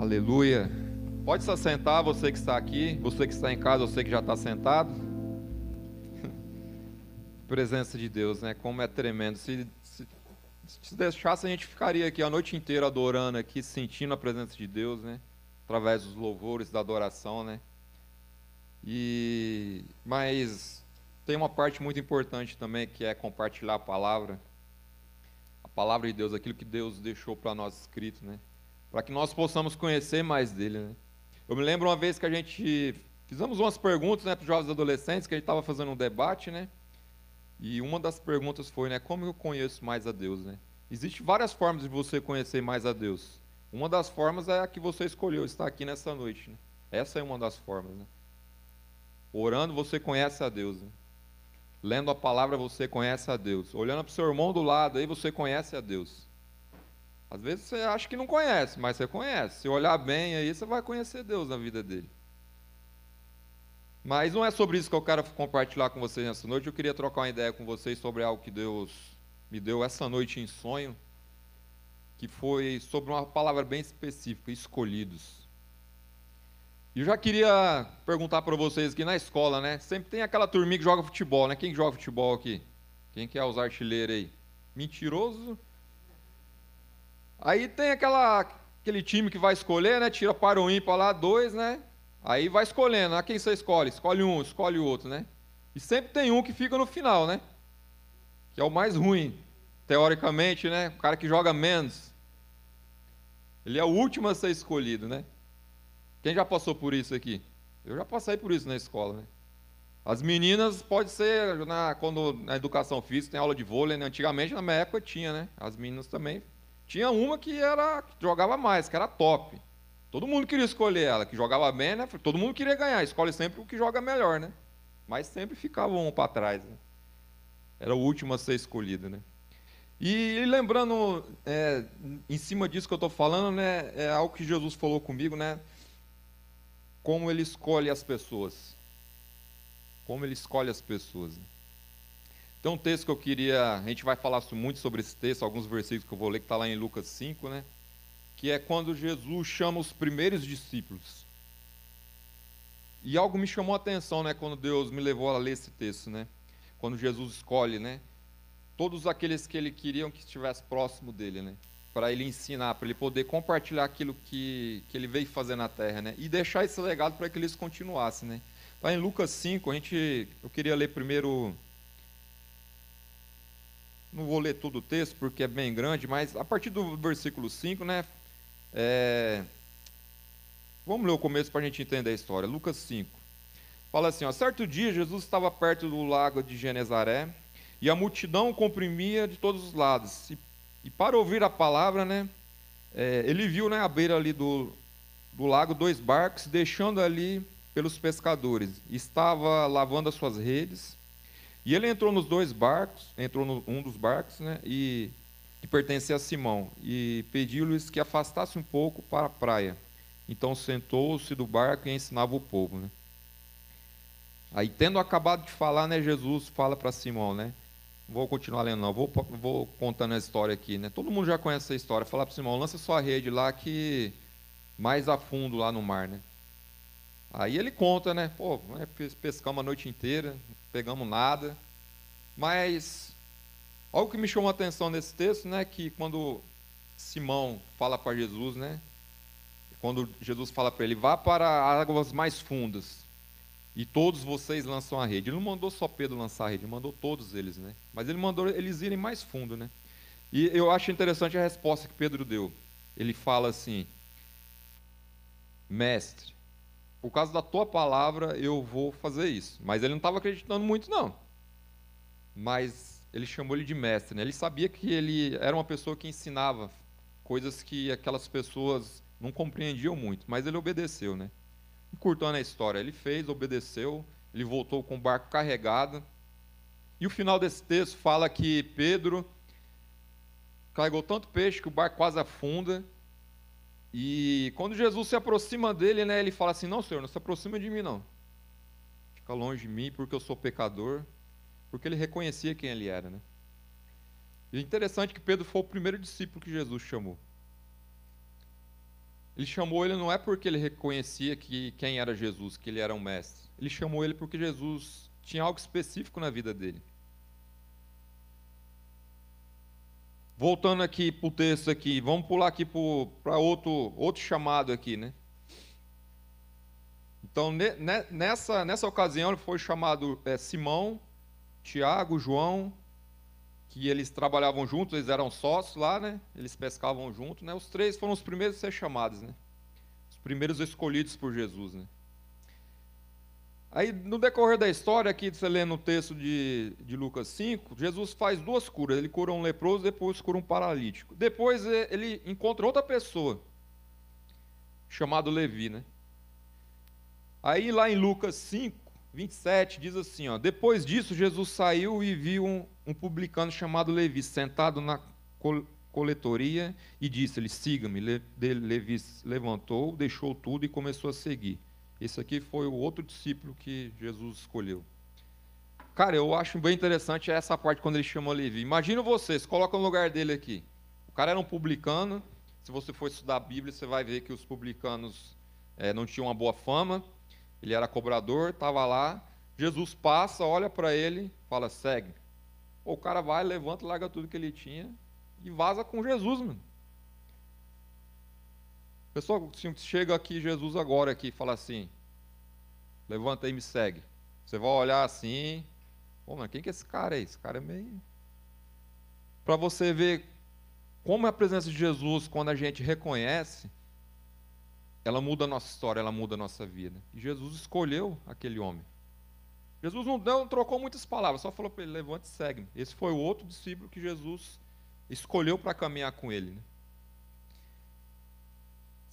Aleluia. Pode se assentar, você que está aqui, você que está em casa, você que já está sentado. Presença de Deus, né? Como é tremendo. Se, se, se deixasse, a gente ficaria aqui a noite inteira adorando aqui, sentindo a presença de Deus, né? Através dos louvores, da adoração, né? E mas tem uma parte muito importante também que é compartilhar a palavra, a palavra de Deus, aquilo que Deus deixou para nós escrito, né? Para que nós possamos conhecer mais dele, né? Eu me lembro uma vez que a gente fizemos umas perguntas né, para os jovens adolescentes, que a gente estava fazendo um debate, né? E uma das perguntas foi, né, como eu conheço mais a Deus, né? Existem várias formas de você conhecer mais a Deus. Uma das formas é a que você escolheu, estar aqui nessa noite. Né? Essa é uma das formas, né? Orando, você conhece a Deus. Né? Lendo a palavra, você conhece a Deus. Olhando para o seu irmão do lado, aí você conhece a Deus. Às vezes você acha que não conhece, mas você conhece. Se olhar bem aí, você vai conhecer Deus na vida dele. Mas não é sobre isso que eu quero compartilhar com vocês nessa noite. Eu queria trocar uma ideia com vocês sobre algo que Deus me deu essa noite em sonho, que foi sobre uma palavra bem específica, escolhidos. E eu já queria perguntar para vocês aqui na escola, né? Sempre tem aquela turminha que joga futebol, né? Quem joga futebol aqui? Quem que é os artilheiros aí? Mentiroso Aí tem aquela, aquele time que vai escolher, né? Tira para o ímpar lá, dois, né? Aí vai escolhendo. Ah, quem você escolhe? Escolhe um, escolhe o outro, né? E sempre tem um que fica no final, né? Que é o mais ruim, teoricamente, né? O cara que joga menos. Ele é o último a ser escolhido, né? Quem já passou por isso aqui? Eu já passei por isso na escola, né? As meninas, pode ser, na, quando na educação física tem aula de vôlei, né? antigamente na minha época tinha, né? As meninas também tinha uma que era que jogava mais, que era top. Todo mundo queria escolher ela, que jogava bem, né? Todo mundo queria ganhar. Escolhe sempre o que joga melhor, né? Mas sempre ficava um para trás. Né? Era o último a ser escolhido, né? E, lembrando, é, em cima disso que eu estou falando, né? É algo que Jesus falou comigo, né? Como ele escolhe as pessoas. Como ele escolhe as pessoas. Né? Tem um texto que eu queria. A gente vai falar muito sobre esse texto, alguns versículos que eu vou ler, que está lá em Lucas 5, né? Que é quando Jesus chama os primeiros discípulos. E algo me chamou a atenção, né? Quando Deus me levou a ler esse texto, né? Quando Jesus escolhe, né? Todos aqueles que ele queria que estivesse próximo dele, né? Para ele ensinar, para ele poder compartilhar aquilo que, que ele veio fazer na terra, né? E deixar esse legado para que eles continuassem, né? Está em Lucas 5, a gente, eu queria ler primeiro não vou ler todo o texto porque é bem grande, mas a partir do versículo 5, né? É, vamos ler o começo para a gente entender a história. Lucas 5. Fala assim: ó, certo dia Jesus estava perto do lago de Genezaré e a multidão comprimia de todos os lados. E, e para ouvir a palavra, né? É, ele viu né, à beira ali do, do lago dois barcos, deixando ali pelos pescadores. Estava lavando as suas redes. E ele entrou nos dois barcos, entrou no um dos barcos, né, e que pertencia a Simão, e pediu-lhes que afastasse um pouco para a praia. Então sentou-se do barco e ensinava o povo, né? Aí, tendo acabado de falar, né, Jesus fala para Simão, né? Vou continuar lendo, não, vou, vou contando a história aqui, né? Todo mundo já conhece essa história. Fala para Simão, lança sua rede lá que mais a fundo lá no mar, né? Aí ele conta, né? Pô, né, pescamos a noite inteira, pegamos nada. Mas algo que me chamou a atenção nesse texto, né, que quando Simão fala para Jesus, né, quando Jesus fala para ele, vá para águas mais fundas e todos vocês lançam a rede. Ele não mandou só Pedro lançar a rede, ele mandou todos eles, né? Mas ele mandou eles irem mais fundo, né? E eu acho interessante a resposta que Pedro deu. Ele fala assim: Mestre, por causa da tua palavra eu vou fazer isso. Mas ele não estava acreditando muito, não. Mas ele chamou ele de mestre. Né? Ele sabia que ele era uma pessoa que ensinava coisas que aquelas pessoas não compreendiam muito. Mas ele obedeceu, né? Encurtando a história, ele fez, obedeceu, ele voltou com o barco carregado. E o final desse texto fala que Pedro carregou tanto peixe que o barco quase afunda. E quando Jesus se aproxima dele, né, ele fala assim: Não, Senhor, não se aproxima de mim, não. Fica longe de mim, porque eu sou pecador. Porque ele reconhecia quem ele era. Né? E é interessante que Pedro foi o primeiro discípulo que Jesus chamou. Ele chamou ele não é porque ele reconhecia que quem era Jesus, que ele era um mestre. Ele chamou ele porque Jesus tinha algo específico na vida dele. Voltando aqui para o texto aqui, vamos pular aqui para outro, outro chamado aqui, né? Então, nessa, nessa ocasião, foi chamado é, Simão, Tiago, João, que eles trabalhavam juntos, eles eram sócios lá, né? Eles pescavam juntos, né? Os três foram os primeiros a ser chamados, né? Os primeiros escolhidos por Jesus, né? Aí, no decorrer da história, aqui você lê no texto de, de Lucas 5, Jesus faz duas curas. Ele cura um leproso, depois cura um paralítico. Depois ele encontra outra pessoa, chamado Levi, né? Aí lá em Lucas 5, 27, diz assim: ó, Depois disso, Jesus saiu e viu um, um publicano chamado Levi sentado na coletoria e disse-lhe: Siga-me. Levi levantou, deixou tudo e começou a seguir. Esse aqui foi o outro discípulo que Jesus escolheu. Cara, eu acho bem interessante essa parte quando ele chamou Levi. Imagina vocês, coloca no lugar dele aqui. O cara era um publicano. Se você for estudar a Bíblia, você vai ver que os publicanos é, não tinham uma boa fama ele era cobrador, estava lá. Jesus passa, olha para ele, fala: segue. O cara vai, levanta, larga tudo que ele tinha e vaza com Jesus, mano. Pessoal, chega aqui Jesus agora aqui fala assim: levanta e me segue. Você vai olhar assim, pô, mas quem que é esse cara aí? Esse cara é meio. Para você ver como a presença de Jesus quando a gente reconhece ela muda a nossa história, ela muda a nossa vida. E Jesus escolheu aquele homem. Jesus não, não trocou muitas palavras, só falou para ele: levante e segue-me. Esse foi o outro discípulo que Jesus escolheu para caminhar com ele. Né?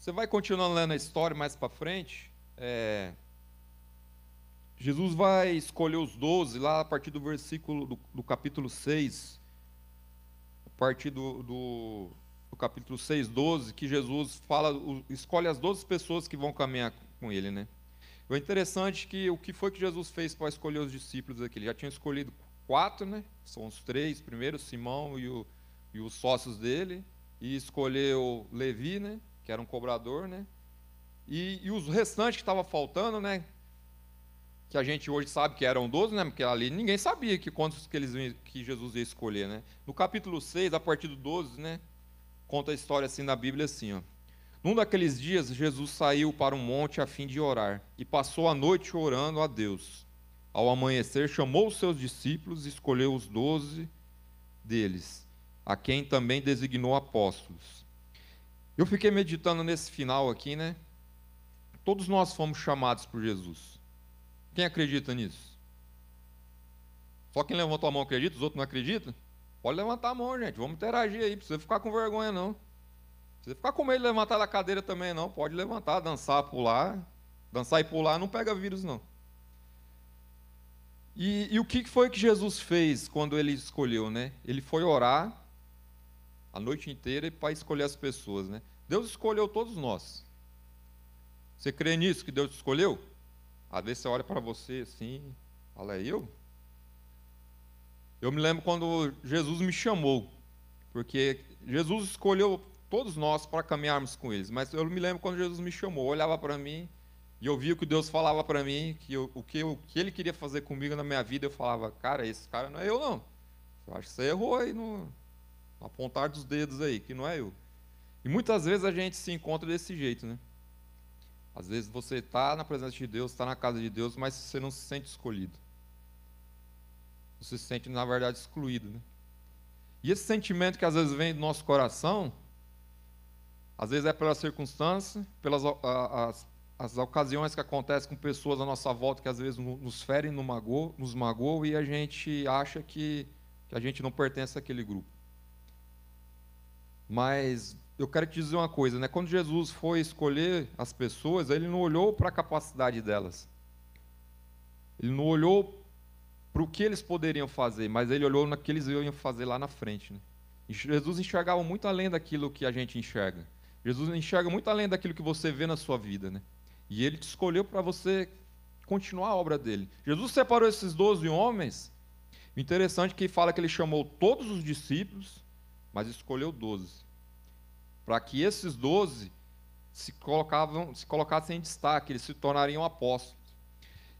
Você vai continuando lendo a história mais para frente. É... Jesus vai escolher os doze lá a partir do versículo do, do capítulo 6. A partir do, do no capítulo 6, 12, que Jesus fala, escolhe as 12 pessoas que vão caminhar com ele, né? O interessante é que o que foi que Jesus fez para escolher os discípulos aqui? Ele já tinha escolhido quatro, né? São os três, primeiro Simão e, o, e os sócios dele, e escolheu Levi, né? Que era um cobrador, né? E, e os restantes que estavam faltando, né? Que a gente hoje sabe que eram 12, né? Porque ali ninguém sabia que quantos que, eles, que Jesus ia escolher, né? No capítulo 6, a partir do 12, né? conta a história assim na Bíblia assim, ó. Num daqueles dias, Jesus saiu para um monte a fim de orar e passou a noite orando a Deus. Ao amanhecer, chamou os seus discípulos e escolheu os doze deles, a quem também designou apóstolos. Eu fiquei meditando nesse final aqui, né? Todos nós fomos chamados por Jesus. Quem acredita nisso? Só quem levantou a mão acredita, os outros não acreditam? Pode levantar a mão, gente. Vamos interagir aí. Não precisa ficar com vergonha, não. Não precisa ficar com medo de levantar da cadeira também, não. Pode levantar, dançar, pular. Dançar e pular não pega vírus, não. E, e o que foi que Jesus fez quando ele escolheu, né? Ele foi orar a noite inteira para escolher as pessoas, né? Deus escolheu todos nós. Você crê nisso que Deus escolheu? Às vezes você olha para você assim, fala, é eu? Eu me lembro quando Jesus me chamou, porque Jesus escolheu todos nós para caminharmos com eles, mas eu me lembro quando Jesus me chamou, olhava para mim e eu via o que Deus falava para mim, que eu, o, que o que Ele queria fazer comigo na minha vida, eu falava, cara, esse cara não é eu não. Eu acho que você errou aí no apontar dos dedos aí, que não é eu. E muitas vezes a gente se encontra desse jeito, né? Às vezes você está na presença de Deus, está na casa de Deus, mas você não se sente escolhido você se sente, na verdade, excluído. Né? E esse sentimento que às vezes vem do nosso coração, às vezes é pela circunstância, pelas as, as ocasiões que acontecem com pessoas à nossa volta que às vezes nos ferem, nos magoam, nos magoam e a gente acha que, que a gente não pertence àquele grupo. Mas eu quero te dizer uma coisa, né? Quando Jesus foi escolher as pessoas, ele não olhou para a capacidade delas. Ele não olhou para o que eles poderiam fazer, mas ele olhou no que eles iam fazer lá na frente. Né? E Jesus enxergava muito além daquilo que a gente enxerga. Jesus enxerga muito além daquilo que você vê na sua vida. Né? E ele te escolheu para você continuar a obra dele. Jesus separou esses doze homens. O interessante é que fala que ele chamou todos os discípulos, mas escolheu doze. Para que esses doze se, colocavam, se colocassem em destaque, eles se tornariam apóstolos.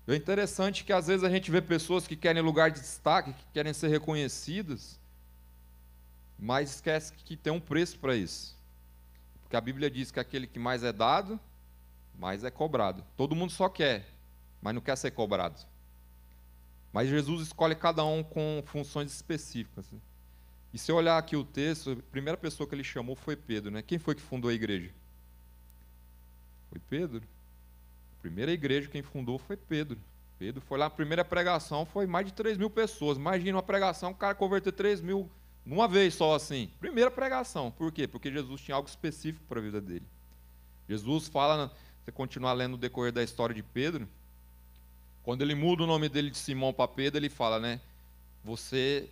É interessante que às vezes a gente vê pessoas que querem lugar de destaque, que querem ser reconhecidas, mas esquece que tem um preço para isso. Porque a Bíblia diz que aquele que mais é dado, mais é cobrado. Todo mundo só quer, mas não quer ser cobrado. Mas Jesus escolhe cada um com funções específicas. Né? E se eu olhar aqui o texto, a primeira pessoa que ele chamou foi Pedro. Né? Quem foi que fundou a igreja? Foi Pedro. A primeira igreja quem fundou foi Pedro. Pedro foi lá, a primeira pregação foi mais de 3 mil pessoas. Imagina uma pregação, o cara converter 3 mil numa vez só assim. Primeira pregação. Por quê? Porque Jesus tinha algo específico para a vida dele. Jesus fala, você continuar lendo o decorrer da história de Pedro, quando ele muda o nome dele de Simão para Pedro, ele fala, né? Você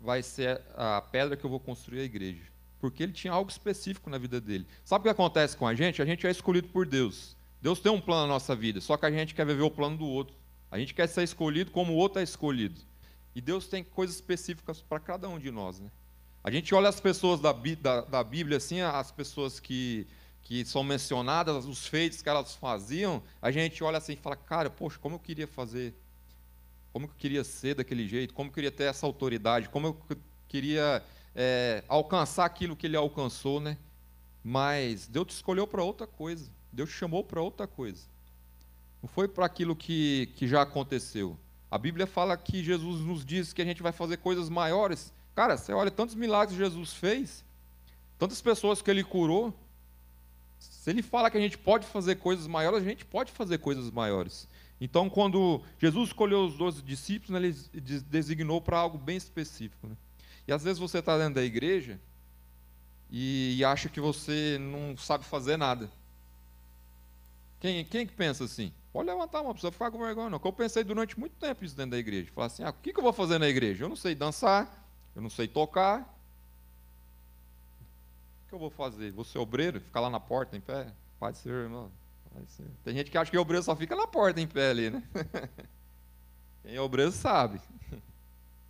vai ser a pedra que eu vou construir a igreja. Porque ele tinha algo específico na vida dele. Sabe o que acontece com a gente? A gente é escolhido por Deus. Deus tem um plano na nossa vida, só que a gente quer viver o plano do outro. A gente quer ser escolhido como o outro é escolhido. E Deus tem coisas específicas para cada um de nós. Né? A gente olha as pessoas da, da, da Bíblia, assim, as pessoas que que são mencionadas, os feitos que elas faziam, a gente olha assim e fala, cara, poxa, como eu queria fazer, como eu queria ser daquele jeito, como eu queria ter essa autoridade, como eu queria é, alcançar aquilo que ele alcançou, né? Mas Deus te escolheu para outra coisa, Deus te chamou para outra coisa. Não foi para aquilo que, que já aconteceu. A Bíblia fala que Jesus nos diz que a gente vai fazer coisas maiores. Cara, você olha tantos milagres que Jesus fez, tantas pessoas que ele curou, se ele fala que a gente pode fazer coisas maiores, a gente pode fazer coisas maiores. Então, quando Jesus escolheu os doze discípulos, né, ele designou para algo bem específico. Né? E às vezes você está dentro da igreja e, e, acha que você não sabe fazer nada. Quem, quem que pensa assim? Pode levantar uma pessoa, ficar com vergonha, não. Eu pensei durante muito tempo isso dentro da igreja. Falar assim: ah, o que, que eu vou fazer na igreja? Eu não sei dançar, eu não sei tocar, que eu vou fazer? Vou ser obreiro? Ficar lá na porta em pé? Pode ser, irmão. Tem gente que acha que o obreiro só fica na porta em pé ali, né? Quem é obreiro sabe.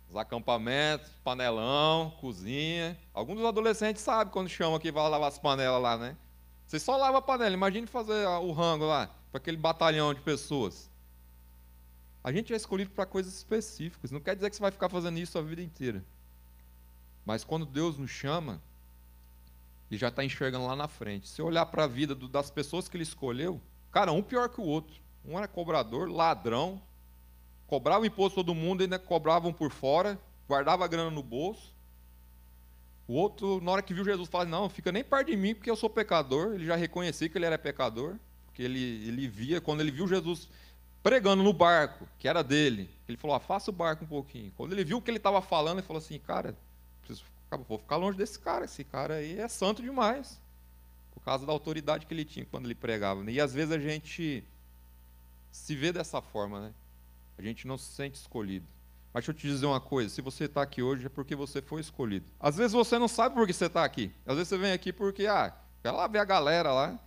Os acampamentos, panelão, cozinha. Alguns dos adolescentes sabem quando chamam aqui vai lavar as panelas lá, né? Você só lava a panela. Imagine fazer o rango lá, para aquele batalhão de pessoas. A gente é escolhido para coisas específicas. Não quer dizer que você vai ficar fazendo isso a vida inteira. Mas quando Deus nos chama, ele já está enxergando lá na frente. Se olhar para a vida do, das pessoas que ele escolheu, cara, um pior que o outro. Um era cobrador, ladrão, cobrava o imposto todo mundo, ainda cobravam por fora, guardava a grana no bolso. O outro, na hora que viu Jesus, fala: Não, fica nem perto de mim, porque eu sou pecador. Ele já reconhecia que ele era pecador, porque ele, ele via, quando ele viu Jesus pregando no barco, que era dele, ele falou: Afasta o barco um pouquinho. Quando ele viu o que ele estava falando, ele falou assim: Cara, preciso vou ficar longe desse cara, esse cara aí é santo demais. Por causa da autoridade que ele tinha quando ele pregava. Né? E às vezes a gente se vê dessa forma, né? A gente não se sente escolhido. Mas deixa eu te dizer uma coisa: se você está aqui hoje é porque você foi escolhido. Às vezes você não sabe por que você está aqui. Às vezes você vem aqui porque, ah, quer lá ver a galera lá.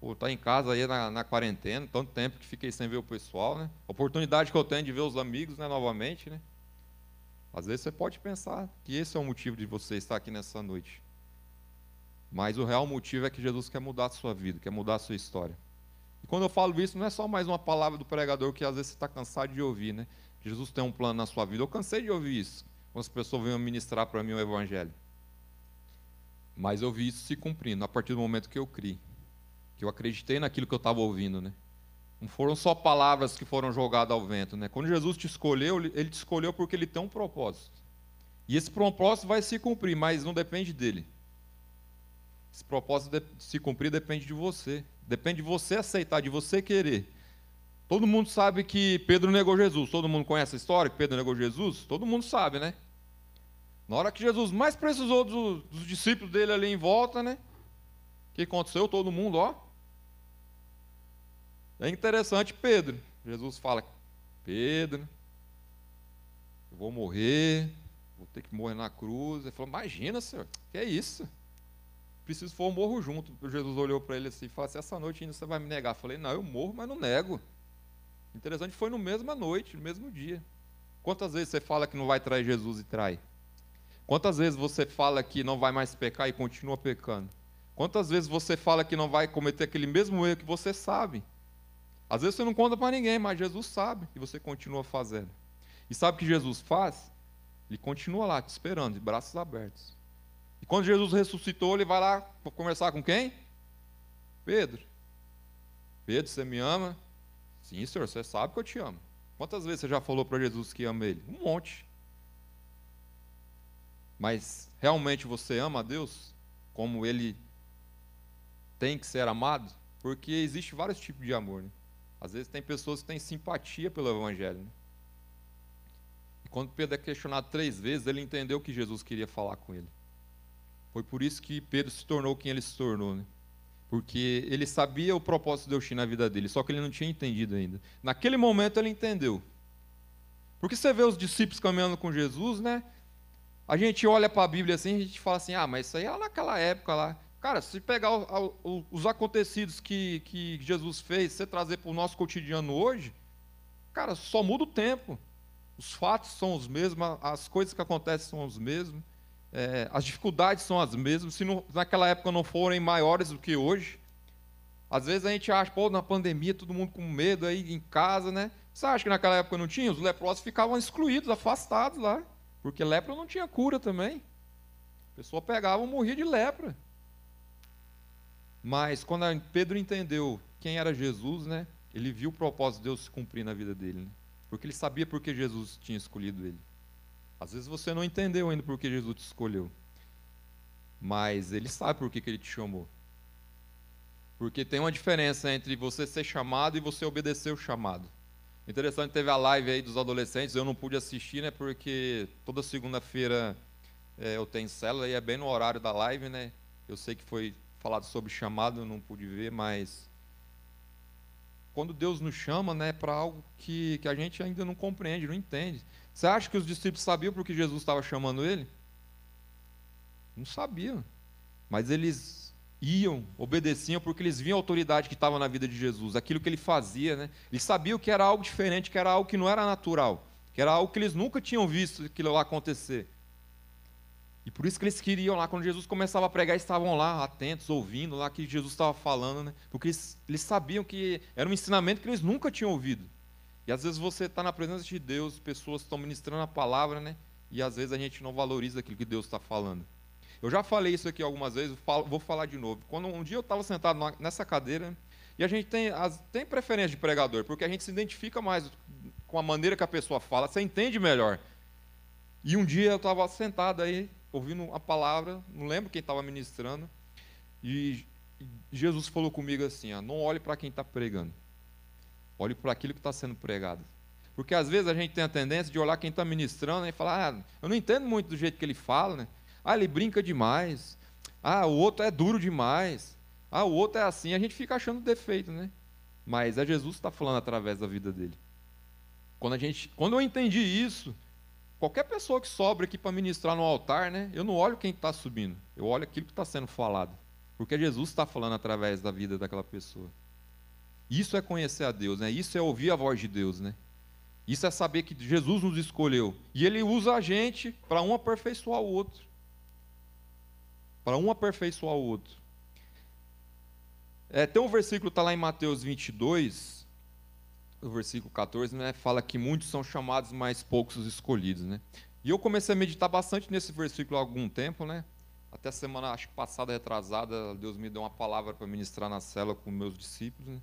Pô, tá em casa aí na, na, quarentena, tanto tempo que fiquei sem ver o pessoal, né? Oportunidade que eu tenho de ver os amigos, né, novamente, né? Às vezes você pode pensar que esse é o motivo de você estar aqui nessa noite. Mas o real motivo é que Jesus quer mudar a sua vida, quer mudar a sua história. E quando eu falo isso, não é só mais uma palavra do pregador que às vezes você está cansado de ouvir, né? Jesus tem um plano na sua vida. Eu cansei de ouvir isso, quando as pessoas vêm ministrar para mim o Evangelho. Mas eu vi isso se cumprindo a partir do momento que eu criei, que eu acreditei naquilo que eu estava ouvindo, né? Não foram só palavras que foram jogadas ao vento. Né? Quando Jesus te escolheu, ele te escolheu porque ele tem um propósito. E esse propósito vai se cumprir, mas não depende dele. Esse propósito de se cumprir depende de você. Depende de você aceitar, de você querer. Todo mundo sabe que Pedro negou Jesus. Todo mundo conhece a história que Pedro negou Jesus? Todo mundo sabe, né? Na hora que Jesus mais precisou dos, dos discípulos dele ali em volta, né? O que aconteceu? Todo mundo, ó, é interessante Pedro. Jesus fala: Pedro, eu vou morrer, vou ter que morrer na cruz. Ele falou: Imagina, senhor, que é isso? Preciso for, eu morro junto. Jesus olhou para ele assim e falou assim: Essa noite ainda você vai me negar. Eu falei: Não, eu morro, mas não nego. Interessante, foi no mesma noite, no mesmo dia. Quantas vezes você fala que não vai trair Jesus e trai? Quantas vezes você fala que não vai mais pecar e continua pecando? Quantas vezes você fala que não vai cometer aquele mesmo erro que você sabe? Às vezes você não conta para ninguém, mas Jesus sabe e você continua fazendo. E sabe o que Jesus faz? Ele continua lá te esperando, de braços abertos. E quando Jesus ressuscitou, ele vai lá conversar com quem? Pedro. Pedro, você me ama? Sim, senhor, você sabe que eu te amo. Quantas vezes você já falou para Jesus que ama ele? Um monte. Mas realmente você ama a Deus como ele tem que ser amado? Porque existe vários tipos de amor. Né? Às vezes tem pessoas que têm simpatia pelo Evangelho. Né? E quando Pedro é questionado três vezes, ele entendeu que Jesus queria falar com ele. Foi por isso que Pedro se tornou quem ele se tornou. Né? Porque ele sabia o propósito de Deus na vida dele, só que ele não tinha entendido ainda. Naquele momento ele entendeu. Porque você vê os discípulos caminhando com Jesus, né? A gente olha para a Bíblia assim, a gente fala assim: ah, mas isso aí era naquela época lá. Cara, se pegar o, o, os acontecidos que, que Jesus fez, você trazer para o nosso cotidiano hoje, cara, só muda o tempo. Os fatos são os mesmos, as coisas que acontecem são os mesmos, é, as dificuldades são as mesmas. Se não, naquela época não forem maiores do que hoje, às vezes a gente acha, pô, na pandemia todo mundo com medo aí em casa, né? Você acha que naquela época não tinha? Os leprosos ficavam excluídos, afastados lá. Porque lepra não tinha cura também. A pessoa pegava e morria de lepra. Mas quando Pedro entendeu quem era Jesus, né? Ele viu o propósito de Deus se cumprir na vida dele. Né? Porque ele sabia por que Jesus tinha escolhido ele. Às vezes você não entendeu ainda por que Jesus te escolheu. Mas ele sabe por que, que ele te chamou. Porque tem uma diferença entre você ser chamado e você obedecer o chamado. Interessante, teve a live aí dos adolescentes, eu não pude assistir, né, porque toda segunda-feira é, eu tenho célula e é bem no horário da live, né? Eu sei que foi falado sobre chamado, não pude ver, mas quando Deus nos chama, né, para algo que, que a gente ainda não compreende, não entende. Você acha que os discípulos sabiam por que Jesus estava chamando ele? Não sabiam. Mas eles iam, obedeciam, porque eles viam a autoridade que estava na vida de Jesus, aquilo que ele fazia. Né? Eles sabiam que era algo diferente, que era algo que não era natural, que era algo que eles nunca tinham visto aquilo lá acontecer. E por isso que eles queriam lá, quando Jesus começava a pregar, estavam lá, atentos, ouvindo lá que Jesus estava falando, né? porque eles, eles sabiam que era um ensinamento que eles nunca tinham ouvido. E às vezes você está na presença de Deus, pessoas estão ministrando a palavra, né? e às vezes a gente não valoriza aquilo que Deus está falando. Eu já falei isso aqui algumas vezes, vou falar de novo. Quando um dia eu estava sentado nessa cadeira, e a gente tem, as, tem preferência de pregador, porque a gente se identifica mais com a maneira que a pessoa fala, você entende melhor. E um dia eu estava sentado aí, ouvindo a palavra, não lembro quem estava ministrando, e Jesus falou comigo assim: ó, não olhe para quem está pregando, olhe para aquilo que está sendo pregado. Porque às vezes a gente tem a tendência de olhar quem está ministrando e falar: ah, eu não entendo muito do jeito que ele fala, né? Ah, ele brinca demais. Ah, o outro é duro demais. Ah, o outro é assim. A gente fica achando defeito, né? Mas é Jesus que está falando através da vida dele. Quando, a gente, quando eu entendi isso, qualquer pessoa que sobra aqui para ministrar no altar, né? Eu não olho quem está subindo. Eu olho aquilo que está sendo falado. Porque Jesus está falando através da vida daquela pessoa. Isso é conhecer a Deus, né? Isso é ouvir a voz de Deus, né? Isso é saber que Jesus nos escolheu. E Ele usa a gente para um aperfeiçoar o outro para um aperfeiçoar o outro. É, tem um versículo, está lá em Mateus 22, o versículo 14, né, fala que muitos são chamados, mas poucos os escolhidos. Né? E eu comecei a meditar bastante nesse versículo há algum tempo, né? Até semana, acho que passada, retrasada, Deus me deu uma palavra para ministrar na cela com meus discípulos. Né?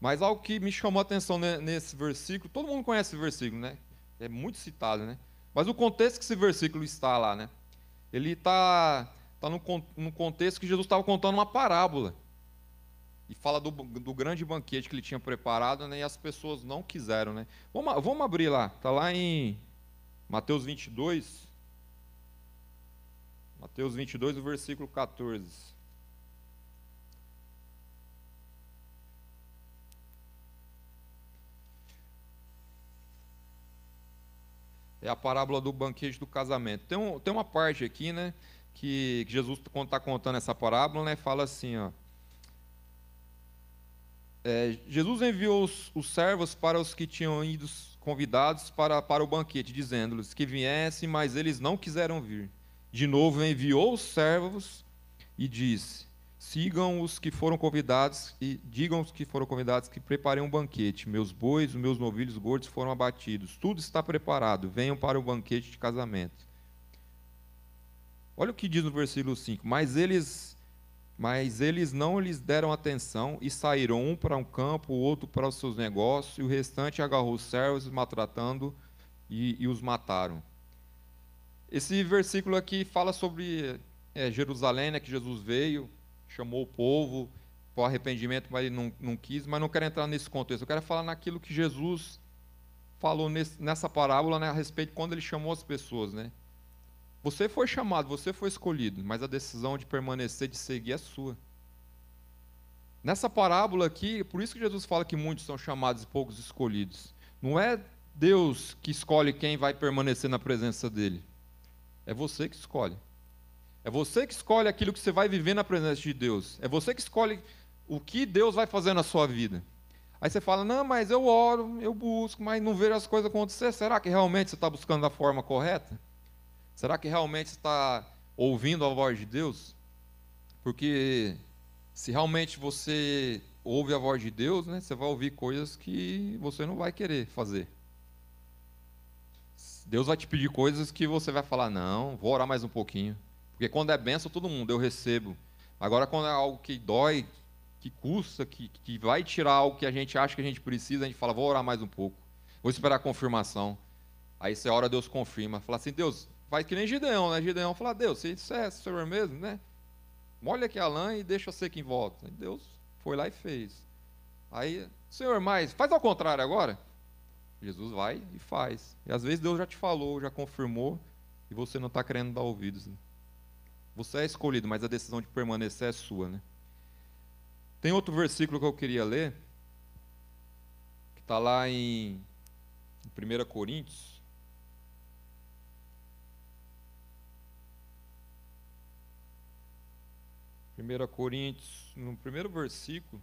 Mas algo que me chamou a atenção nesse versículo, todo mundo conhece esse versículo, né? É muito citado, né? Mas o contexto que esse versículo está lá, né? Ele está está no, no contexto que Jesus estava contando uma parábola. E fala do, do, grande banquete que ele tinha preparado, né, e as pessoas não quiseram. Né? Vamos, vamos abrir lá, está lá em Mateus 22. Mateus 22, o versículo 14. É a parábola do banquete do casamento. Tem, um, tem uma parte aqui, né? que, que Jesus, está contando essa parábola, né, fala assim: ó, é, Jesus enviou os, os, servos para os que tinham ido convidados para, para o banquete, dizendo-lhes que viessem, mas eles não quiseram vir. De novo enviou os servos e disse: Sigam os que foram convidados e digam os que foram convidados que preparem um banquete. Meus bois, meus novilhos gordos foram abatidos. Tudo está preparado. Venham para o banquete de casamento. Olha o que diz no versículo 5. Mas eles mas eles não lhes deram atenção e saíram um para um campo, o outro para os seus negócios, e o restante agarrou os servos, maltratando e, e os mataram. Esse versículo aqui fala sobre é, Jerusalém, né, que Jesus veio, chamou o povo para o arrependimento, mas ele não, não quis, mas não quero entrar nesse contexto. Eu quero falar naquilo que Jesus falou nesse, nessa parábola né, a respeito de quando ele chamou as pessoas. Né? Você foi chamado, você foi escolhido, mas a decisão de permanecer, de seguir é sua. Nessa parábola aqui, por isso que Jesus fala que muitos são chamados e poucos escolhidos. Não é Deus que escolhe quem vai permanecer na presença dele. É você que escolhe. É você que escolhe aquilo que você vai viver na presença de Deus. É você que escolhe o que Deus vai fazer na sua vida. Aí você fala, não, mas eu oro, eu busco, mas não vejo as coisas acontecer. Será que realmente você está buscando da forma correta? Será que realmente está ouvindo a voz de Deus? Porque se realmente você ouve a voz de Deus, né, você vai ouvir coisas que você não vai querer fazer. Deus vai te pedir coisas que você vai falar, não, vou orar mais um pouquinho. Porque quando é benção, todo mundo, eu recebo. Agora, quando é algo que dói, que custa, que, que vai tirar algo que a gente acha que a gente precisa, a gente fala, vou orar mais um pouco. Vou esperar a confirmação. Aí você ora, Deus confirma. Fala assim, Deus, faz que nem Gideão, né? Gideão fala, Deus, se isso é Senhor mesmo, né? Molha aqui a lã e deixa ser quem volta. Aí Deus foi lá e fez. Aí, Senhor, mas faz ao contrário agora. Jesus vai e faz. E às vezes Deus já te falou, já confirmou, e você não está querendo dar ouvidos. Né? Você é escolhido, mas a decisão de permanecer é sua, né? Tem outro versículo que eu queria ler, que está lá em, em 1 Coríntios. Primeira Coríntios, no primeiro versículo,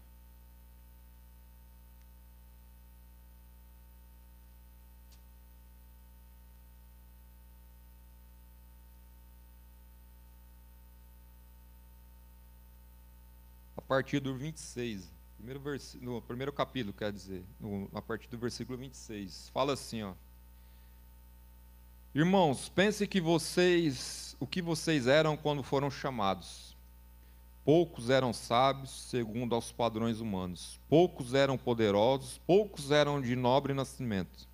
partir do 26. Primeiro vers... No primeiro capítulo, quer dizer, no, a partir do versículo 26. Fala assim, ó. Irmãos, pense que vocês, o que vocês eram quando foram chamados. Poucos eram sábios, segundo aos padrões humanos. Poucos eram poderosos, poucos eram de nobre nascimento.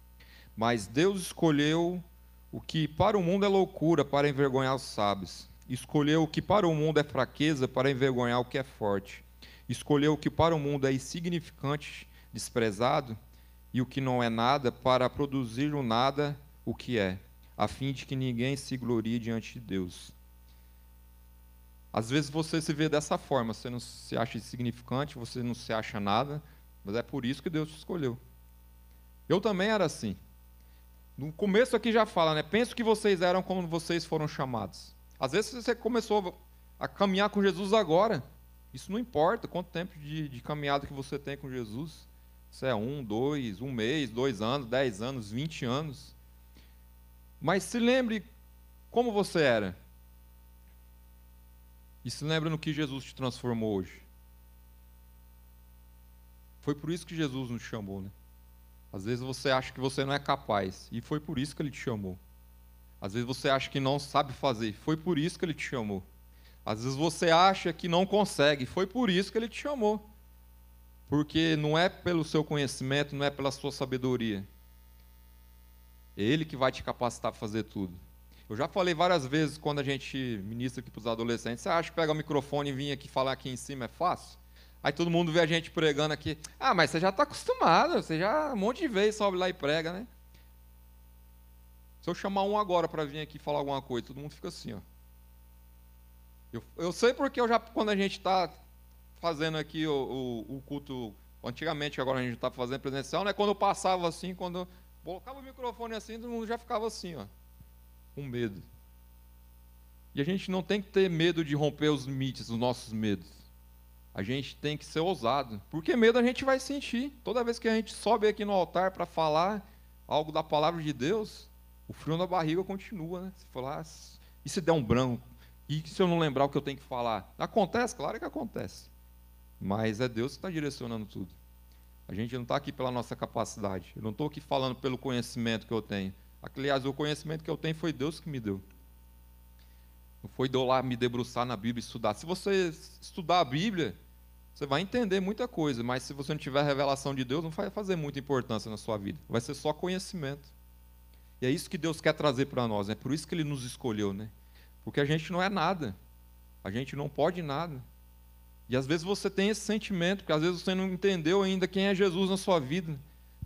Mas Deus escolheu o que para o mundo é loucura para envergonhar os sábios. Escolheu o que para o mundo é fraqueza para envergonhar o que é forte escolheu o que para o mundo é insignificante, desprezado, e o que não é nada, para produzir o nada o que é, a fim de que ninguém se glorie diante de Deus. Às vezes você se vê dessa forma, você não se acha insignificante, você não se acha nada, mas é por isso que Deus te escolheu. Eu também era assim. No começo aqui já fala, né? Penso que vocês eram como vocês foram chamados. Às vezes você começou a caminhar com Jesus agora, isso não importa quanto tempo de, de caminhada que você tem com Jesus. Se é um, dois, um mês, dois anos, dez anos, vinte anos. Mas se lembre como você era. E se lembre no que Jesus te transformou hoje. Foi por isso que Jesus nos chamou, né? Às vezes você acha que você não é capaz, e foi por isso que ele te chamou. Às vezes você acha que não sabe fazer, foi por isso que ele te chamou. Às vezes você acha que não consegue, foi por isso que ele te chamou. Porque não é pelo seu conhecimento, não é pela sua sabedoria. É ele que vai te capacitar para fazer tudo. Eu já falei várias vezes quando a gente ministra aqui para os adolescentes, você acha que pegar o microfone e vir aqui falar aqui em cima é fácil? Aí todo mundo vê a gente pregando aqui. Ah, mas você já está acostumado, você já um monte de vezes sobe lá e prega, né? Se eu chamar um agora para vir aqui falar alguma coisa, todo mundo fica assim, ó. Eu, eu sei porque eu já, quando a gente está fazendo aqui o, o, o, culto, antigamente, agora a gente está fazendo presencial, né? Quando eu passava assim, quando eu colocava o microfone assim, todo mundo já ficava assim, ó, com medo. E a gente não tem que ter medo de romper os limites, os nossos medos. A gente tem que ser ousado, porque medo a gente vai sentir. Toda vez que a gente sobe aqui no altar para falar algo da palavra de Deus, o frio na barriga continua, né? Se falar, e se der um branco? E se eu não lembrar o que eu tenho que falar? Acontece? Claro que acontece. Mas é Deus que está direcionando tudo. A gente não está aqui pela nossa capacidade. Eu não estou aqui falando pelo conhecimento que eu tenho. Aliás, o conhecimento que eu tenho foi Deus que me deu. Não foi de eu lá me debruçar na Bíblia e estudar. Se você estudar a Bíblia, você vai entender muita coisa, mas se você não tiver a revelação de Deus, não vai fazer muita importância na sua vida. Vai ser só conhecimento. E é isso que Deus quer trazer para nós, é né? por isso que Ele nos escolheu, né? Porque a gente não é nada, a gente não pode nada. E às vezes você tem esse sentimento, porque às vezes você não entendeu ainda quem é Jesus na sua vida.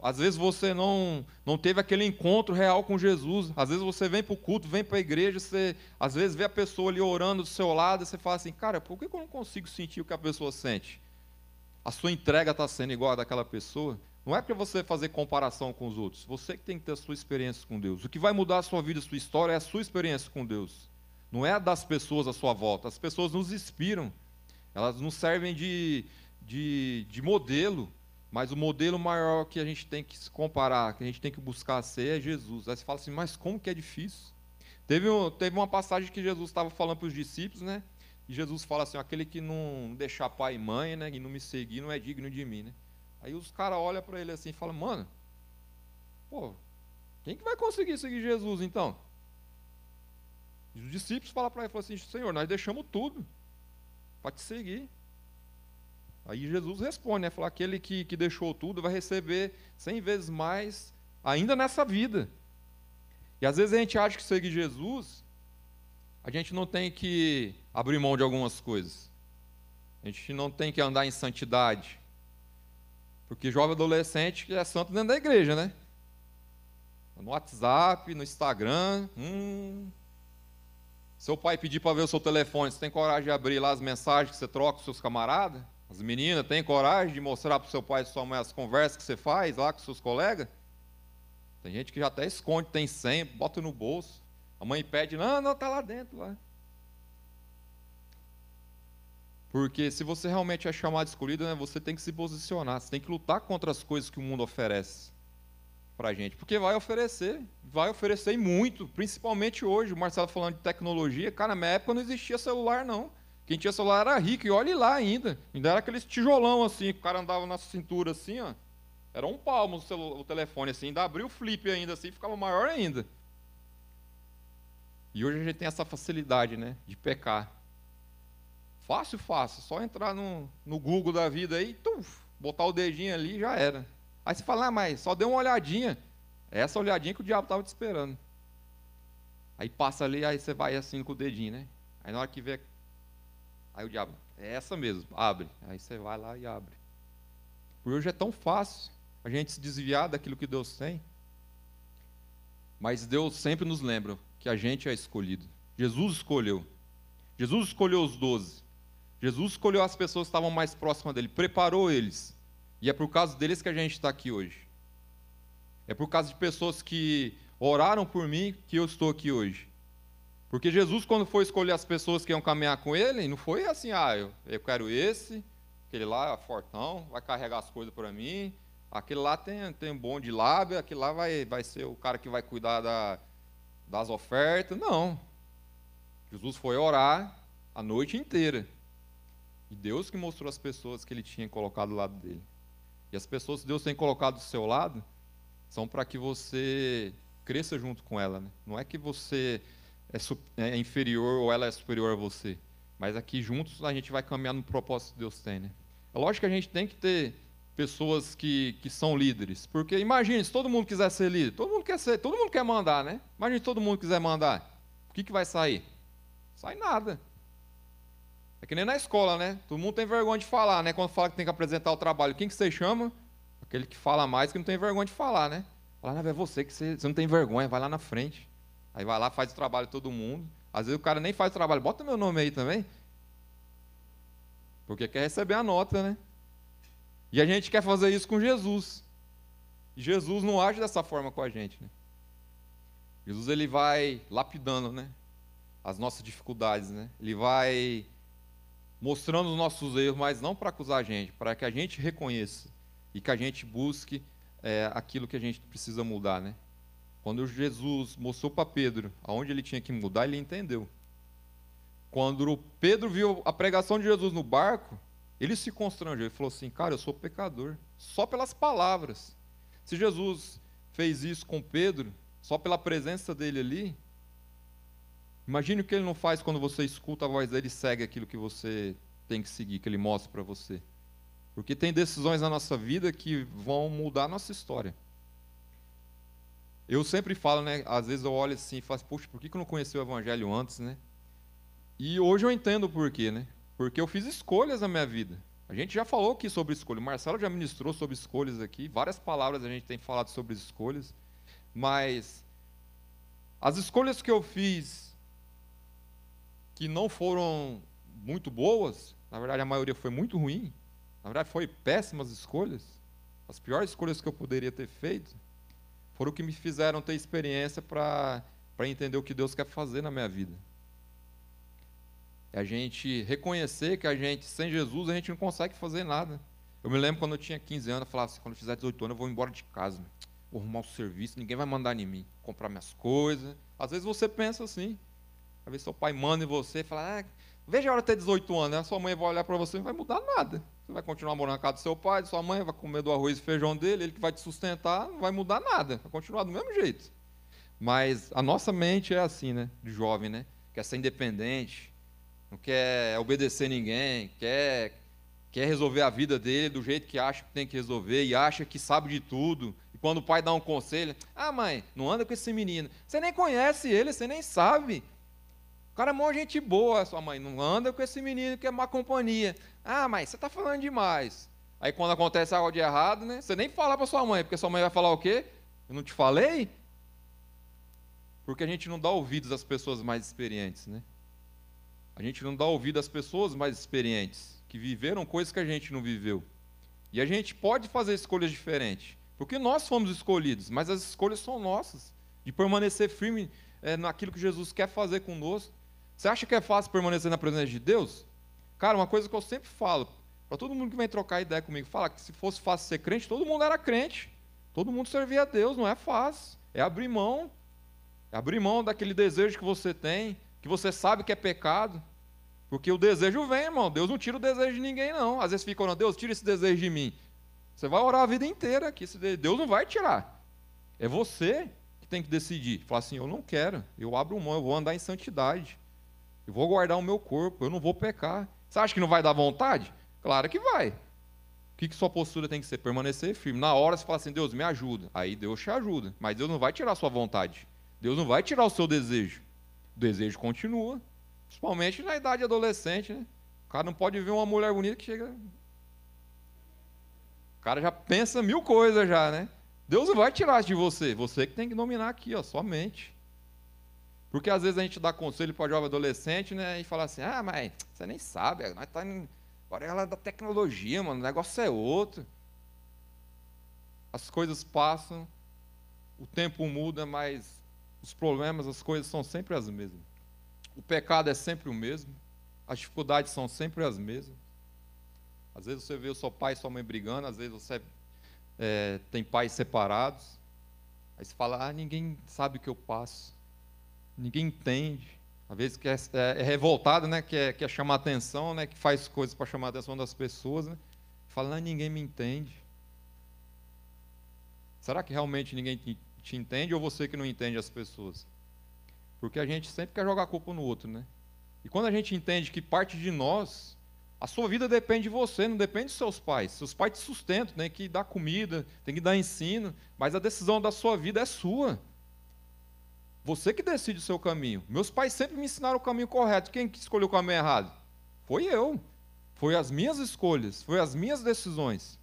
Às vezes você não, não teve aquele encontro real com Jesus. Às vezes você vem para o culto, vem para a igreja, você às vezes vê a pessoa ali orando do seu lado, e você fala assim, cara, por que eu não consigo sentir o que a pessoa sente? A sua entrega está sendo igual a daquela pessoa? Não é para você fazer comparação com os outros. Você que tem que ter a sua experiência com Deus. O que vai mudar a sua vida, a sua história, é a sua experiência com Deus. Não é a das pessoas à sua volta. As pessoas nos inspiram. Elas nos servem de, de, de modelo, mas o modelo maior que a gente tem que se comparar, que a gente tem que buscar ser, é Jesus. Aí você fala assim, mas como que é difícil? Teve, teve uma passagem que Jesus estava falando para os discípulos, né? E Jesus fala assim: aquele que não deixar pai e mãe, né? E não me seguir, não é digno de mim, né? Aí os caras olham para ele assim e falam: mano, pô, quem que vai conseguir seguir Jesus então? E os discípulos falam para ele falam assim: Senhor, nós deixamos tudo para te seguir. Aí Jesus responde, né? Fala, aquele que, que deixou tudo vai receber cem vezes mais ainda nessa vida. E às vezes a gente acha que seguir Jesus, a gente não tem que abrir mão de algumas coisas. A gente não tem que andar em santidade. Porque jovem adolescente é santo dentro da igreja, né? No WhatsApp, no Instagram. Hum, seu pai pedir para ver o seu telefone, você tem coragem de abrir lá as mensagens que você troca com seus camaradas? As meninas têm coragem de mostrar para o seu pai e sua mãe as conversas que você faz lá com seus colegas? Tem gente que já até esconde, tem senha, bota no bolso. A mãe pede, não, não, está lá dentro. lá. Porque se você realmente é chamado escolhido, né, você tem que se posicionar, você tem que lutar contra as coisas que o mundo oferece para a gente, porque vai oferecer, vai oferecer muito, principalmente hoje. O Marcelo falando de tecnologia, cara, na minha época não existia celular, não. Quem tinha celular era rico, e olhe lá ainda. Ainda era aqueles tijolão assim, que o cara andava na cintura assim, ó. Era um palmo o, celular, o telefone assim, ainda abriu o flip ainda assim, ficava maior ainda. E hoje a gente tem essa facilidade, né, de pecar. Fácil, fácil, só entrar no, no Google da vida aí, tuf, botar o dedinho ali já era. Aí você fala, ah, mas só deu uma olhadinha. É essa olhadinha que o diabo estava te esperando. Aí passa ali, aí você vai assim com o dedinho, né? Aí na hora que vê. Aí o diabo, é essa mesmo, abre. Aí você vai lá e abre. Por hoje é tão fácil a gente se desviar daquilo que Deus tem. Mas Deus sempre nos lembra que a gente é escolhido. Jesus escolheu. Jesus escolheu os doze. Jesus escolheu as pessoas que estavam mais próximas dele, preparou eles. E é por causa deles que a gente está aqui hoje. É por causa de pessoas que oraram por mim que eu estou aqui hoje. Porque Jesus, quando foi escolher as pessoas que iam caminhar com ele, não foi assim, ah, eu, eu quero esse, aquele lá é fortão, vai carregar as coisas para mim, aquele lá tem, tem um bom de lábia, aquele lá vai, vai ser o cara que vai cuidar da, das ofertas. Não. Jesus foi orar a noite inteira. E Deus que mostrou as pessoas que ele tinha colocado do lado dele. E as pessoas que Deus tem colocado do seu lado são para que você cresça junto com ela. Né? Não é que você é, é, inferior ou ela é superior a você, mas aqui juntos a gente vai caminhar no propósito que Deus tem. Né? É lógico que a gente tem que ter pessoas que, que são líderes, porque imagine se todo mundo quiser ser líder, todo mundo quer ser, todo mundo quer mandar, né? Imagine se todo mundo quiser mandar, o que, que vai sair? Sai nada. É que nem na escola, né? Todo mundo tem vergonha de falar, né? Quando fala que tem que apresentar o trabalho, quem que você chama? Aquele que fala mais que não tem vergonha de falar, né? Fala, não, é você que você, você não tem vergonha, vai lá na frente. Aí vai lá, faz o trabalho todo mundo. Às vezes o cara nem faz o trabalho, bota meu nome aí também. Porque quer receber a nota, né? E a gente quer fazer isso com Jesus. E Jesus não age dessa forma com a gente, né? Jesus ele vai lapidando, né? As nossas dificuldades, né? Ele vai mostrando os nossos erros, mas não para acusar a gente, para que a gente reconheça e que a gente busque é, aquilo que a gente precisa mudar, né? Quando Jesus mostrou para Pedro aonde ele tinha que mudar, ele entendeu. Quando Pedro viu a pregação de Jesus no barco, ele se constrangeu e falou assim: Cara, eu sou pecador, só pelas palavras. Se Jesus fez isso com Pedro, só pela presença dele ali, imagine o que ele não faz quando você escuta a voz dele e segue aquilo que você tem que seguir, que ele mostra para você. Porque tem decisões na nossa vida que vão mudar a nossa história. Eu sempre falo, né? Às vezes eu olho assim e falo, poxa, por que eu não conheci o Evangelho antes, né? E hoje eu entendo o porquê, né? Porque eu fiz escolhas na minha vida. A gente já falou aqui sobre escolha. O Marcelo já ministrou sobre escolhas aqui. Várias palavras a gente tem falado sobre escolhas. Mas as escolhas que eu fiz que não foram muito boas, na verdade a maioria foi muito ruim, na verdade foi péssimas escolhas, as piores escolhas que eu poderia ter feito, foram que me fizeram ter experiência para entender o que Deus quer fazer na minha vida. É a gente reconhecer que a gente, sem Jesus, a gente não consegue fazer nada. Eu me lembro quando eu tinha 15 anos, eu falava assim, quando eu fizer 18 anos, eu vou embora de casa. Vou arrumar o um serviço, ninguém vai mandar em mim. Comprar minhas coisas. Às vezes você pensa assim. Às vezes seu pai manda em você e fala, ah, veja a hora ter 18 anos, né? a sua mãe vai olhar para você e não vai mudar nada. Você vai continuar morando na casa do seu pai, de sua mãe, vai comer do arroz e feijão dele, ele que vai te sustentar, não vai mudar nada, vai continuar do mesmo jeito. Mas a nossa mente é assim, né? De jovem, né? Quer ser independente, não quer obedecer ninguém, quer, quer resolver a vida dele do jeito que acha que tem que resolver e acha que sabe de tudo. E quando o pai dá um conselho, ah, mãe, não anda com esse menino. Você nem conhece ele, você nem sabe. Cara é mó gente boa, sua mãe. Não anda com esse menino que é má companhia. Ah, mas você está falando demais. Aí quando acontece algo de errado, né? Você nem fala para sua mãe, porque sua mãe vai falar o quê? Eu não te falei? Porque a gente não dá ouvidos às pessoas mais experientes, né? A gente não dá ouvido às pessoas mais experientes, que viveram coisas que a gente não viveu. E a gente pode fazer escolhas diferentes, porque nós fomos escolhidos, mas as escolhas são nossas, de permanecer firme é, naquilo que Jesus quer fazer conosco. Você acha que é fácil permanecer na presença de Deus? Cara, uma coisa que eu sempre falo, para todo mundo que vem trocar ideia comigo, fala que se fosse fácil ser crente, todo mundo era crente. Todo mundo servia a Deus, não é fácil. É abrir mão. É abrir mão daquele desejo que você tem, que você sabe que é pecado. Porque o desejo vem, irmão. Deus não tira o desejo de ninguém, não. Às vezes fica orando, Deus, tira esse desejo de mim. Você vai orar a vida inteira que Deus não vai tirar. É você que tem que decidir. Falar assim, eu não quero. Eu abro mão, eu vou andar em santidade. Eu vou guardar o meu corpo, eu não vou pecar. Você acha que não vai dar vontade? Claro que vai. O que, que sua postura tem que ser? Permanecer firme. Na hora você fala assim, Deus, me ajuda. Aí Deus te ajuda. Mas Deus não vai tirar a sua vontade. Deus não vai tirar o seu desejo. O desejo continua. Principalmente na idade adolescente, né? O cara não pode ver uma mulher bonita que chega. O cara já pensa mil coisas já, né? Deus não vai tirar de você. Você que tem que dominar aqui, ó, sua mente. Porque às vezes a gente dá conselho para jovem adolescente, né? E fala assim, ah, mas você nem sabe, nós tá em... agora é ela da tecnologia, mano, o negócio é outro. As coisas passam, o tempo muda, mas os problemas, as coisas são sempre as mesmas. O pecado é sempre o mesmo, as dificuldades são sempre as mesmas. Às vezes você vê o seu pai e sua mãe brigando, às vezes você é, tem pais separados. Aí você fala, ah, ninguém sabe o que eu passo ninguém entende. Às vezes é, é, é revoltado, né? Quer, quer chamar atenção, né? Que faz coisas para chamar a atenção das pessoas, né? Fala, ah, ninguém me entende. Será que realmente ninguém te, te entende ou você que não entende as pessoas? Porque a gente sempre quer jogar a culpa no outro, né? E quando a gente entende que parte de nós, a sua vida depende de você, não depende dos seus pais. Seus pais te sustentam, tem que dar comida, tem que dar ensino, mas a decisão da sua vida é sua. Você que decide o seu caminho. Meus pais sempre me ensinaram o caminho correto. Quem que escolheu o caminho errado? Foi eu. Foi as minhas escolhas, foi as minhas decisões.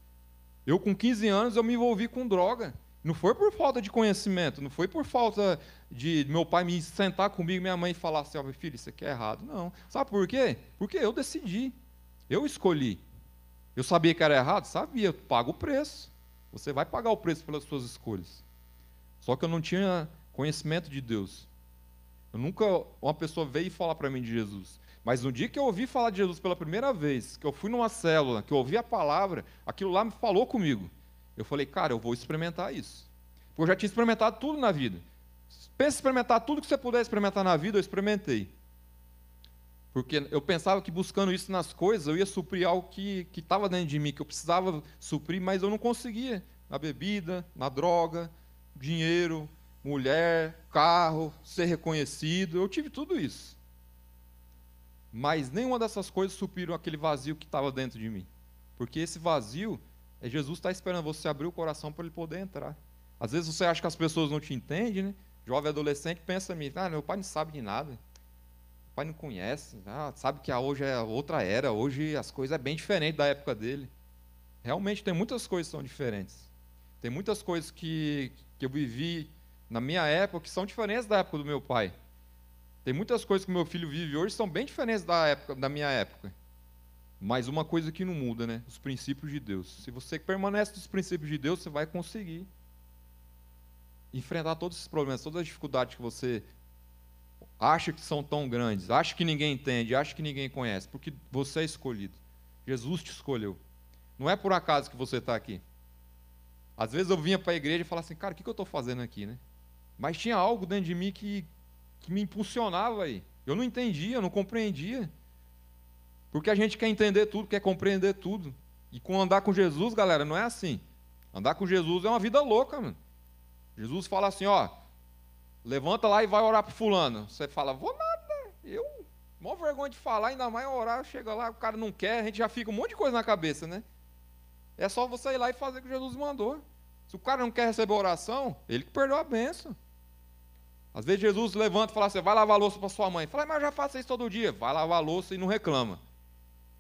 Eu com 15 anos eu me envolvi com droga. Não foi por falta de conhecimento, não foi por falta de meu pai me sentar comigo, minha mãe falar assim, oh, filho, isso aqui é errado. Não. Sabe por quê? Porque eu decidi. Eu escolhi. Eu sabia que era errado? Sabia. Paga o preço. Você vai pagar o preço pelas suas escolhas. Só que eu não tinha conhecimento de Deus. Eu nunca uma pessoa veio falar para mim de Jesus. Mas no dia que eu ouvi falar de Jesus pela primeira vez, que eu fui numa célula, que eu ouvi a palavra, aquilo lá me falou comigo. Eu falei, cara, eu vou experimentar isso. Porque eu já tinha experimentado tudo na vida. Pensa em experimentar tudo que você puder experimentar na vida, eu experimentei. Porque eu pensava que buscando isso nas coisas eu ia suprir algo que estava dentro de mim, que eu precisava suprir, mas eu não conseguia. Na bebida, na droga, dinheiro, mulher, carro, ser reconhecido. Eu tive tudo isso. Mas nenhuma dessas coisas supriram aquele vazio que estava dentro de mim. Porque esse vazio é Jesus está esperando você abrir o coração para ele poder entrar. Às vezes você acha que as pessoas não te entendem, né? Jovem adolescente pensa mim, ah, meu pai não sabe de nada pai não conhece, ah, sabe que hoje é outra era, hoje as coisas é bem diferente da época dele. Realmente tem muitas coisas que são diferentes. Tem muitas coisas que, que eu vivi na minha época que são diferentes da época do meu pai. Tem muitas coisas que meu filho vive hoje são bem diferentes da época da minha época. Mas uma coisa que não muda, né? Os princípios de Deus. Se você permanece nos princípios de Deus, você vai conseguir enfrentar todos esses problemas, todas as dificuldades que você acha que são tão grandes, acha que ninguém entende, acha que ninguém conhece, porque você é escolhido. Jesus te escolheu. Não é por acaso que você está aqui. Às vezes eu vinha para a igreja e falava assim, cara, o que, que eu estou fazendo aqui, né? Mas tinha algo dentro de mim que, que me impulsionava aí. Eu não entendia, eu não compreendia. Porque a gente quer entender tudo, quer compreender tudo. E com andar com Jesus, galera, não é assim. Andar com Jesus é uma vida louca, mano. Jesus fala assim, ó, Levanta lá e vai orar para fulano. Você fala, vou nada. Eu, mó vergonha de falar, ainda mais orar. Chega lá, o cara não quer, a gente já fica um monte de coisa na cabeça, né? É só você ir lá e fazer o que Jesus mandou. Se o cara não quer receber oração, ele que perdeu a benção. Às vezes Jesus levanta e fala assim, vai lavar louça para sua mãe. Fala, mas eu já faço isso todo dia. Vai lavar louça e não reclama.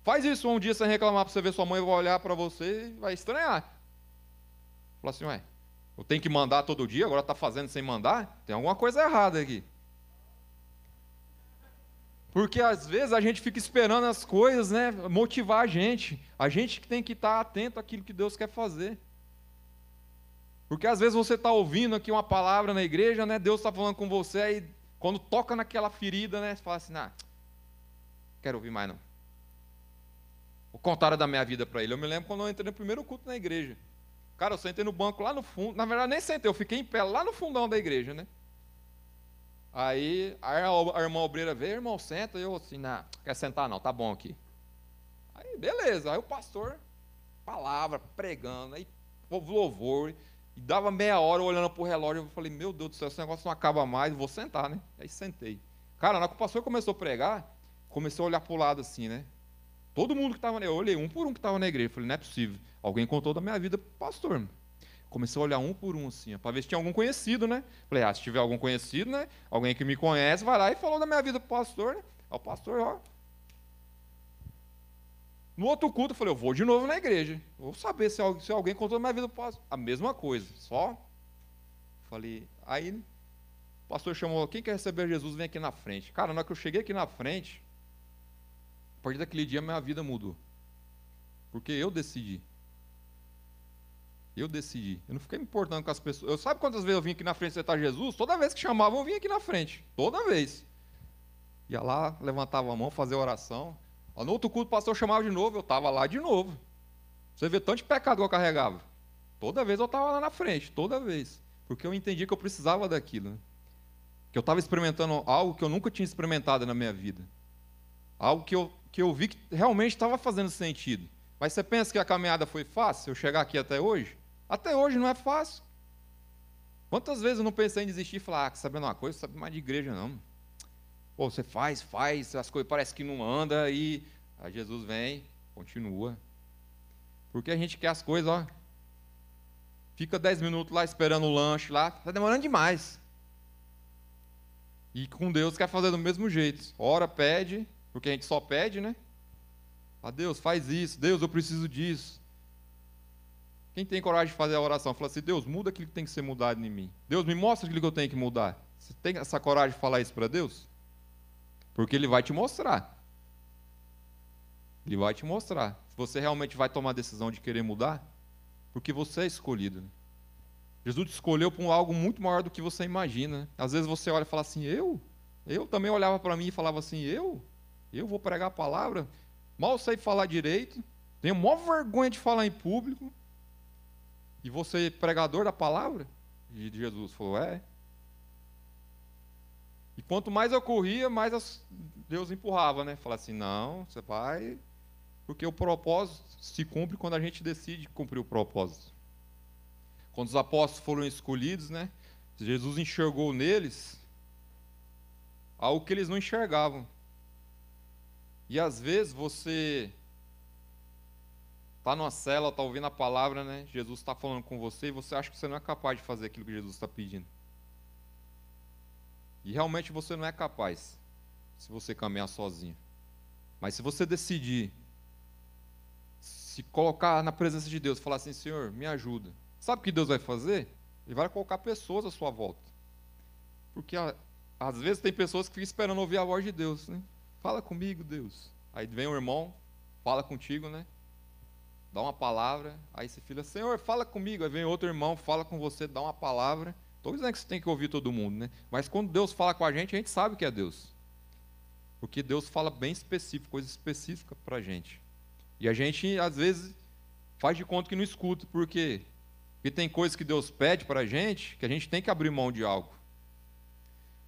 Faz isso um dia sem reclamar para você ver sua mãe vai olhar para você e vai estranhar. Fala assim, ué, eu tenho que mandar todo dia, agora está fazendo sem mandar? Tem alguma coisa errada aqui. Porque às vezes a gente fica esperando as coisas, né, motivar a gente. A gente que tem que estar atento àquilo que Deus quer fazer. Porque às vezes você está ouvindo aqui uma palavra na igreja, né, Deus está falando com você, aí quando toca naquela ferida, né, você fala assim, ah, quero ouvir mais não. O contaram da minha vida para ele. Eu me lembro quando eu entrei no primeiro culto na igreja. Cara, eu sentei no banco lá no fundo. Na verdade, nem sentei, eu fiquei em pé lá no fundão da igreja, né? Aí a, a irmã obreira veio, irmão, senta. E eu assim, não, quer sentar não, tá bom aqui. Aí, beleza. Aí o pastor, palavra, pregando, aí louvor. E dava meia hora olhando pro relógio. Eu falei, meu Deus do céu, esse negócio não acaba mais, vou sentar, né? Aí sentei. Cara, na hora que o pastor começou a pregar, comecei a olhar pro lado assim, né? Todo mundo que estava, eu olhei um por um que estava na igreja. Falei, não é possível. Alguém contou da minha vida para o pastor. Comecei a olhar um por um, assim, para ver se tinha algum conhecido, né? Falei, ah, se tiver algum conhecido, né? Alguém que me conhece, vai lá e falou da minha vida para o pastor, né? Aí o pastor, ó. No outro culto, eu falei, eu vou de novo na igreja. Vou saber se, se alguém contou da minha vida para o pastor. A mesma coisa, só. Falei, aí o pastor chamou, quem quer receber Jesus, vem aqui na frente. Cara, na hora que eu cheguei aqui na frente, partir daquele dia, minha vida mudou. Porque eu decidi. Eu decidi. Eu não fiquei me importando com as pessoas. Eu sabe quantas vezes eu vim aqui na frente aceitar Jesus? Toda vez que chamavam, eu vinha aqui na frente. Toda vez. Ia lá, levantava a mão, fazia oração. No outro culto, o pastor chamava de novo, eu estava lá de novo. Você vê tanto de pecado que eu carregava. Toda vez eu estava lá na frente, toda vez. Porque eu entendi que eu precisava daquilo. Né? Que eu estava experimentando algo que eu nunca tinha experimentado na minha vida. Algo que eu que eu vi que realmente estava fazendo sentido. Mas você pensa que a caminhada foi fácil, eu chegar aqui até hoje? Até hoje não é fácil. Quantas vezes eu não pensei em desistir e falar, ah, sabendo uma coisa, sabe mais de igreja não. Pô, você faz, faz, as coisas parecem que não anda e aí Jesus vem, continua. Porque a gente quer as coisas, ó. Fica dez minutos lá esperando o lanche lá, está demorando demais. E com Deus quer fazer do mesmo jeito. Ora, pede, porque a gente só pede, né? A Deus, faz isso. Deus, eu preciso disso. Quem tem coragem de fazer a oração? Fala assim: Deus, muda aquilo que tem que ser mudado em mim. Deus, me mostra aquilo que eu tenho que mudar. Você tem essa coragem de falar isso para Deus? Porque Ele vai te mostrar. Ele vai te mostrar. Se você realmente vai tomar a decisão de querer mudar, porque você é escolhido. Né? Jesus te escolheu para algo muito maior do que você imagina. Né? Às vezes você olha e fala assim: Eu? Eu também olhava para mim e falava assim: Eu? Eu vou pregar a palavra, mal sei falar direito, tenho maior vergonha de falar em público. E você pregador da palavra? E Jesus falou: É. E quanto mais eu corria, mais Deus empurrava, né? Falava assim: não, você vai. Porque o propósito se cumpre quando a gente decide cumprir o propósito. Quando os apóstolos foram escolhidos, né? Jesus enxergou neles algo que eles não enxergavam. E às vezes você está numa cela, está ouvindo a palavra, né? Jesus está falando com você e você acha que você não é capaz de fazer aquilo que Jesus está pedindo. E realmente você não é capaz se você caminhar sozinho. Mas se você decidir se colocar na presença de Deus, falar assim, Senhor, me ajuda. Sabe o que Deus vai fazer? Ele vai colocar pessoas à sua volta. Porque às vezes tem pessoas que ficam esperando ouvir a voz de Deus, né? Fala comigo, Deus. Aí vem um irmão, fala contigo, né? Dá uma palavra, aí você fala, Senhor, fala comigo. Aí vem outro irmão, fala com você, dá uma palavra. Estou dizendo que você tem que ouvir todo mundo, né? Mas quando Deus fala com a gente, a gente sabe que é Deus. Porque Deus fala bem específico, coisa específica para a gente. E a gente, às vezes, faz de conta que não escuta. Por quê? Porque tem coisas que Deus pede para a gente que a gente tem que abrir mão de algo.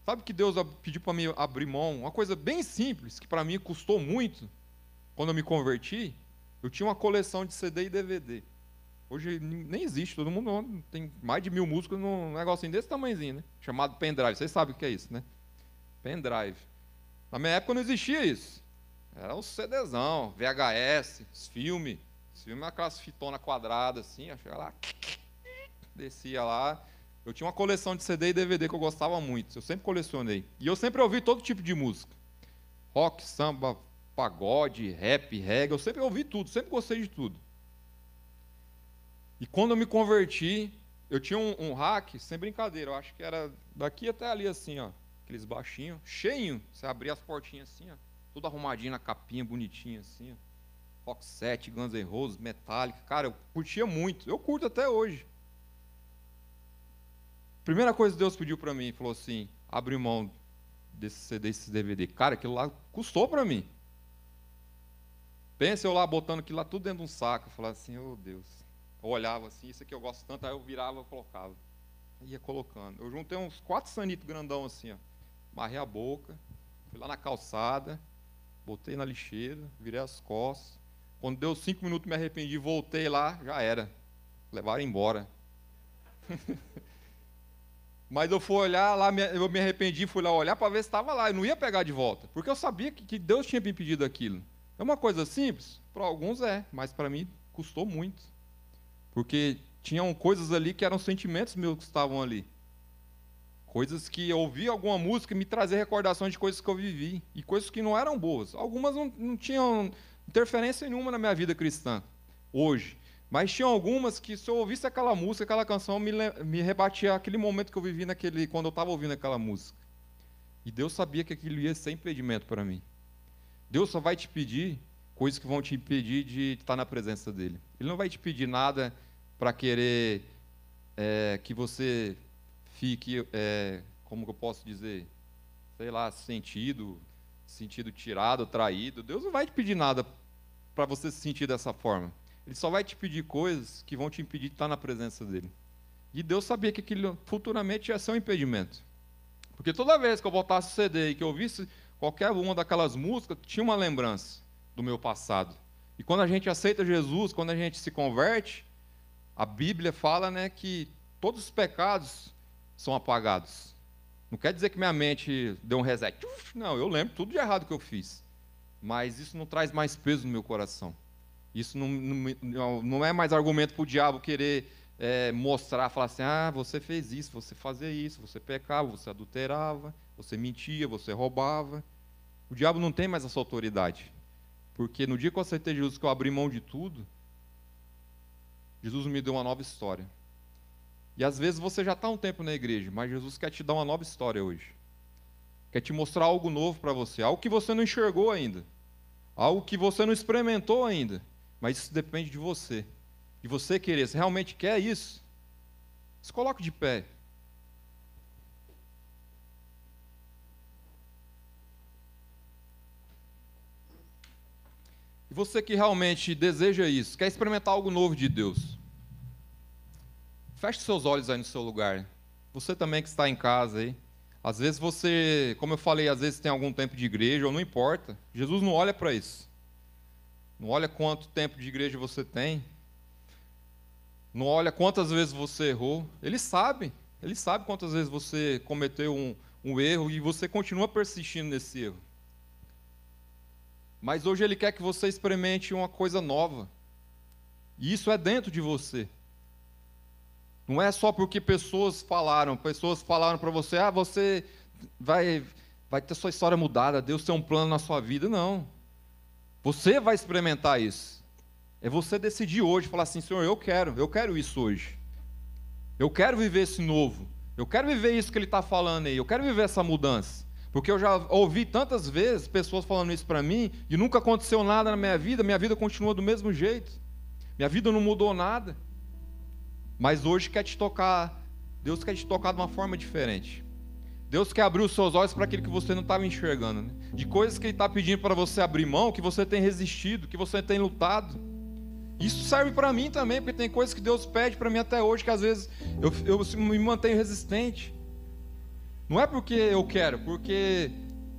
Sabe que Deus pediu para mim abrir mão? Uma coisa bem simples, que para mim custou muito quando eu me converti. Eu tinha uma coleção de CD e DVD. Hoje nem existe, todo mundo tem mais de mil músicas num negocinho desse tamanhozinho, né? Chamado pendrive. Vocês sabem o que é isso, né? Pendrive. Na minha época não existia isso. Era um CDzão, VHS, filme. Os filmes aquelas fitonas quadradas assim, achei lá, descia lá. Eu tinha uma coleção de CD e DVD que eu gostava muito. Eu sempre colecionei. E eu sempre ouvi todo tipo de música. Rock, samba, pagode, rap, reggae. Eu sempre ouvi tudo, sempre gostei de tudo. E quando eu me converti, eu tinha um, um hack, sem brincadeira, eu acho que era daqui até ali assim, ó, aqueles baixinhos, cheinho. Você abria as portinhas assim, ó, tudo arrumadinho na capinha, bonitinho assim, ó. Rock 7, Guns N' Roses, Metallica. Cara, eu curtia muito. Eu curto até hoje. Primeira coisa que Deus pediu para mim, falou assim: abre mão desse CD, desse DVD. Cara, aquilo lá custou para mim. Pensa eu lá botando aquilo lá tudo dentro de um saco. Eu falava assim: oh Deus. Eu olhava assim, isso aqui eu gosto tanto, aí eu virava e colocava. Ia colocando. Eu juntei uns quatro sanitos grandão assim, ó. Marrei a boca, fui lá na calçada, botei na lixeira, virei as costas. Quando deu cinco minutos, me arrependi, voltei lá, já era. Levaram embora. Mas eu fui olhar lá, eu me arrependi, fui lá olhar para ver se estava lá. Eu não ia pegar de volta, porque eu sabia que Deus tinha me pedido aquilo. É uma coisa simples? Para alguns é, mas para mim custou muito. Porque tinham coisas ali que eram sentimentos meus que estavam ali. Coisas que eu ouvi alguma música e me trazia recordações de coisas que eu vivi. E coisas que não eram boas. Algumas não, não tinham interferência nenhuma na minha vida cristã, hoje. Mas tinham algumas que, se eu ouvisse aquela música, aquela canção, me, me rebatia aquele momento que eu vivi naquele, quando eu estava ouvindo aquela música. E Deus sabia que aquilo ia ser impedimento para mim. Deus só vai te pedir coisas que vão te impedir de estar na presença dele. Ele não vai te pedir nada para querer é, que você fique, é, como eu posso dizer, sei lá, sentido, sentido tirado, traído. Deus não vai te pedir nada para você se sentir dessa forma. Ele só vai te pedir coisas que vão te impedir de estar na presença dele. E Deus sabia que aquilo futuramente ia ser um impedimento. Porque toda vez que eu botasse o CD e que eu ouvisse qualquer uma daquelas músicas, tinha uma lembrança do meu passado. E quando a gente aceita Jesus, quando a gente se converte, a Bíblia fala né, que todos os pecados são apagados. Não quer dizer que minha mente deu um reset. Não, eu lembro tudo de errado que eu fiz. Mas isso não traz mais peso no meu coração. Isso não, não, não é mais argumento para o diabo querer é, mostrar, falar assim: ah, você fez isso, você fazia isso, você pecava, você adulterava, você mentia, você roubava. O diabo não tem mais essa autoridade. Porque no dia que eu aceitei Jesus, que eu abri mão de tudo, Jesus me deu uma nova história. E às vezes você já está um tempo na igreja, mas Jesus quer te dar uma nova história hoje. Quer te mostrar algo novo para você, algo que você não enxergou ainda, algo que você não experimentou ainda. Mas isso depende de você, de você querer. Se realmente quer isso, se coloque de pé. E você que realmente deseja isso, quer experimentar algo novo de Deus, feche seus olhos aí no seu lugar. Você também que está em casa aí, Às vezes você, como eu falei, às vezes tem algum tempo de igreja, ou não importa. Jesus não olha para isso. Não olha quanto tempo de igreja você tem. Não olha quantas vezes você errou. Ele sabe. Ele sabe quantas vezes você cometeu um, um erro e você continua persistindo nesse erro. Mas hoje ele quer que você experimente uma coisa nova. E isso é dentro de você. Não é só porque pessoas falaram, pessoas falaram para você, ah, você vai, vai ter sua história mudada, Deus tem um plano na sua vida. Não. Você vai experimentar isso. É você decidir hoje, falar assim, Senhor, eu quero, eu quero isso hoje. Eu quero viver esse novo. Eu quero viver isso que ele está falando aí. Eu quero viver essa mudança. Porque eu já ouvi tantas vezes pessoas falando isso para mim e nunca aconteceu nada na minha vida, minha vida continua do mesmo jeito. Minha vida não mudou nada. Mas hoje quer te tocar, Deus quer te tocar de uma forma diferente. Deus quer abrir os seus olhos para aquilo que você não estava enxergando. Né? De coisas que Ele está pedindo para você abrir mão, que você tem resistido, que você tem lutado. Isso serve para mim também, porque tem coisas que Deus pede para mim até hoje que às vezes eu, eu me mantenho resistente. Não é porque eu quero, porque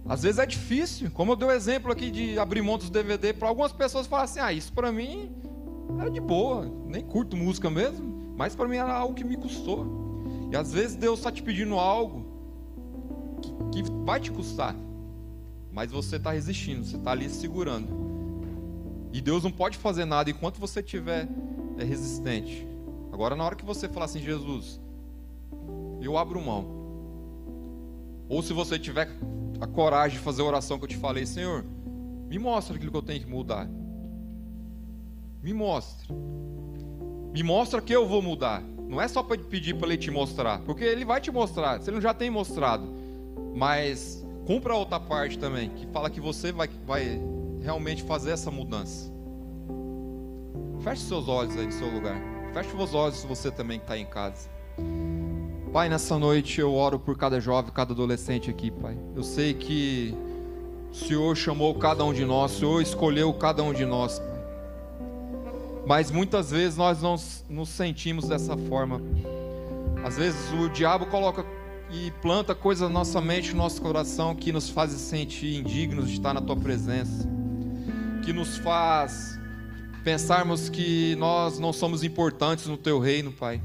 às vezes é difícil. Como eu dei o exemplo aqui de abrir mão dos DVD, para algumas pessoas falam assim: ah, isso para mim era de boa, nem curto música mesmo, mas para mim era algo que me custou. E às vezes Deus está te pedindo algo que, que vai te custar, mas você está resistindo, você está ali segurando. E Deus não pode fazer nada enquanto você estiver é, resistente. Agora, na hora que você falar assim, Jesus, eu abro mão. Ou se você tiver a coragem de fazer a oração que eu te falei, Senhor, me mostra aquilo que eu tenho que mudar. Me mostra. Me mostra que eu vou mudar. Não é só para pedir para ele te mostrar, porque ele vai te mostrar, se ele já tem mostrado. Mas cumpra a outra parte também, que fala que você vai, vai realmente fazer essa mudança. Feche seus olhos aí no seu lugar. Feche os olhos se você também está em casa. Pai, nessa noite eu oro por cada jovem, cada adolescente aqui, Pai. Eu sei que o Senhor chamou cada um de nós, o Senhor escolheu cada um de nós, Pai. Mas muitas vezes nós não nos sentimos dessa forma. Às vezes o diabo coloca e planta coisas na nossa mente, no nosso coração, que nos faz sentir indignos de estar na Tua presença, que nos faz pensarmos que nós não somos importantes no Teu reino, Pai.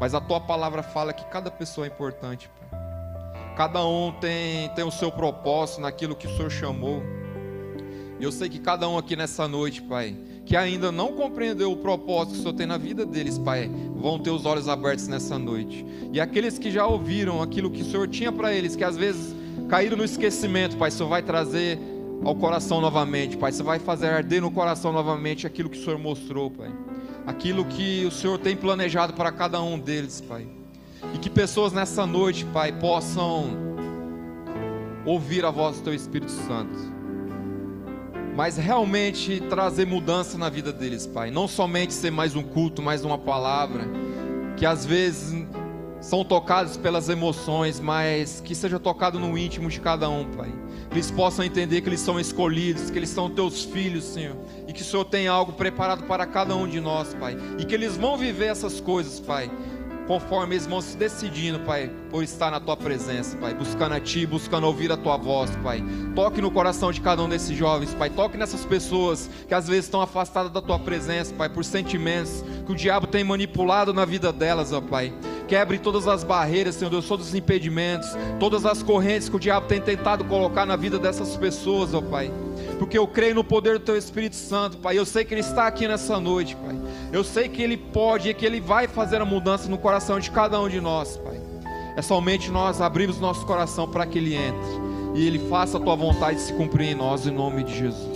Mas a tua palavra fala que cada pessoa é importante. Pai. Cada um tem, tem o seu propósito naquilo que o Senhor chamou. E eu sei que cada um aqui nessa noite, Pai, que ainda não compreendeu o propósito que o Senhor tem na vida deles, Pai, vão ter os olhos abertos nessa noite. E aqueles que já ouviram aquilo que o Senhor tinha para eles, que às vezes caíram no esquecimento, Pai, o Senhor vai trazer ao coração novamente, Pai. Você vai fazer arder no coração novamente aquilo que o Senhor mostrou, Pai aquilo que o Senhor tem planejado para cada um deles, Pai. E que pessoas nessa noite, Pai, possam ouvir a voz do Teu Espírito Santo, mas realmente trazer mudança na vida deles, Pai. Não somente ser mais um culto, mais uma palavra, que às vezes são tocados pelas emoções, mas que seja tocado no íntimo de cada um, Pai que eles possam entender que eles são escolhidos, que eles são teus filhos, Senhor, que o Senhor tem algo preparado para cada um de nós, Pai, e que eles vão viver essas coisas, Pai, conforme eles vão se decidindo, Pai, por estar na tua presença, Pai, buscando a Ti, buscando ouvir a Tua voz, Pai. Toque no coração de cada um desses jovens, Pai. Toque nessas pessoas que às vezes estão afastadas da Tua presença, Pai, por sentimentos que o diabo tem manipulado na vida delas, ó Pai. Quebre todas as barreiras, Senhor Deus, todos os impedimentos, todas as correntes que o diabo tem tentado colocar na vida dessas pessoas, ó Pai. Porque eu creio no poder do Teu Espírito Santo, Pai. Eu sei que Ele está aqui nessa noite, Pai. Eu sei que Ele pode e que Ele vai fazer a mudança no coração de cada um de nós, Pai. É somente nós abrirmos nosso coração para que Ele entre e Ele faça a Tua vontade se cumprir em nós, em nome de Jesus.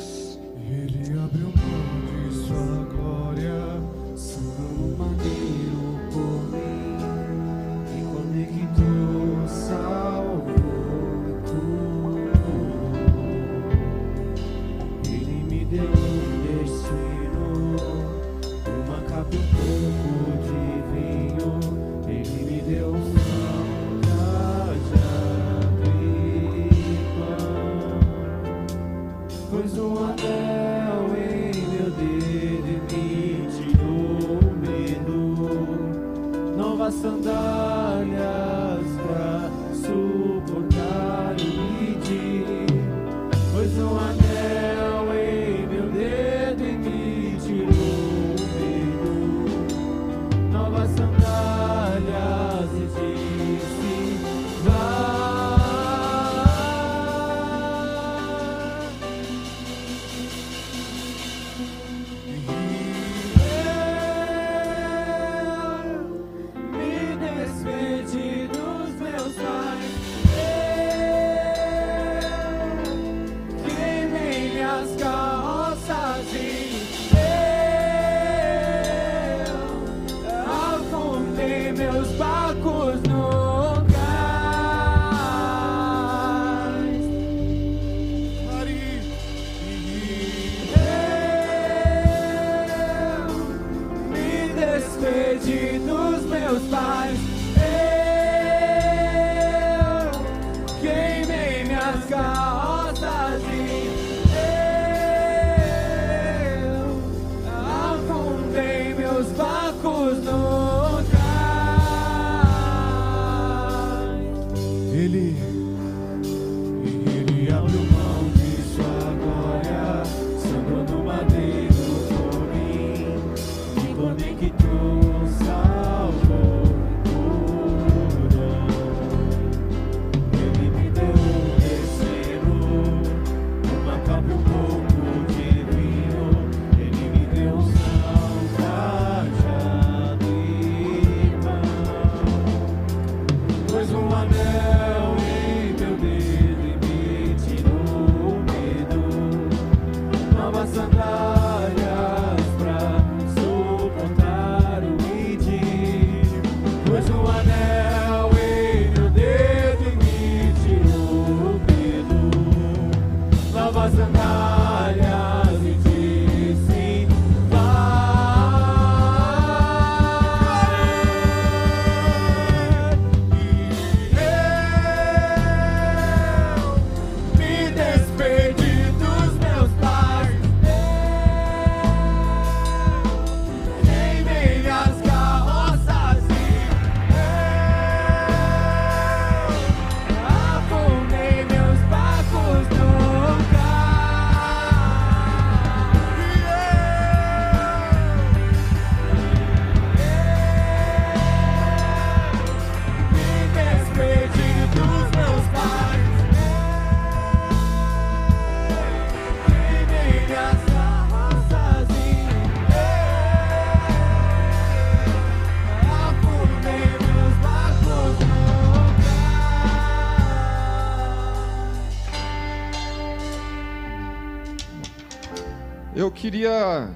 Queria.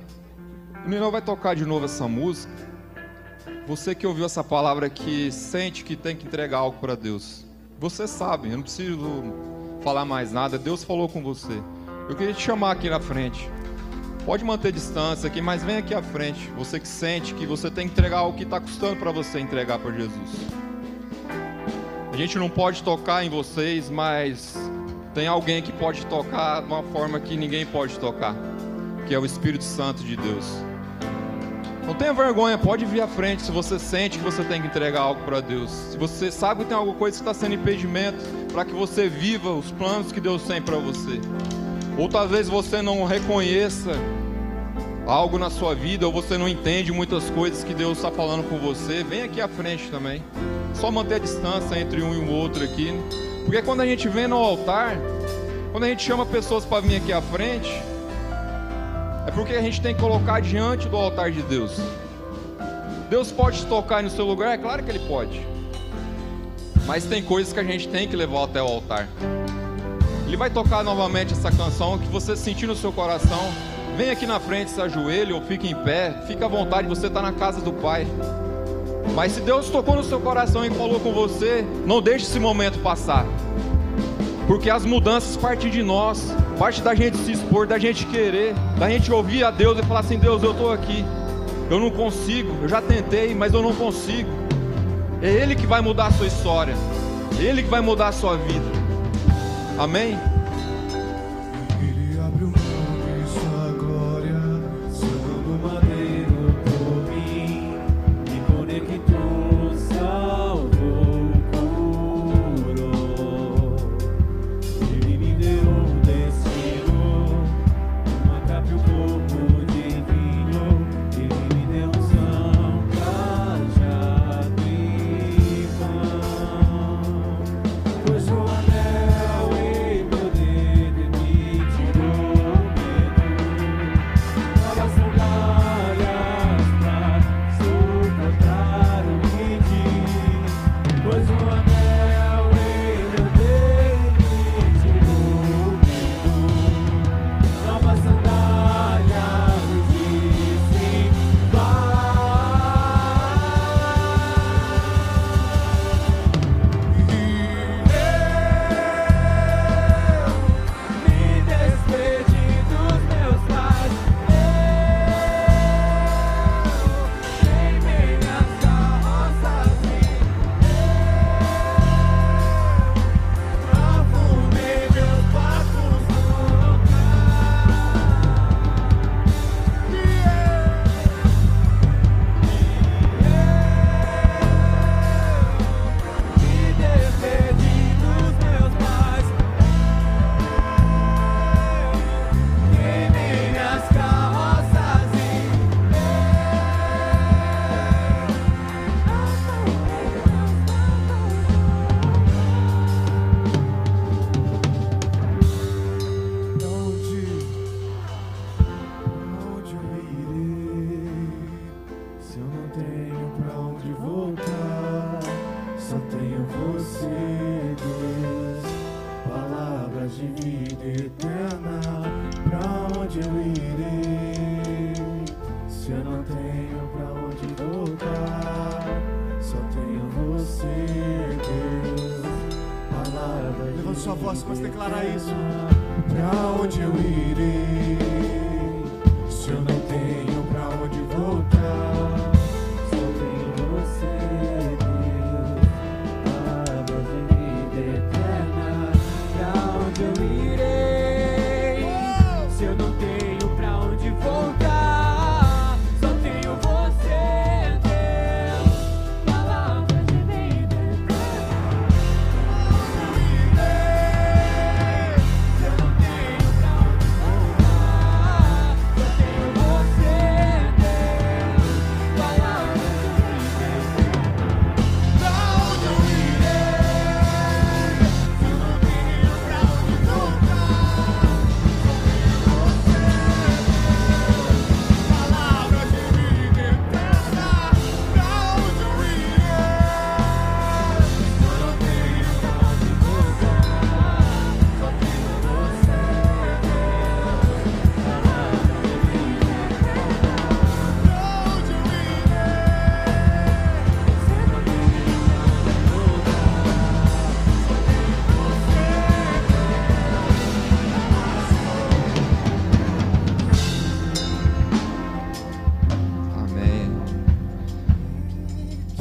O Ninão vai tocar de novo essa música. Você que ouviu essa palavra aqui, sente que tem que entregar algo para Deus. Você sabe, eu não preciso falar mais nada. Deus falou com você. Eu queria te chamar aqui na frente. Pode manter distância aqui, mas vem aqui à frente. Você que sente que você tem que entregar algo que está custando para você entregar para Jesus. A gente não pode tocar em vocês, mas tem alguém que pode tocar de uma forma que ninguém pode tocar, que é o Espírito Santo de Deus. Não tenha vergonha, pode vir à frente se você sente que você tem que entregar algo para Deus. Se você sabe que tem alguma coisa que está sendo impedimento para que você viva os planos que Deus tem para você. Ou talvez você não reconheça algo na sua vida, ou você não entende muitas coisas que Deus está falando com você, vem aqui à frente também. Só manter a distância entre um e o outro aqui. Porque quando a gente vem no altar, quando a gente chama pessoas para vir aqui à frente, é porque a gente tem que colocar diante do altar de Deus. Deus pode tocar no seu lugar? É claro que Ele pode. Mas tem coisas que a gente tem que levar até o altar. Ele vai tocar novamente essa canção que você sentir no seu coração. Vem aqui na frente, se ajoelhe ou fique em pé. Fique à vontade, você está na casa do Pai. Mas se Deus tocou no seu coração e falou com você, não deixe esse momento passar. Porque as mudanças partem de nós, parte da gente se expor, da gente querer, da gente ouvir a Deus e falar assim: Deus, eu estou aqui. Eu não consigo, eu já tentei, mas eu não consigo. É Ele que vai mudar a sua história, é Ele que vai mudar a sua vida. Amém?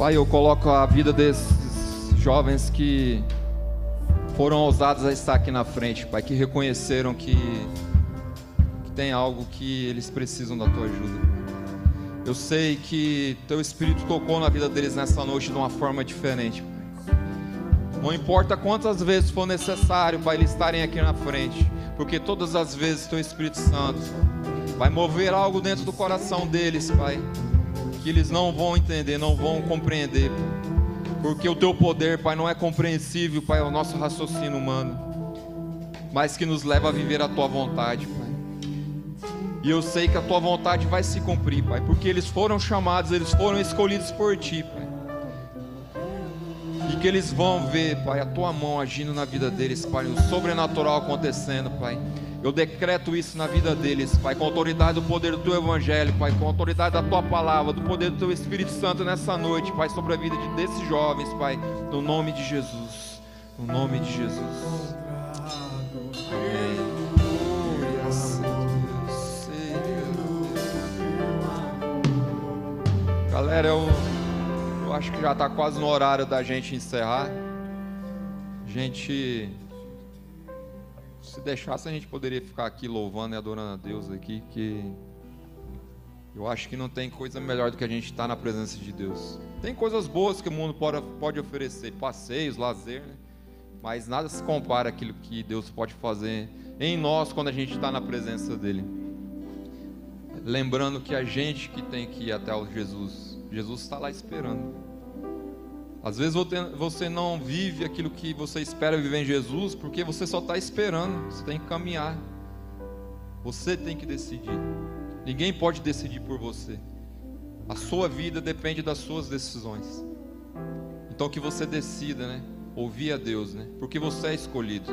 Pai, eu coloco a vida desses jovens que foram ousados a estar aqui na frente, Pai, que reconheceram que, que tem algo que eles precisam da tua ajuda. Eu sei que teu Espírito tocou na vida deles nessa noite de uma forma diferente. Não importa quantas vezes for necessário para eles estarem aqui na frente, porque todas as vezes teu Espírito Santo vai mover algo dentro do coração deles, Pai, que eles não vão entender, não vão compreender, porque o teu poder, Pai, não é compreensível, Pai, ao nosso raciocínio humano, mas que nos leva a viver a tua vontade, Pai. E eu sei que a tua vontade vai se cumprir, Pai, porque eles foram chamados, eles foram escolhidos por ti, Pai. E que eles vão ver, Pai, a tua mão agindo na vida deles, Pai, o sobrenatural acontecendo, Pai. Eu decreto isso na vida deles, Pai, com a autoridade do poder do teu evangelho, Pai, com a autoridade da tua palavra, do poder do teu Espírito Santo nessa noite, Pai, sobre a vida de- desses jovens, Pai, no nome de Jesus. No nome de Jesus. Amém. Galera, eu, eu acho que já está quase no horário da gente encerrar. Gente, se deixasse a gente poderia ficar aqui louvando e adorando a Deus aqui, que eu acho que não tem coisa melhor do que a gente estar na presença de Deus. Tem coisas boas que o mundo pode, pode oferecer, passeios, lazer, né? mas nada se compara àquilo que Deus pode fazer em nós quando a gente está na presença dele. Lembrando que a gente que tem que ir até o Jesus, Jesus está lá esperando. Às vezes você não vive aquilo que você espera viver em Jesus, porque você só está esperando, você tem que caminhar. Você tem que decidir. Ninguém pode decidir por você. A sua vida depende das suas decisões. Então que você decida, né? Ouvir a Deus, né? Porque você é escolhido.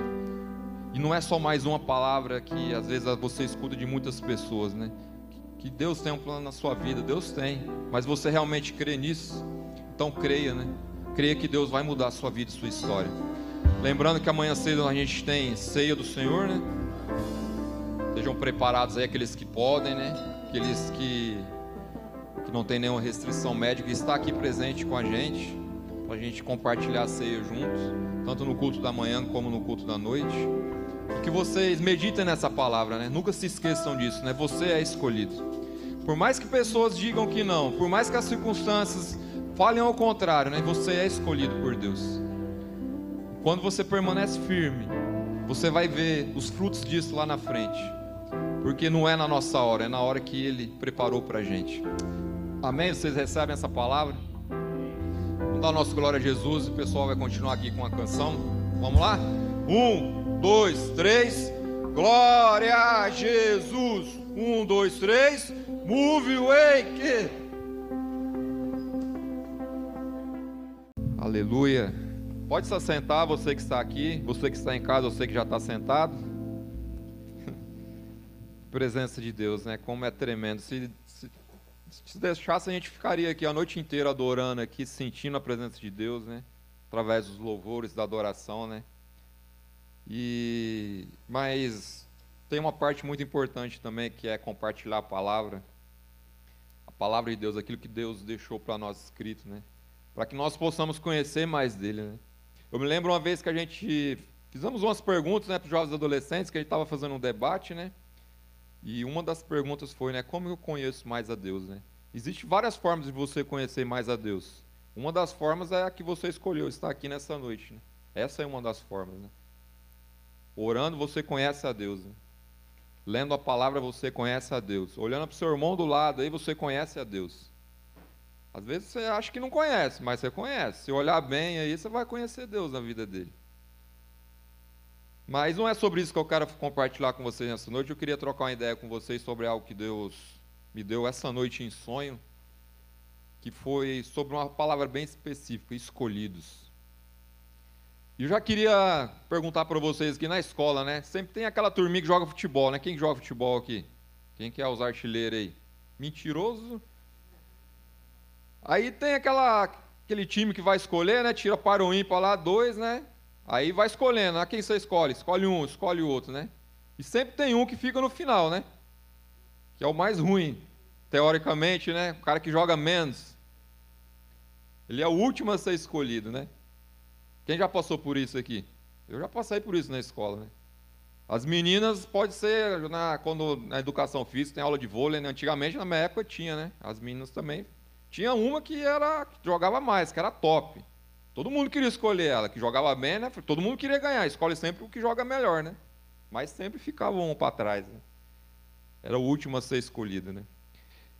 E não é só mais uma palavra que às vezes você escuta de muitas pessoas, né? Que Deus tem um plano na sua vida, Deus tem. Mas você realmente crê nisso? Então creia, né? Creia que Deus vai mudar a sua vida e sua história. Lembrando que amanhã cedo a gente tem ceia do Senhor, né? Sejam preparados aí aqueles que podem, né? Aqueles que, que não tem nenhuma restrição médica, está aqui presente com a gente, para a gente compartilhar a ceia juntos, tanto no culto da manhã como no culto da noite. E que vocês meditem nessa palavra, né? Nunca se esqueçam disso, né? Você é escolhido. Por mais que pessoas digam que não, por mais que as circunstâncias falem ao contrário, né? Você é escolhido por Deus. Quando você permanece firme, você vai ver os frutos disso lá na frente. Porque não é na nossa hora, é na hora que Ele preparou para a gente. Amém? Vocês recebem essa palavra? Vamos dar nosso glória a Jesus. O pessoal vai continuar aqui com a canção. Vamos lá? Um, dois, três. Glória a Jesus. Um, dois, três. Move wake. Aleluia. Pode se assentar, você que está aqui, você que está em casa, você que já está sentado. Presença de Deus, né? Como é tremendo. Se, se, se deixasse, a gente ficaria aqui a noite inteira adorando aqui, sentindo a presença de Deus, né? Através dos louvores, da adoração, né? E mas tem uma parte muito importante também que é compartilhar a palavra, a palavra de Deus, aquilo que Deus deixou para nós escrito, né? Para que nós possamos conhecer mais dele, né? Eu me lembro uma vez que a gente fizemos umas perguntas, né, para os jovens adolescentes, que a gente estava fazendo um debate, né? E uma das perguntas foi, né, como eu conheço mais a Deus, né? Existem várias formas de você conhecer mais a Deus. Uma das formas é a que você escolheu, estar aqui nessa noite, né? Essa é uma das formas, né? Orando, você conhece a Deus. Né? Lendo a palavra, você conhece a Deus. Olhando para o seu irmão do lado, aí você conhece a Deus. Às vezes você acha que não conhece, mas você conhece. Se olhar bem aí, você vai conhecer Deus na vida dele. Mas não é sobre isso que eu quero compartilhar com vocês nessa noite. Eu queria trocar uma ideia com vocês sobre algo que Deus me deu essa noite em sonho, que foi sobre uma palavra bem específica, escolhidos. E eu já queria perguntar para vocês aqui na escola, né? Sempre tem aquela turminha que joga futebol, né? Quem joga futebol aqui? Quem que é os artilheiros aí? Mentiroso? Aí tem aquela, aquele time que vai escolher, né? Tira para o ímpar lá, dois, né? Aí vai escolhendo. Ah, quem você escolhe? Escolhe um, escolhe o outro, né? E sempre tem um que fica no final, né? Que é o mais ruim, teoricamente, né? O cara que joga menos. Ele é o último a ser escolhido, né? Quem já passou por isso aqui? Eu já passei por isso na escola, né? As meninas, pode ser, na, quando na educação física tem aula de vôlei, né? antigamente na minha época tinha, né? As meninas também. Tinha uma que era que jogava mais, que era top. Todo mundo queria escolher ela, que jogava bem, né? Todo mundo queria ganhar, escolhe sempre o que joga melhor, né? Mas sempre ficava um para trás, né? Era o último a ser escolhido, né?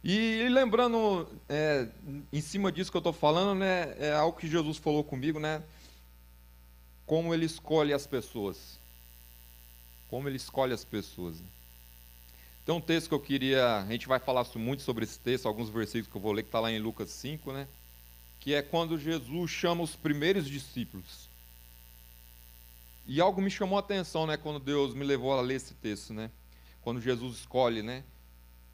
E, lembrando, é, em cima disso que eu estou falando, né? É algo que Jesus falou comigo, né? como ele escolhe as pessoas. Como ele escolhe as pessoas. Tem um texto que eu queria. A gente vai falar muito sobre esse texto, alguns versículos que eu vou ler, que está lá em Lucas 5, né? Que é quando Jesus chama os primeiros discípulos. E algo me chamou a atenção, né? Quando Deus me levou a ler esse texto, né? Quando Jesus escolhe, né?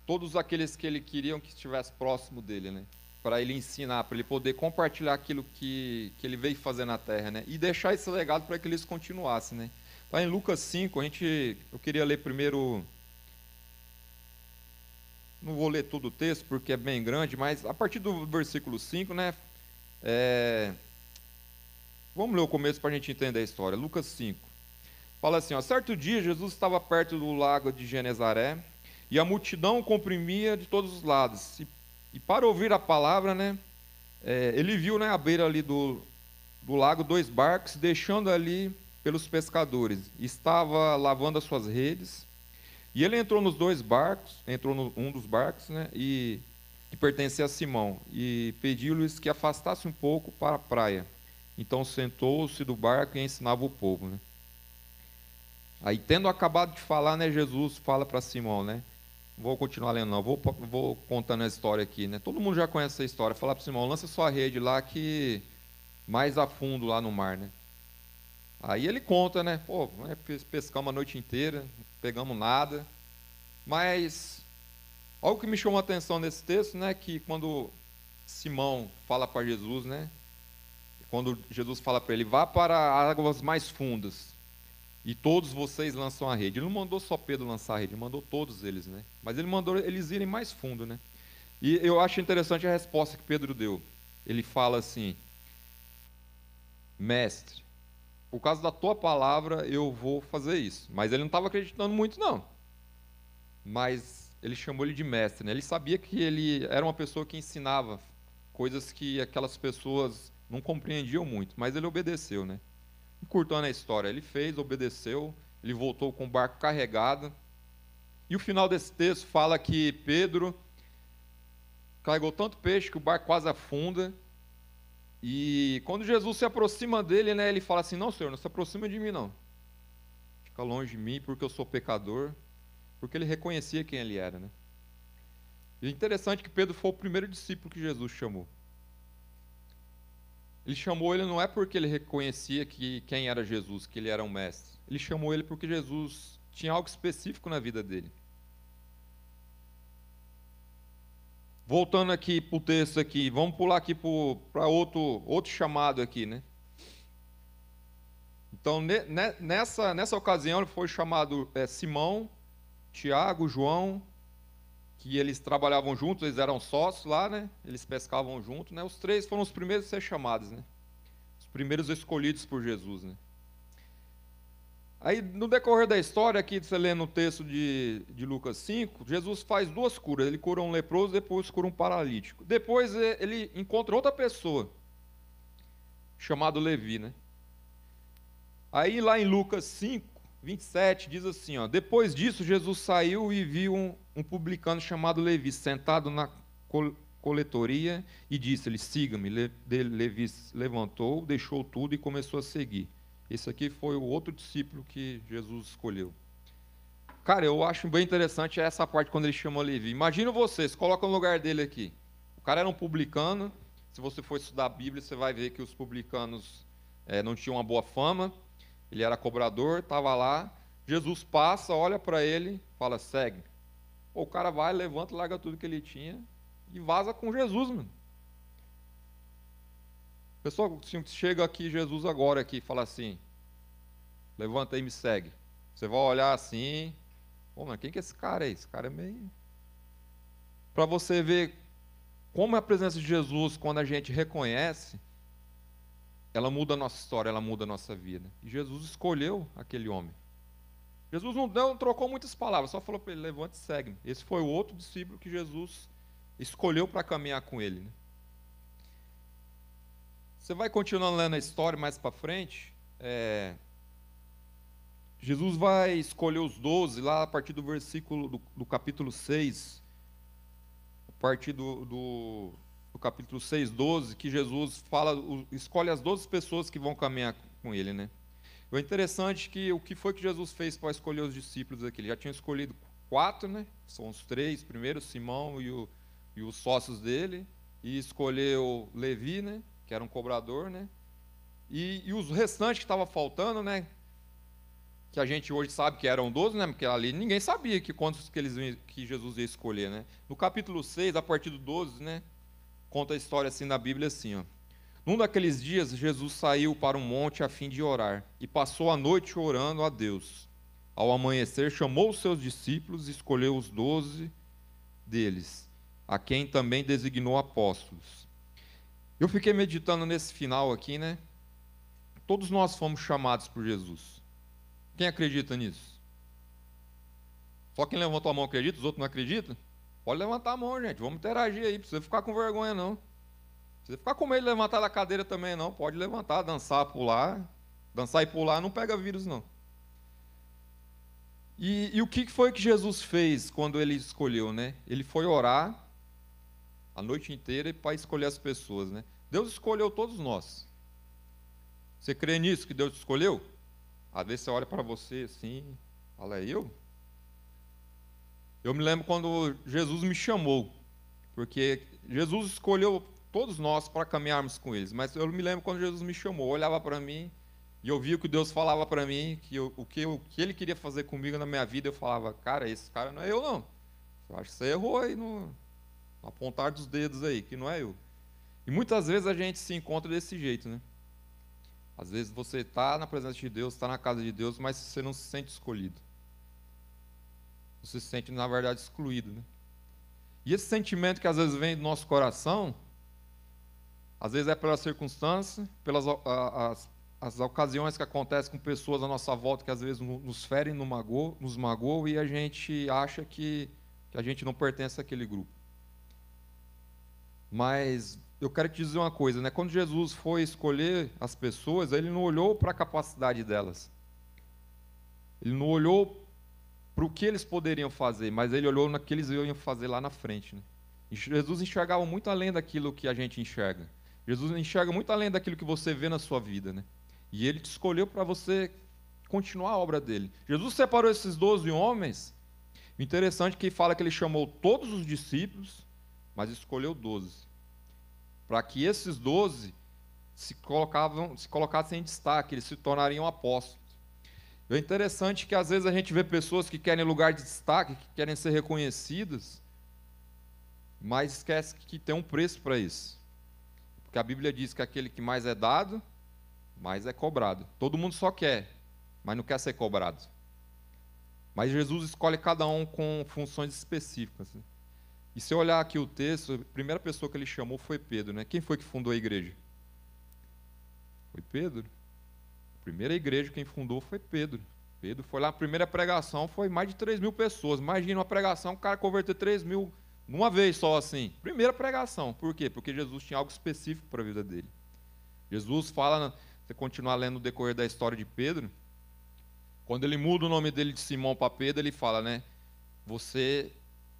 Todos aqueles que ele queria que estivesse próximo dele, né? para ele ensinar, para ele poder compartilhar aquilo que, que ele veio fazer na terra, né? E deixar esse legado para que eles continuassem, né? Tá em Lucas 5, a gente, eu queria ler primeiro não vou ler todo o texto porque é bem grande, mas a partir do versículo 5, né? É, vamos ler o começo para a gente entender a história. Lucas 5. Fala assim: ó, certo dia Jesus estava perto do lago de Genezaré e a multidão comprimia de todos os lados. E e para ouvir a palavra, né, é, ele viu né, à beira ali do, do lago dois barcos, deixando ali pelos pescadores. Estava lavando as suas redes. E ele entrou nos dois barcos, entrou no um dos barcos, né, e que pertencia a Simão, e pediu-lhes que afastasse um pouco para a praia. Então sentou-se do barco e ensinava o povo, né? Aí, tendo acabado de falar, né, Jesus fala para Simão, né? vou continuar lendo, não. Vou, vou contando a história aqui, né? Todo mundo já conhece essa história. Falar para Simão, lança sua rede lá que mais a fundo lá no mar, né? Aí ele conta, né? Pô, né, pescamos a noite inteira, não pegamos nada. Mas algo que me chamou a atenção nesse texto, né? Que quando Simão fala para Jesus, né? Quando Jesus fala para ele, vá para águas mais fundas e todos vocês lançam a rede. Ele não mandou só Pedro lançar a rede, ele mandou todos eles, né? Mas ele mandou eles irem mais fundo, né? E eu acho interessante a resposta que Pedro deu. Ele fala assim: Mestre, por causa da tua palavra eu vou fazer isso. Mas ele não estava acreditando muito, não. Mas ele chamou ele de mestre, né? Ele sabia que ele era uma pessoa que ensinava coisas que aquelas pessoas não compreendiam muito, mas ele obedeceu, né? Encurtando a história, ele fez, obedeceu, ele voltou com o barco carregado. E o final desse texto fala que Pedro carregou tanto peixe que o barco quase afunda. E quando Jesus se aproxima dele, né, ele fala assim: Não, Senhor, não se aproxima de mim, não. Fica longe de mim, porque eu sou pecador. Porque ele reconhecia quem ele era. Né? E é interessante que Pedro foi o primeiro discípulo que Jesus chamou. Ele chamou ele não é porque ele reconhecia que quem era Jesus, que ele era um mestre. Ele chamou ele porque Jesus tinha algo específico na vida dele. Voltando aqui para o texto aqui, vamos pular aqui para outro, outro chamado aqui, né? Então, ne, nessa, nessa ocasião, foi chamado é, Simão, Tiago, João, que eles trabalhavam juntos, eles eram sócios lá, né? Eles pescavam juntos, né? Os três foram os primeiros a ser chamados, né? Os primeiros escolhidos por Jesus, né? Aí, no decorrer da história, aqui você lê no texto de, de Lucas 5, Jesus faz duas curas. Ele cura um leproso, depois cura um paralítico. Depois ele encontra outra pessoa, chamado Levi, né? Aí lá em Lucas 5, 27, diz assim, ó, depois disso Jesus saiu e viu um, um publicano chamado Levi sentado na coletoria e disse-lhe, siga-me. Levi levantou, deixou tudo e começou a seguir. Esse aqui foi o outro discípulo que Jesus escolheu. Cara, eu acho bem interessante essa parte quando ele chamou Levi. Imagina vocês, coloca no lugar dele aqui. O cara era um publicano. Se você for estudar a Bíblia, você vai ver que os publicanos é, não tinham uma boa fama. Ele era cobrador, estava lá. Jesus passa, olha para ele, fala: segue. o cara vai, levanta, larga tudo que ele tinha e vaza com Jesus, mano. Pessoal, chega aqui Jesus agora aqui fala assim: levanta e me segue. Você vai olhar assim, pô, mas quem que é esse cara aí? Esse cara é meio. Para você ver como a presença de Jesus, quando a gente reconhece, ela muda a nossa história, ela muda a nossa vida. E Jesus escolheu aquele homem. Jesus não, não trocou muitas palavras, só falou para ele: levante e segue-me. Esse foi o outro discípulo que Jesus escolheu para caminhar com ele. Né? Você vai continuando lendo a história mais para frente. É, Jesus vai escolher os doze lá a partir do versículo do, do capítulo 6. A partir do, do, do, capítulo 6, 12, que Jesus fala, escolhe as 12 pessoas que vão caminhar com ele, né? O interessante é que o que foi que Jesus fez para escolher os discípulos aqui? Ele já tinha escolhido quatro, né? São os três, primeiro Simão e, o, e os sócios dele, e escolheu Levi, né? Que era um cobrador, né? E, e os restantes que estavam faltando, né? Que a gente hoje sabe que eram 12, né? Porque ali ninguém sabia que quantos que, eles, que Jesus ia escolher, né? No capítulo 6, a partir do 12, né? Conta a história assim na Bíblia assim, ó. Num daqueles dias, Jesus saiu para um monte a fim de orar e passou a noite orando a Deus. Ao amanhecer, chamou os seus discípulos e escolheu os doze deles, a quem também designou apóstolos eu fiquei meditando nesse final aqui, né? Todos nós fomos chamados por Jesus. Quem acredita nisso? Só quem levantou a mão acredita, os outros não acreditam? Pode levantar a mão, gente. Vamos interagir aí. Não precisa ficar com vergonha, não. Não precisa ficar com medo de levantar da cadeira também, não. Pode levantar, dançar, pular. Dançar e pular não pega vírus, não. E, e o que foi que Jesus fez quando ele escolheu, né? Ele foi orar a noite inteira para escolher as pessoas, né? Deus escolheu todos nós. Você crê nisso que Deus escolheu? Às vezes você olha para você assim, fala, é eu? Eu me lembro quando Jesus me chamou, porque Jesus escolheu todos nós para caminharmos com eles, mas eu me lembro quando Jesus me chamou, olhava para mim e eu via o que Deus falava para mim, que eu, o, que o que Ele queria fazer comigo na minha vida, eu falava, cara, esse cara não é eu não. Eu acho que você errou aí no, apontar dos dedos aí, que não é eu. E muitas vezes a gente se encontra desse jeito, né? Às vezes você está na presença de Deus, está na casa de Deus, mas você não se sente escolhido. Você se sente, na verdade, excluído. Né? E esse sentimento que às vezes vem do nosso coração, às vezes é pela circunstância, pelas as, as ocasiões que acontecem com pessoas à nossa volta que às vezes nos ferem, nos magoam, nos magoam e a gente acha que, que a gente não pertence àquele grupo. Mas eu quero te dizer uma coisa, né? Quando Jesus foi escolher as pessoas, ele não olhou para a capacidade delas. Ele não olhou para o que eles poderiam fazer, mas ele olhou no que eles iam fazer lá na frente. Né? E Jesus enxergava muito além daquilo que a gente enxerga. Jesus enxerga muito além daquilo que você vê na sua vida, né? E ele te escolheu para você continuar a obra dele. Jesus separou esses doze homens. O interessante é que fala que ele chamou todos os discípulos mas escolheu doze. Para que esses doze se, colocavam, se colocassem em destaque, eles se tornariam apóstolos. É interessante que às vezes a gente vê pessoas que querem lugar de destaque, que querem ser reconhecidas, mas esquece que tem um preço para isso. Porque a Bíblia diz que aquele que mais é dado, mais é cobrado. Todo mundo só quer, mas não quer ser cobrado. Mas Jesus escolhe cada um com funções específicas. Né? E se eu olhar aqui o texto, a primeira pessoa que ele chamou foi Pedro. Né? Quem foi que fundou a igreja? Foi Pedro. A primeira igreja quem fundou foi Pedro. Pedro foi lá, a primeira pregação foi mais de 3 mil pessoas. Imagina uma pregação, o cara converter 3 mil numa vez só assim. Primeira pregação. Por quê? Porque Jesus tinha algo específico para a vida dele. Jesus fala, você continuar lendo o decorrer da história de Pedro, quando ele muda o nome dele de Simão para Pedro, ele fala, né? Você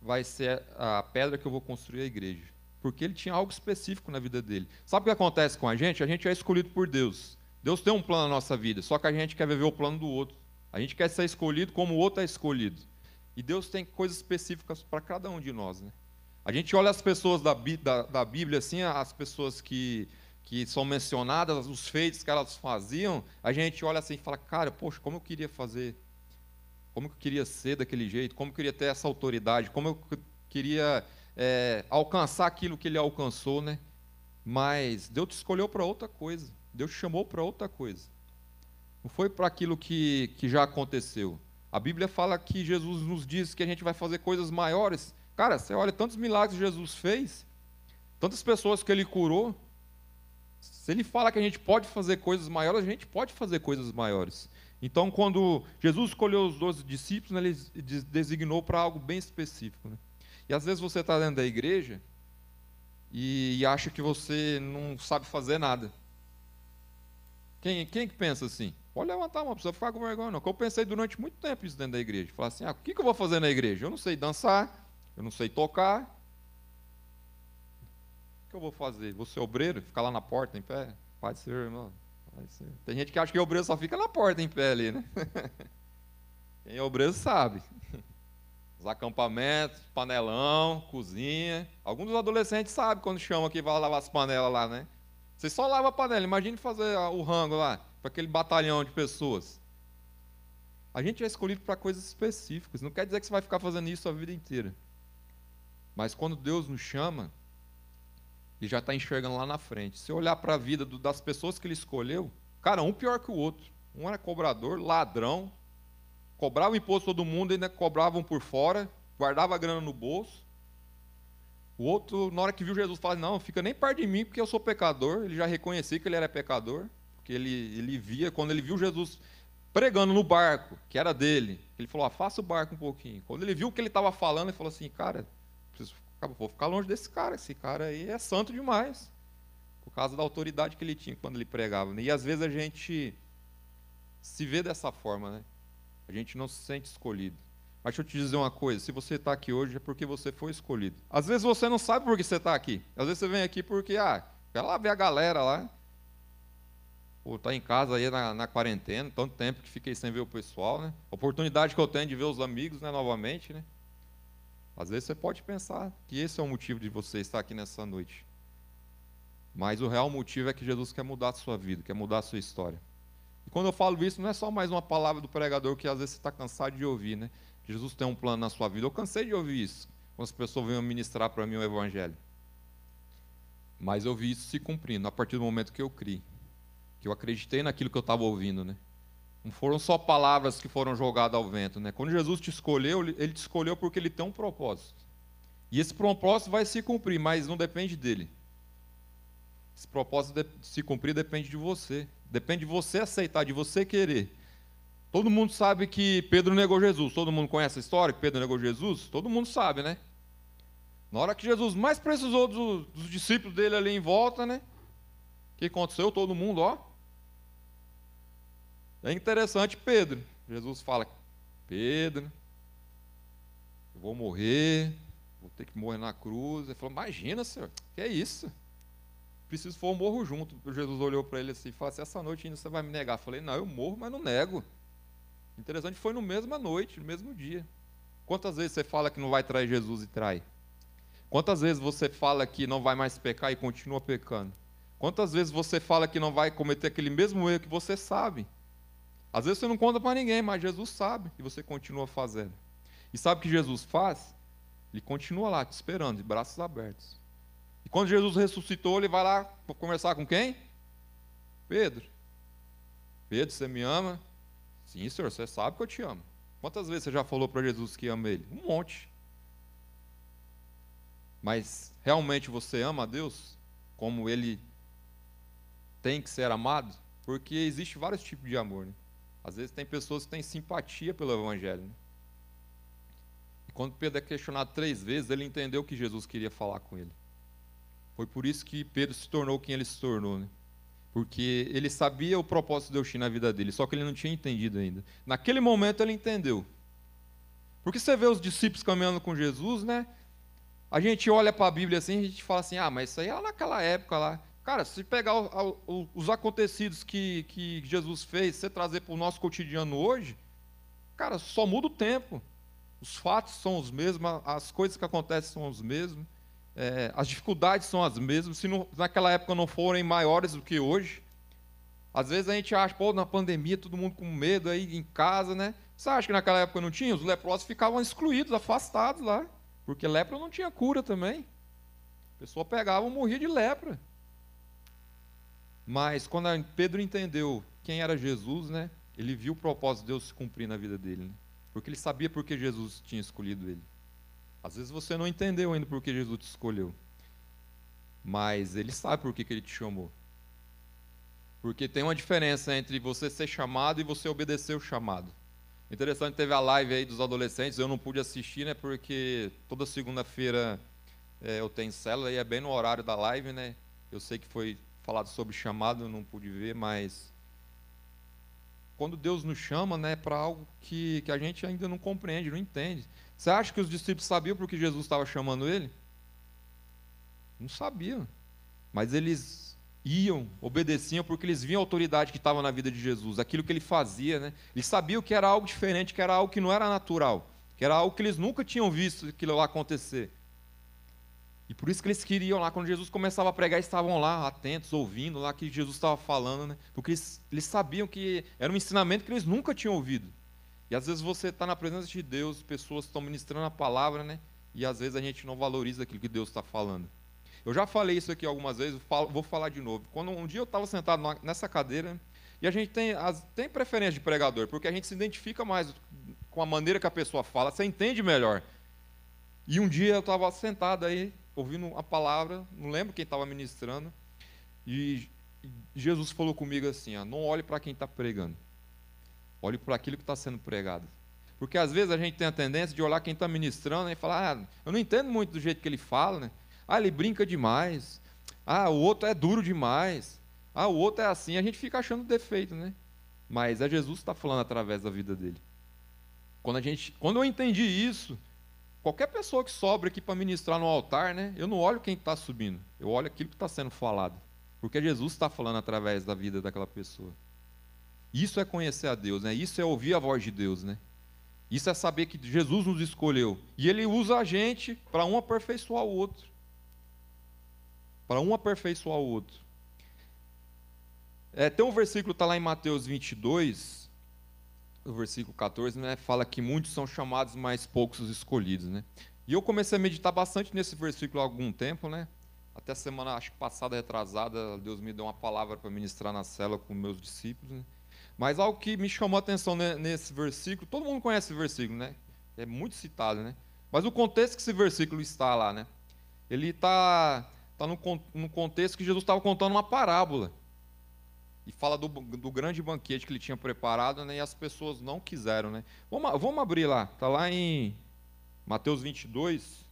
vai ser a pedra que eu vou construir a igreja. Porque ele tinha algo específico na vida dele. Sabe o que acontece com a gente? A gente é escolhido por Deus. Deus tem um plano na nossa vida, só que a gente quer viver o plano do outro. A gente quer ser escolhido como o outro é escolhido. E Deus tem coisas específicas para cada um de nós. Né? A gente olha as pessoas da, da, da Bíblia, assim, as pessoas que que são mencionadas, os feitos que elas faziam, a gente olha assim e fala, cara, poxa, como eu queria fazer, como eu queria ser daquele jeito, como eu queria ter essa autoridade, como eu queria é, alcançar aquilo que ele alcançou, né? Mas Deus te escolheu para outra coisa, Deus te chamou para outra coisa. Não foi para aquilo que, que já aconteceu. A Bíblia fala que Jesus nos diz que a gente vai fazer coisas maiores. Cara, você olha tantos milagres que Jesus fez, tantas pessoas que ele curou, se ele fala que a gente pode fazer coisas maiores, a gente pode fazer coisas maiores. Então, quando Jesus escolheu os doze discípulos, né, ele designou para algo bem específico. Né? E às vezes você está dentro da igreja e, e, acha que você não sabe fazer nada. Quem, quem que pensa assim? Pode levantar uma pessoa, ficar com vergonha, não. Eu pensei durante muito tempo isso dentro da igreja. Falar assim: ah, o que, que eu vou fazer na igreja? Eu não sei dançar, eu não sei tocar, que eu vou fazer? Vou ser obreiro? Ficar lá na porta em pé? Pode ser, irmão. Tem gente que acha que obreiro só fica na porta em pé ali, né? Quem é obreiro sabe. Os acampamentos, panelão, cozinha. Alguns dos adolescentes sabem quando chamam aqui vai lavar as panelas lá, né? Você só lava a panela. Imagine fazer o rango lá, para aquele batalhão de pessoas. A gente é escolhido para coisas específicas. Não quer dizer que você vai ficar fazendo isso a vida inteira. Mas quando Deus nos chama, e já está enxergando lá na frente. Se olhar para a vida do, das pessoas que ele escolheu, cara, um pior que o outro. Um era cobrador, ladrão, cobrava o imposto todo mundo, ainda cobravam por fora, guardava a grana no bolso. O outro, na hora que viu Jesus, fala: Não, fica nem perto de mim, porque eu sou pecador. Ele já reconhecia que ele era pecador, porque ele, ele via, quando ele viu Jesus pregando no barco, que era dele, ele falou: Afasta o barco um pouquinho. Quando ele viu o que ele estava falando, ele falou assim: Cara, preciso vou ficar longe desse cara. Esse cara aí é santo demais. Por causa da autoridade que ele tinha quando ele pregava. Né? E às vezes a gente se vê dessa forma, né? A gente não se sente escolhido. Mas deixa eu te dizer uma coisa: se você está aqui hoje é porque você foi escolhido. Às vezes você não sabe por que você está aqui. Às vezes você vem aqui porque, ah, quer lá ver a galera lá. Ou tá em casa aí na, na, quarentena, tanto tempo que fiquei sem ver o pessoal, né? Oportunidade que eu tenho de ver os amigos, né, novamente, né? Às vezes você pode pensar que esse é o motivo de você estar aqui nessa noite. Mas o real motivo é que Jesus quer mudar a sua vida, quer mudar a sua história. E quando eu falo isso, não é só mais uma palavra do pregador que às vezes você está cansado de ouvir, né? Jesus tem um plano na sua vida. Eu cansei de ouvir isso, quando as pessoas vêm ministrar para mim o Evangelho. Mas eu vi isso se cumprindo a partir do momento que eu criei. Que eu acreditei naquilo que eu estava ouvindo, né? Não foram só palavras que foram jogadas ao vento. Né? Quando Jesus te escolheu, ele te escolheu porque ele tem um propósito. E esse propósito vai se cumprir, mas não depende dele. Esse propósito de se cumprir depende de você. Depende de você aceitar, de você querer. Todo mundo sabe que Pedro negou Jesus. Todo mundo conhece a história que Pedro negou Jesus? Todo mundo sabe, né? Na hora que Jesus mais precisou dos, dos discípulos dele ali em volta, né? O que aconteceu? Todo mundo, ó, é interessante Pedro. Jesus fala: Pedro, eu vou morrer, vou ter que morrer na cruz. Ele falou: Imagina, senhor, que é isso? Preciso for, eu morro junto. Jesus olhou para ele assim e falou assim: Essa noite ainda você vai me negar. Eu falei: Não, eu morro, mas não nego. Interessante, foi no mesma noite, no mesmo dia. Quantas vezes você fala que não vai trair Jesus e trai? Quantas vezes você fala que não vai mais pecar e continua pecando? Quantas vezes você fala que não vai cometer aquele mesmo erro que você sabe? Às vezes você não conta para ninguém, mas Jesus sabe e você continua fazendo. E sabe o que Jesus faz? Ele continua lá te esperando, de braços abertos. E quando Jesus ressuscitou, ele vai lá conversar com quem? Pedro. Pedro, você me ama? Sim, senhor, você sabe que eu te amo. Quantas vezes você já falou para Jesus que ama ele? Um monte. Mas realmente você ama a Deus como ele tem que ser amado? Porque existe vários tipos de amor. Né? Às vezes tem pessoas que têm simpatia pelo Evangelho. Né? E quando Pedro é questionado três vezes, ele entendeu que Jesus queria falar com ele. Foi por isso que Pedro se tornou quem ele se tornou. Né? Porque ele sabia o propósito de Deus na vida dele, só que ele não tinha entendido ainda. Naquele momento ele entendeu. Porque você vê os discípulos caminhando com Jesus, né? A gente olha para a Bíblia assim, a gente fala assim: ah, mas isso aí era naquela época lá. Cara, se pegar o, o, os acontecidos que, que Jesus fez, você trazer para o nosso cotidiano hoje, cara, só muda o tempo. Os fatos são os mesmos, as coisas que acontecem são os mesmos, é, as dificuldades são as mesmas. Se não, naquela época não forem maiores do que hoje, às vezes a gente acha, pô, na pandemia todo mundo com medo aí em casa, né? Você acha que naquela época não tinha? Os leprosos ficavam excluídos, afastados lá. Porque lepra não tinha cura também. A pessoa pegava e morria de lepra. Mas quando Pedro entendeu quem era Jesus, né, ele viu o propósito de Deus se cumprir na vida dele. Né? Porque ele sabia por que Jesus tinha escolhido ele. Às vezes você não entendeu ainda por que Jesus te escolheu. Mas ele sabe por que, que ele te chamou. Porque tem uma diferença entre você ser chamado e você obedecer o chamado. Interessante, teve a live aí dos adolescentes, eu não pude assistir, né, porque toda segunda-feira é, eu tenho célula e é bem no horário da live, né? Eu sei que foi falado sobre chamado, não pude ver, mas quando Deus nos chama, né, para algo que, que a gente ainda não compreende, não entende. Você acha que os discípulos sabiam por que Jesus estava chamando ele? Não sabiam. Mas eles iam, obedeciam, porque eles viam a autoridade que estava na vida de Jesus, aquilo que ele fazia. Né? Eles sabiam que era algo diferente, que era algo que não era natural, que era algo que eles nunca tinham visto aquilo lá acontecer. E por isso que eles queriam lá, quando Jesus começava a pregar, estavam lá, atentos, ouvindo lá que Jesus estava falando, né? porque eles, eles sabiam que era um ensinamento que eles nunca tinham ouvido. E às vezes você está na presença de Deus, pessoas estão ministrando a palavra, né? e às vezes a gente não valoriza aquilo que Deus está falando. Eu já falei isso aqui algumas vezes, vou falar de novo. Quando um dia eu estava sentado nessa cadeira, e a gente tem, as, tem preferência de pregador, porque a gente se identifica mais com a maneira que a pessoa fala, você entende melhor. E um dia eu estava sentado aí, ouvindo a palavra, não lembro quem estava ministrando, e Jesus falou comigo assim: ó, não olhe para quem está pregando, olhe para aquilo que está sendo pregado. Porque às vezes a gente tem a tendência de olhar quem está ministrando e falar: ah, eu não entendo muito do jeito que ele fala, né? Ah, ele brinca demais. Ah, o outro é duro demais. Ah, o outro é assim. A gente fica achando defeito, né? Mas é Jesus que está falando através da vida dele. Quando, a gente, quando eu entendi isso, qualquer pessoa que sobra aqui para ministrar no altar, né? Eu não olho quem está subindo. Eu olho aquilo que está sendo falado. Porque Jesus está falando através da vida daquela pessoa. Isso é conhecer a Deus, né? Isso é ouvir a voz de Deus, né? Isso é saber que Jesus nos escolheu. E Ele usa a gente para um aperfeiçoar o outro para um aperfeiçoar o outro. É, tem um versículo, está lá em Mateus 22, o versículo 14, né, fala que muitos são chamados, mas poucos os escolhidos. Né? E eu comecei a meditar bastante nesse versículo há algum tempo, né? Até semana, acho que passada, retrasada, Deus me deu uma palavra para ministrar na cela com meus discípulos. Né? Mas algo que me chamou a atenção nesse versículo, todo mundo conhece esse versículo, né? É muito citado, né? Mas o contexto que esse versículo está lá, né? Ele está está no, no contexto que Jesus estava contando uma parábola. E fala do, do, grande banquete que ele tinha preparado, né, e as pessoas não quiseram. Né? Vamos, vamos abrir lá, está lá em Mateus 22.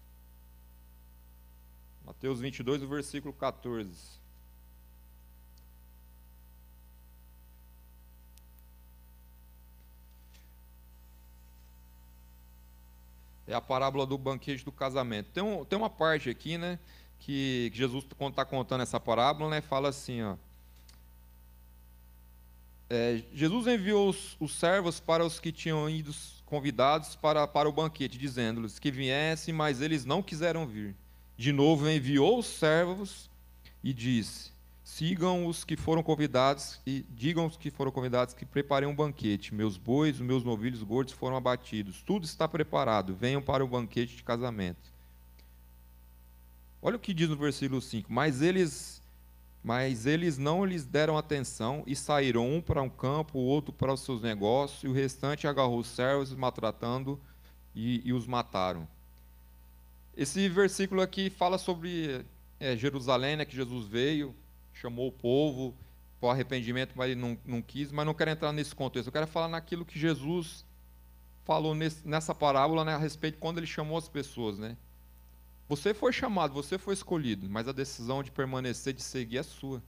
Mateus 22, o versículo 14. É a parábola do banquete do casamento. Tem, um, tem uma parte aqui, né? que, Jesus, quando está contando essa parábola, né, fala assim: ó, é, Jesus enviou os, os, servos para os que tinham ido convidados para, para o banquete, dizendo-lhes que viessem, mas eles não quiseram vir. De novo enviou os servos e disse: Sigam os que foram convidados e digam os que foram convidados que preparem um banquete. Meus bois, os meus novilhos gordos foram abatidos. Tudo está preparado. Venham para o banquete de casamento. Olha o que diz no versículo 5. Mas eles mas eles não lhes deram atenção e saíram um para um campo, o outro para os seus negócios, e o restante agarrou os servos, maltratando e, e os mataram. Esse versículo aqui fala sobre é, Jerusalém, né, que Jesus veio, chamou o povo para o arrependimento, mas ele não, não quis, mas não quero entrar nesse contexto. Eu quero falar naquilo que Jesus falou nesse, nessa parábola né, a respeito de quando ele chamou as pessoas. Né? Você foi chamado, você foi escolhido, mas a decisão de permanecer, de seguir é sua.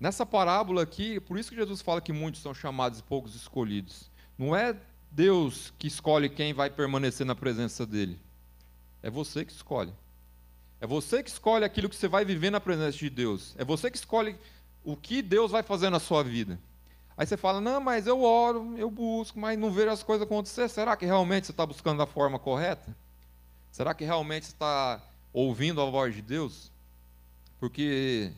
Nessa parábola aqui, por isso que Jesus fala que muitos são chamados e poucos escolhidos. Não é Deus que escolhe quem vai permanecer na presença dele. É você que escolhe. É você que escolhe aquilo que você vai viver na presença de Deus. É você que escolhe o que Deus vai fazer na sua vida. Aí você fala, não, mas eu oro, eu busco, mas não vejo as coisas acontecer. Será que realmente você está buscando da forma correta? Será que realmente está ouvindo a voz de Deus? Porque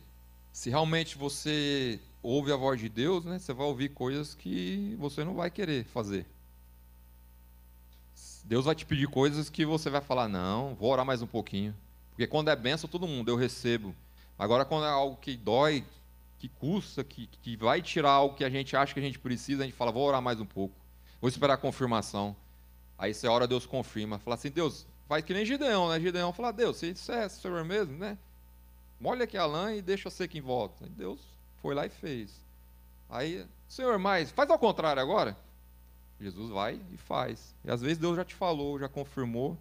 se realmente você ouve a voz de Deus, né, você vai ouvir coisas que você não vai querer fazer. Deus vai te pedir coisas que você vai falar, não, vou orar mais um pouquinho. Porque quando é benção, todo mundo, eu recebo. Agora, quando é algo que dói, que custa, que, que vai tirar algo que a gente acha que a gente precisa, a gente fala, vou orar mais um pouco. Vou esperar a confirmação. Aí você ora, Deus confirma. Fala assim, Deus, faz que nem Gideão, né? Gideão fala, Deus, se isso é Senhor mesmo, né? Molha aqui a lã e deixa ser quem volta. Aí Deus foi lá e fez. Aí, Senhor, mas faz ao contrário agora. Jesus vai e faz. E às vezes Deus já te falou, já confirmou,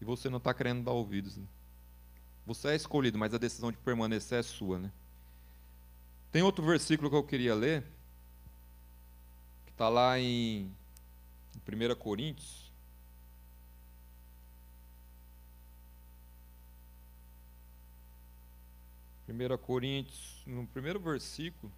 e você não está querendo dar ouvidos. Né? Você é escolhido, mas a decisão de permanecer é sua. Né? Tem outro versículo que eu queria ler, que está lá em, em 1 Coríntios. Primeira Coríntios, no primeiro versículo,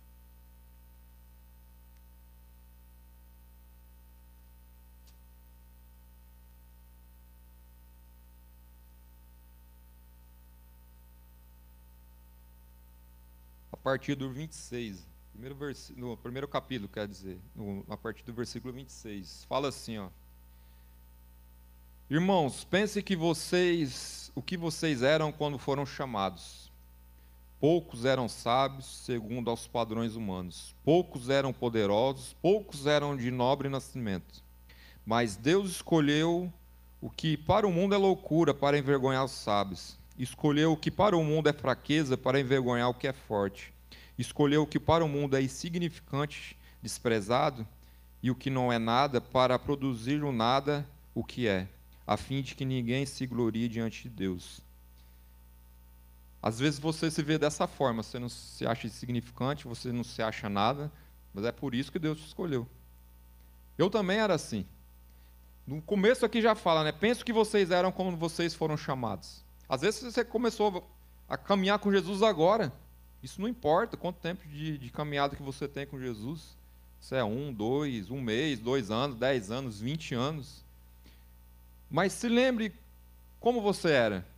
partir do 26. Primeiro vers... No primeiro capítulo, quer dizer, no... a partir do versículo 26. Fala assim, ó. Irmãos, pense que vocês, o que vocês eram quando foram chamados. Poucos eram sábios, segundo aos padrões humanos. Poucos eram poderosos, poucos eram de nobre nascimento. Mas Deus escolheu o que para o mundo é loucura para envergonhar os sábios. Escolheu o que para o mundo é fraqueza para envergonhar o que é forte escolheu o que para o mundo é insignificante, desprezado, e o que não é nada, para produzir o nada o que é, a fim de que ninguém se glorie diante de Deus. Às vezes você se vê dessa forma, você não se acha insignificante, você não se acha nada, mas é por isso que Deus te escolheu. Eu também era assim. No começo aqui já fala, né? Penso que vocês eram como vocês foram chamados. Às vezes você começou a caminhar com Jesus agora, isso não importa quanto tempo de, de caminhada que você tem com Jesus. Se é um, dois, um mês, dois anos, dez anos, vinte anos. Mas se lembre como você era.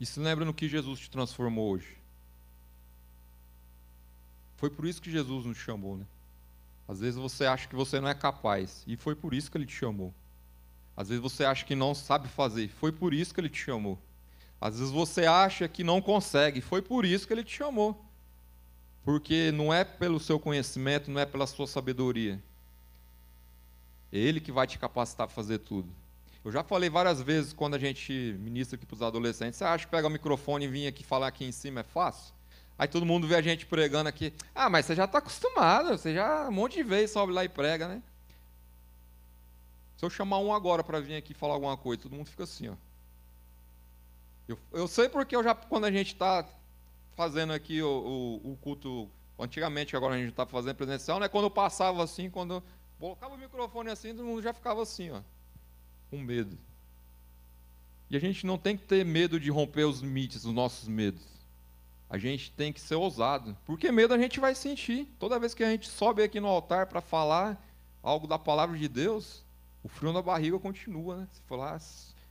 E se lembre no que Jesus te transformou hoje. Foi por isso que Jesus nos chamou, né? Às vezes você acha que você não é capaz, e foi por isso que ele te chamou. Às vezes você acha que não sabe fazer, foi por isso que ele te chamou. Às vezes você acha que não consegue, foi por isso que ele te chamou. Porque não é pelo seu conhecimento, não é pela sua sabedoria. É ele que vai te capacitar a fazer tudo. Eu já falei várias vezes quando a gente ministra aqui para os adolescentes, você acha que pegar o microfone e vir aqui falar aqui em cima é fácil? Aí todo mundo vê a gente pregando aqui. Ah, mas você já está acostumado, você já um monte de vezes sobe lá e prega, né? Se eu chamar um agora para vir aqui falar alguma coisa, todo mundo fica assim, ó. Eu, eu sei porque eu já, quando a gente está fazendo aqui o, o, o, culto, antigamente, agora a gente está fazendo presencial, né? Quando eu passava assim, quando eu colocava o microfone assim, todo mundo já ficava assim, ó, com medo. E a gente não tem que ter medo de romper os limites, os nossos medos. A gente tem que ser ousado, porque medo a gente vai sentir. Toda vez que a gente sobe aqui no altar para falar algo da palavra de Deus, o frio na barriga continua, né? Se falar,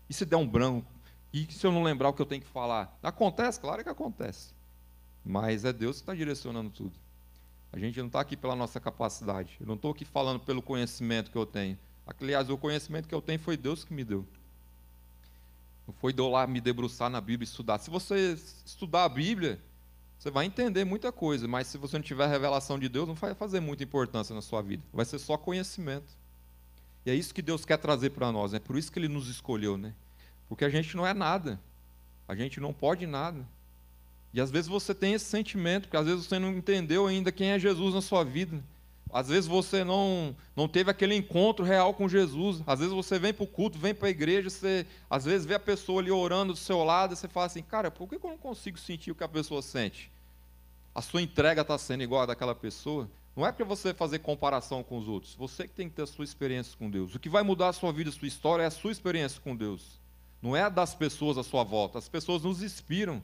e se der um branco? E se eu não lembrar o que eu tenho que falar? Acontece? Claro que acontece. Mas é Deus que está direcionando tudo. A gente não está aqui pela nossa capacidade. Eu não estou aqui falando pelo conhecimento que eu tenho. Aliás, o conhecimento que eu tenho foi Deus que me deu. Não foi de eu lá me debruçar na Bíblia e estudar. Se você estudar a Bíblia, você vai entender muita coisa, mas se você não tiver a revelação de Deus, não vai fazer muita importância na sua vida. Vai ser só conhecimento. E é isso que Deus quer trazer para nós, é né? por isso que Ele nos escolheu, né? Porque a gente não é nada, a gente não pode nada. E às vezes você tem esse sentimento, porque às vezes você não entendeu ainda quem é Jesus na sua vida. Às vezes você não, não teve aquele encontro real com Jesus. Às vezes você vem para o culto, vem para a igreja, você às vezes vê a pessoa ali orando do seu lado, e você fala assim, cara, por que eu não consigo sentir o que a pessoa sente? A sua entrega está sendo igual a daquela pessoa? Não é para você fazer comparação com os outros. Você que tem que ter a sua experiência com Deus. O que vai mudar a sua vida, a sua história, é a sua experiência com Deus. Não é a das pessoas à sua volta. As pessoas nos inspiram.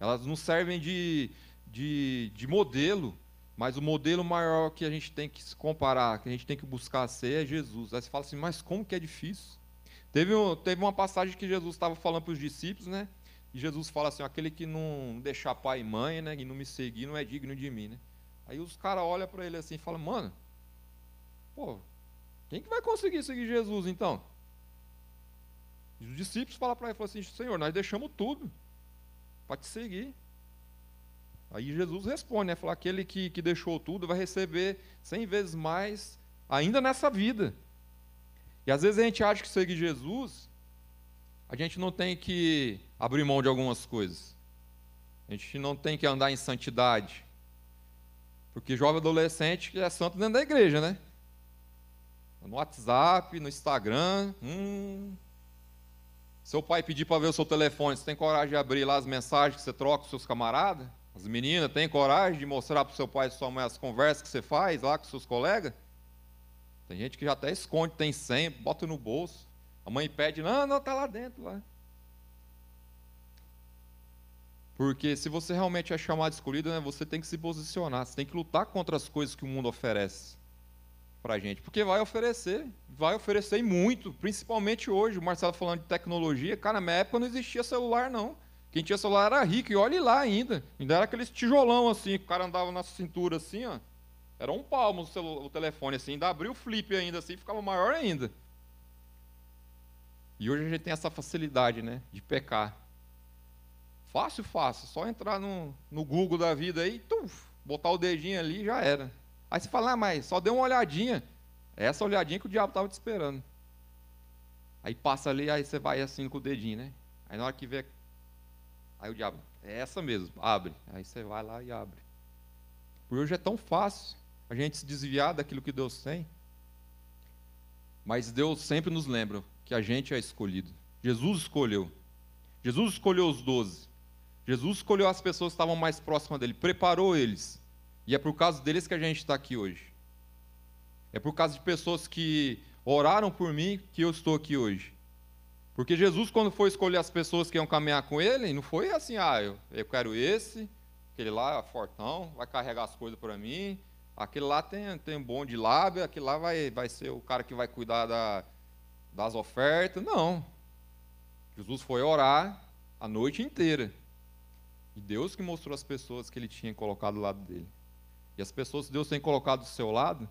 Elas nos servem de, de, de modelo. Mas o modelo maior que a gente tem que se comparar, que a gente tem que buscar ser, é Jesus. Aí você fala assim, mas como que é difícil? Teve, teve uma passagem que Jesus estava falando para os discípulos, né? E Jesus fala assim: aquele que não deixar pai e mãe, né? E não me seguir, não é digno de mim, né? Aí os caras olham para ele assim e falam: mano, pô, quem que vai conseguir seguir Jesus então? E os discípulos falam para ele falam assim: Senhor, nós deixamos tudo para te seguir. Aí Jesus responde, né? Fala, aquele que, que deixou tudo vai receber cem vezes mais ainda nessa vida. E às vezes a gente acha que seguir Jesus, a gente não tem que abrir mão de algumas coisas. A gente não tem que andar em santidade. Porque jovem adolescente é santo dentro da igreja, né? No WhatsApp, no Instagram. Hum. Seu pai pedir para ver o seu telefone, você tem coragem de abrir lá as mensagens que você troca com seus camaradas? As meninas têm coragem de mostrar para o seu pai e sua mãe as conversas que você faz lá com seus colegas? Tem gente que já até esconde, tem senha, bota no bolso. A mãe pede, não, não, está lá dentro. lá. Porque se você realmente é chamado escolhido, né, você tem que se posicionar, você tem que lutar contra as coisas que o mundo oferece para a gente. Porque vai oferecer, vai oferecer muito, principalmente hoje. O Marcelo falando de tecnologia, cara, na minha época não existia celular, não. Quem tinha celular era rico, e olhe lá ainda. Ainda era aqueles tijolão assim, que o cara andava na cintura assim, ó. Era um palmo o, celular, o telefone assim, ainda abriu o flip ainda assim, ficava maior ainda. E hoje a gente tem essa facilidade, né, de pecar. Fácil, fácil, só entrar no, no Google da vida aí, tuf, botar o dedinho ali já era. Aí você fala, ah, mas só deu uma olhadinha. É essa olhadinha que o diabo estava te esperando. Aí passa ali, aí você vai assim com o dedinho, né? Aí na hora que vê Aí o diabo, é essa mesmo, abre. Aí você vai lá e abre. Por hoje é tão fácil a gente se desviar daquilo que Deus tem. Mas Deus sempre nos lembra que a gente é escolhido. Jesus escolheu. Jesus escolheu os doze. Jesus escolheu as pessoas que estavam mais próximas dele, preparou eles. E é por causa deles que a gente está aqui hoje. É por causa de pessoas que oraram por mim que eu estou aqui hoje. Porque Jesus, quando foi escolher as pessoas que iam caminhar com ele, não foi assim, ah, eu, eu quero esse, aquele lá é fortão, vai carregar as coisas para mim, aquele lá tem, tem bom de lábia, aquele lá vai, vai ser o cara que vai cuidar da, das ofertas. Não. Jesus foi orar a noite inteira. E Deus que mostrou as pessoas que ele tinha colocado do lado dele. E as pessoas que Deus tem colocado do seu lado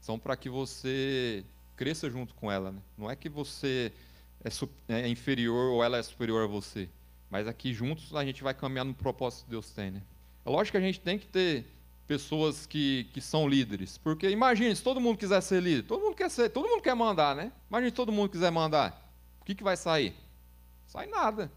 são para que você cresça junto com ela. Né? Não é que você é, é inferior ou ela é superior a você. Mas aqui juntos a gente vai caminhar no propósito que Deus tem. Né? É lógico que a gente tem que ter pessoas que, que são líderes. Porque imagine, se todo mundo quiser ser líder, todo mundo quer ser, todo mundo quer mandar, né? Imagine se todo mundo quiser mandar. O que, que vai sair? Sai nada.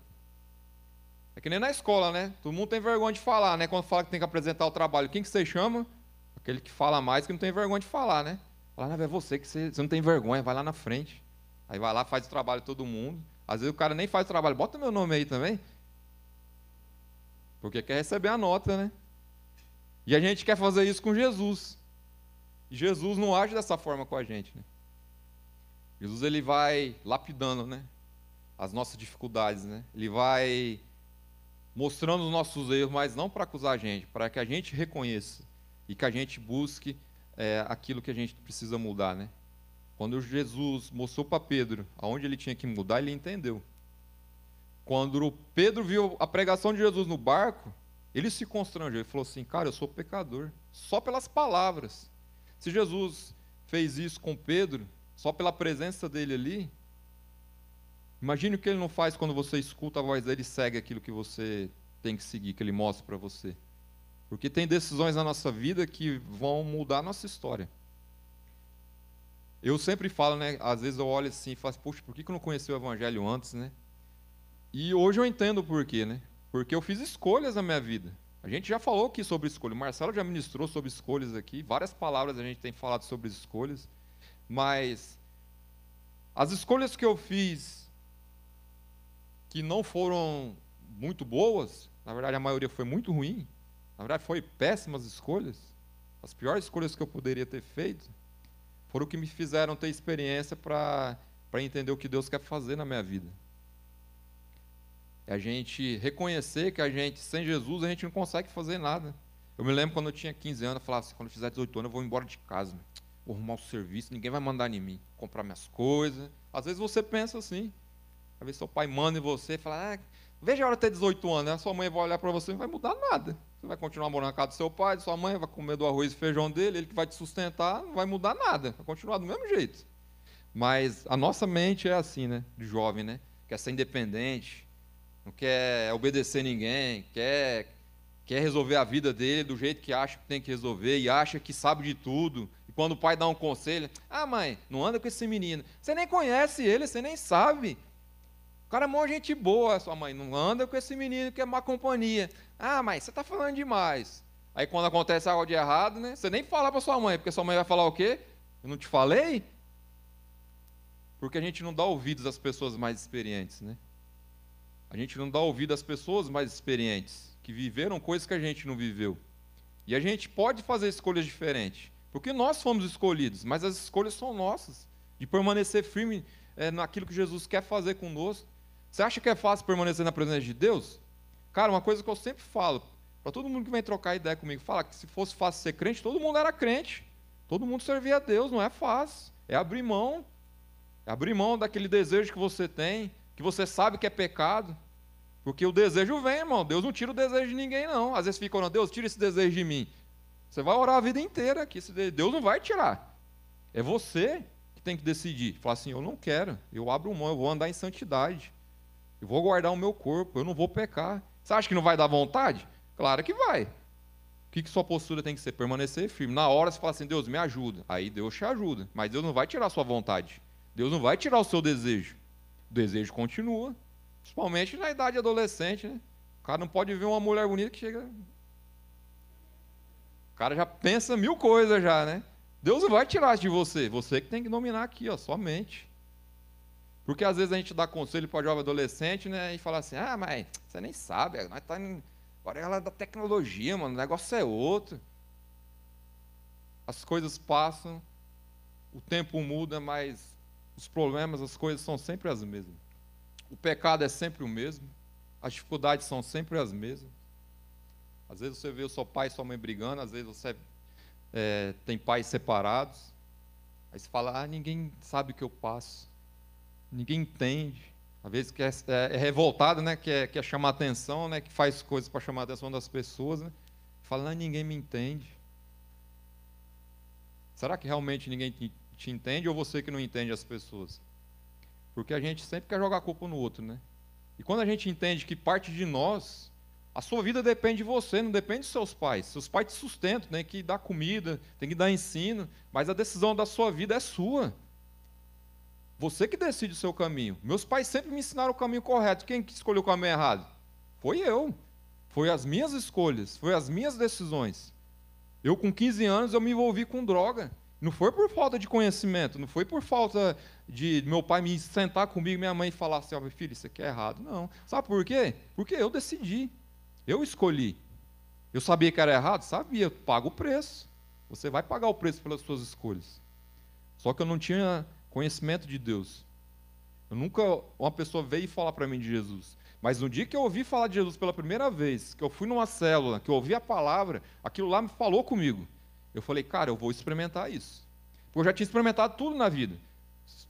É que nem na escola, né? Todo mundo tem vergonha de falar, né? Quando fala que tem que apresentar o trabalho. Quem que você chama? Aquele que fala mais que não tem vergonha de falar, né? Fala, não, é você que você, você não tem vergonha, vai lá na frente. Aí vai lá, faz o trabalho todo mundo. Às vezes o cara nem faz o trabalho, bota meu nome aí também. Porque quer receber a nota, né? E a gente quer fazer isso com Jesus. Jesus não age dessa forma com a gente, né? Jesus ele vai lapidando, né? As nossas dificuldades, né? Ele vai mostrando os nossos erros, mas não para acusar a gente, para que a gente reconheça e que a gente busque é, aquilo que a gente precisa mudar, né? Quando Jesus mostrou para Pedro aonde ele tinha que mudar, ele entendeu. Quando Pedro viu a pregação de Jesus no barco, ele se constrangeu e falou assim: Cara, eu sou pecador, só pelas palavras. Se Jesus fez isso com Pedro, só pela presença dele ali, imagine o que ele não faz quando você escuta a voz dele e segue aquilo que você tem que seguir, que ele mostra para você. Porque tem decisões na nossa vida que vão mudar a nossa história. Eu sempre falo, né? Às vezes eu olho assim e falo, poxa, por que eu não conheci o Evangelho antes, né? E hoje eu entendo o porquê, né? Porque eu fiz escolhas na minha vida. A gente já falou aqui sobre escolha. O Marcelo já ministrou sobre escolhas aqui. Várias palavras a gente tem falado sobre escolhas. Mas as escolhas que eu fiz que não foram muito boas, na verdade a maioria foi muito ruim, na verdade foi péssimas escolhas, as piores escolhas que eu poderia ter feito, foram que me fizeram ter experiência para entender o que Deus quer fazer na minha vida. É a gente reconhecer que a gente, sem Jesus, a gente não consegue fazer nada. Eu me lembro quando eu tinha 15 anos, eu falava assim, quando eu fizer 18 anos, eu vou embora de casa. Vou arrumar o um serviço, ninguém vai mandar em mim. Comprar minhas coisas. Às vezes você pensa assim. Às vezes seu pai manda em você fala, ah, veja a hora ter 18 anos, né? A sua mãe vai olhar para você e não vai mudar nada. Você vai continuar morando na casa do seu pai, de sua mãe, vai comer do arroz e feijão dele, ele que vai te sustentar, não vai mudar nada. Vai continuar do mesmo jeito. Mas a nossa mente é assim, né? De jovem, né? Quer ser independente, não quer obedecer ninguém, quer, quer resolver a vida dele do jeito que acha que tem que resolver e acha que sabe de tudo. E quando o pai dá um conselho, ah, mãe, não anda com esse menino. Você nem conhece ele, você nem sabe. Cara é mó gente boa, sua mãe. Não anda com esse menino que é má companhia. Ah, mãe, você está falando demais. Aí quando acontece algo de errado, né? Você nem fala para sua mãe, porque sua mãe vai falar o quê? Eu não te falei? Porque a gente não dá ouvidos às pessoas mais experientes, né? A gente não dá ouvido às pessoas mais experientes, que viveram coisas que a gente não viveu. E a gente pode fazer escolhas diferentes, porque nós fomos escolhidos, mas as escolhas são nossas, de permanecer firme é, naquilo que Jesus quer fazer conosco. Você acha que é fácil permanecer na presença de Deus? Cara, uma coisa que eu sempre falo, para todo mundo que vem trocar ideia comigo, fala que se fosse fácil ser crente, todo mundo era crente. Todo mundo servia a Deus, não é fácil. É abrir mão. É abrir mão daquele desejo que você tem, que você sabe que é pecado. Porque o desejo vem, irmão. Deus não tira o desejo de ninguém, não. Às vezes fica orando, Deus, tira esse desejo de mim. Você vai orar a vida inteira que Deus não vai tirar. É você que tem que decidir. Falar assim, eu não quero. Eu abro mão, eu vou andar em santidade. Eu vou guardar o meu corpo, eu não vou pecar. Você acha que não vai dar vontade? Claro que vai. O que, que sua postura tem que ser? Permanecer firme. Na hora você fala assim, Deus, me ajuda. Aí Deus te ajuda. Mas Deus não vai tirar a sua vontade. Deus não vai tirar o seu desejo. O desejo continua. Principalmente na idade adolescente, né? O cara não pode ver uma mulher bonita que chega. O cara já pensa mil coisas já, né? Deus não vai tirar de você. Você que tem que dominar aqui, ó, sua mente. Porque às vezes a gente dá conselho para jovem adolescente, né? E fala assim, ah, mas você nem sabe, nós tá em... agora é ela da tecnologia, mano, o negócio é outro. As coisas passam, o tempo muda, mas os problemas, as coisas são sempre as mesmas. O pecado é sempre o mesmo. As dificuldades são sempre as mesmas. Às vezes você vê o seu pai e sua mãe brigando, às vezes você é, tem pais separados. Aí você fala, ah, ninguém sabe o que eu passo. Ninguém entende. Às vezes é, é, é revoltado, né? Quer, quer chamar atenção, né? Que faz coisas para chamar a atenção das pessoas, né? Fala, ah, ninguém me entende. Será que realmente ninguém te, te entende ou você que não entende as pessoas? Porque a gente sempre quer jogar a culpa no outro, né? E quando a gente entende que parte de nós, a sua vida depende de você, não depende dos seus pais. Seus pais te sustentam, tem que dar comida, tem que dar ensino, mas a decisão da sua vida é sua. Você que decide o seu caminho. Meus pais sempre me ensinaram o caminho correto. Quem que escolheu o caminho errado? Foi eu. Foi as minhas escolhas, foi as minhas decisões. Eu com 15 anos eu me envolvi com droga. Não foi por falta de conhecimento, não foi por falta de meu pai me sentar comigo, minha mãe falar assim, oh, filho, isso aqui é errado. Não. Sabe por quê? Porque eu decidi. Eu escolhi. Eu sabia que era errado? Sabia. Paga o preço. Você vai pagar o preço pelas suas escolhas. Só que eu não tinha conhecimento de Deus. Eu nunca, uma pessoa veio falar para mim de Jesus. Mas no dia que eu ouvi falar de Jesus pela primeira vez, que eu fui numa célula, que eu ouvi a palavra, aquilo lá me falou comigo. Eu falei, cara, eu vou experimentar isso. Porque eu já tinha experimentado tudo na vida.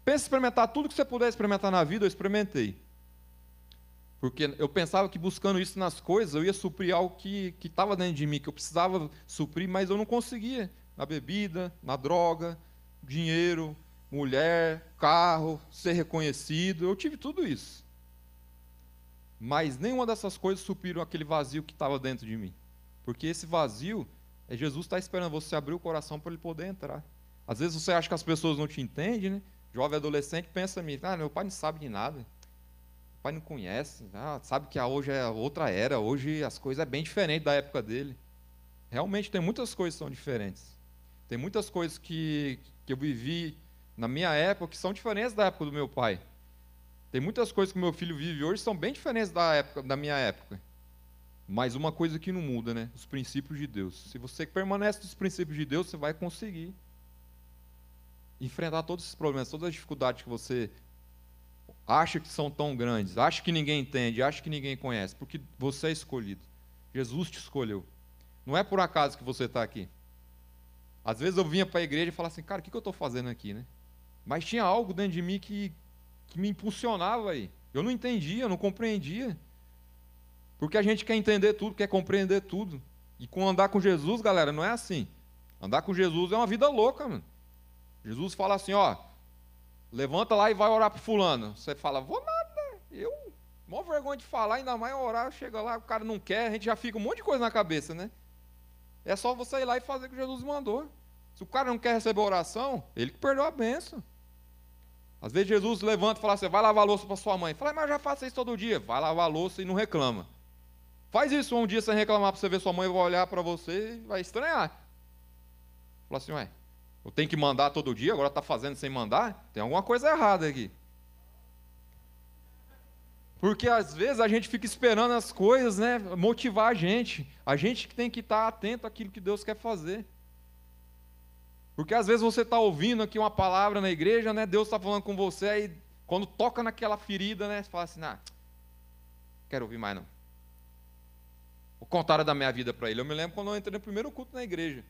Pensa experimentar tudo que você puder experimentar na vida, eu experimentei. Porque eu pensava que buscando isso nas coisas eu ia suprir algo que estava dentro de mim, que eu precisava suprir, mas eu não conseguia. Na bebida, na droga, dinheiro, mulher, carro, ser reconhecido. Eu tive tudo isso. Mas nenhuma dessas coisas supriram aquele vazio que estava dentro de mim. Porque esse vazio é Jesus está esperando você abrir o coração para ele poder entrar. Às vezes você acha que as pessoas não te entendem, né? Jovem adolescente pensa mim, ah, meu pai não sabe de nada. O pai não conhece, ah, sabe que hoje é outra era, hoje as coisas é bem diferente da época dele. Realmente tem muitas coisas que são diferentes. Tem muitas coisas que, que eu vivi na minha época que são diferentes da época do meu pai. Tem muitas coisas que meu filho vive hoje que são bem diferentes da época da minha época. Mas uma coisa que não muda, né? Os princípios de Deus. Se você permanece nos princípios de Deus, você vai conseguir enfrentar todos esses problemas, todas as dificuldades que você acha que são tão grandes, acha que ninguém entende, acha que ninguém conhece, porque você é escolhido. Jesus te escolheu. Não é por acaso que você está aqui. Às vezes eu vinha para a igreja e falava assim, cara, o que, que eu estou fazendo aqui, né? Mas tinha algo dentro de mim que, que me impulsionava aí. Eu não entendia, eu não compreendia. Porque a gente quer entender tudo, quer compreender tudo. E com andar com Jesus, galera, não é assim. Andar com Jesus é uma vida louca, mano. Jesus fala assim, ó, levanta lá e vai orar para fulano. Você fala, vou nada, eu, mó vergonha de falar, ainda mais orar, chega lá, o cara não quer, a gente já fica um monte de coisa na cabeça, né? É só você ir lá e fazer o que Jesus mandou. Se o cara não quer receber oração, ele que perdeu a benção. Às vezes Jesus levanta e fala assim, vai lavar louça para sua mãe. Fala, mas eu já faço isso todo dia. Vai lavar louça e não reclama. Faz isso um dia sem reclamar para você ver sua mãe vai olhar para você e vai estranhar. Fala assim, ué, eu tenho que mandar todo dia, agora está fazendo sem mandar? Tem alguma coisa errada aqui. Porque às vezes a gente fica esperando as coisas, né, motivar a gente. A gente que tem que estar atento àquilo que Deus quer fazer. Porque às vezes você está ouvindo aqui uma palavra na igreja, né? Deus está falando com você, aí quando toca naquela ferida, né? Você fala assim, ah, quero ouvir mais não. O contaram da minha vida para ele. Eu me lembro quando eu entrei no primeiro culto na igreja.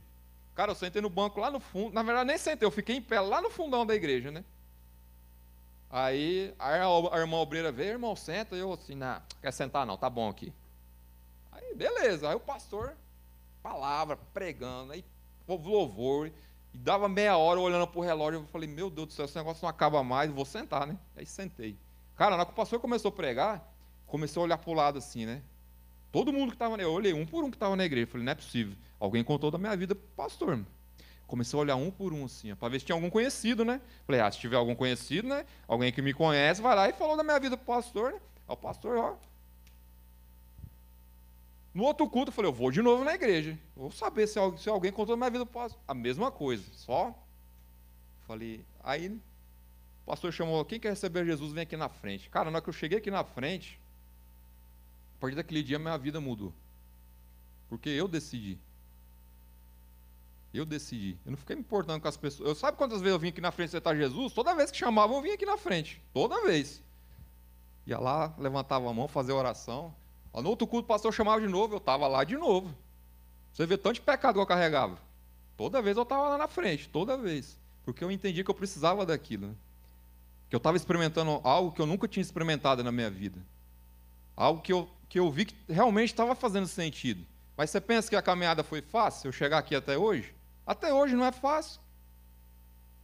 Cara, eu sentei no banco lá no fundo. Na verdade, nem sentei, eu fiquei em pé lá no fundão da igreja, né? Aí a, a irmã obreira veio, irmão, senta. E eu assim, não, quer sentar não, tá bom aqui. Aí, beleza. Aí o pastor, palavra, pregando, aí louvor. E dava meia hora olhando para o relógio. Eu falei, meu Deus do céu, esse negócio não acaba mais, vou sentar, né? Aí sentei. Cara, na que o pastor começou a pregar, comecei a olhar para o lado assim, né? Todo mundo que estava, eu olhei um por um que estava na igreja, falei, não é possível. Alguém contou da minha vida para o pastor. Comecei a olhar um por um, assim, para ver se tinha algum conhecido, né? Falei, ah, se tiver algum conhecido, né? Alguém que me conhece, vai lá e falou da minha vida para o pastor, né? Aí o pastor, ó. No outro culto, eu falei, eu vou de novo na igreja. Vou saber se, se alguém contou da minha vida para o pastor. A mesma coisa, só. Falei, aí o pastor chamou, quem quer receber Jesus, vem aqui na frente. Cara, na hora que eu cheguei aqui na frente, partir daquele dia minha vida mudou. Porque eu decidi. Eu decidi. Eu não fiquei me importando com as pessoas. Eu sabe quantas vezes eu vim aqui na frente aceitar Jesus? Toda vez que chamavam, eu vinha aqui na frente. Toda vez. Ia lá, levantava a mão, fazia oração. No outro culto, o pastor chamava de novo, eu estava lá de novo. Você vê tanto de pecado que eu carregava. Toda vez eu estava lá na frente, toda vez. Porque eu entendi que eu precisava daquilo. Né? Que eu estava experimentando algo que eu nunca tinha experimentado na minha vida. Algo que eu que eu vi que realmente estava fazendo sentido. Mas você pensa que a caminhada foi fácil, eu chegar aqui até hoje? Até hoje não é fácil.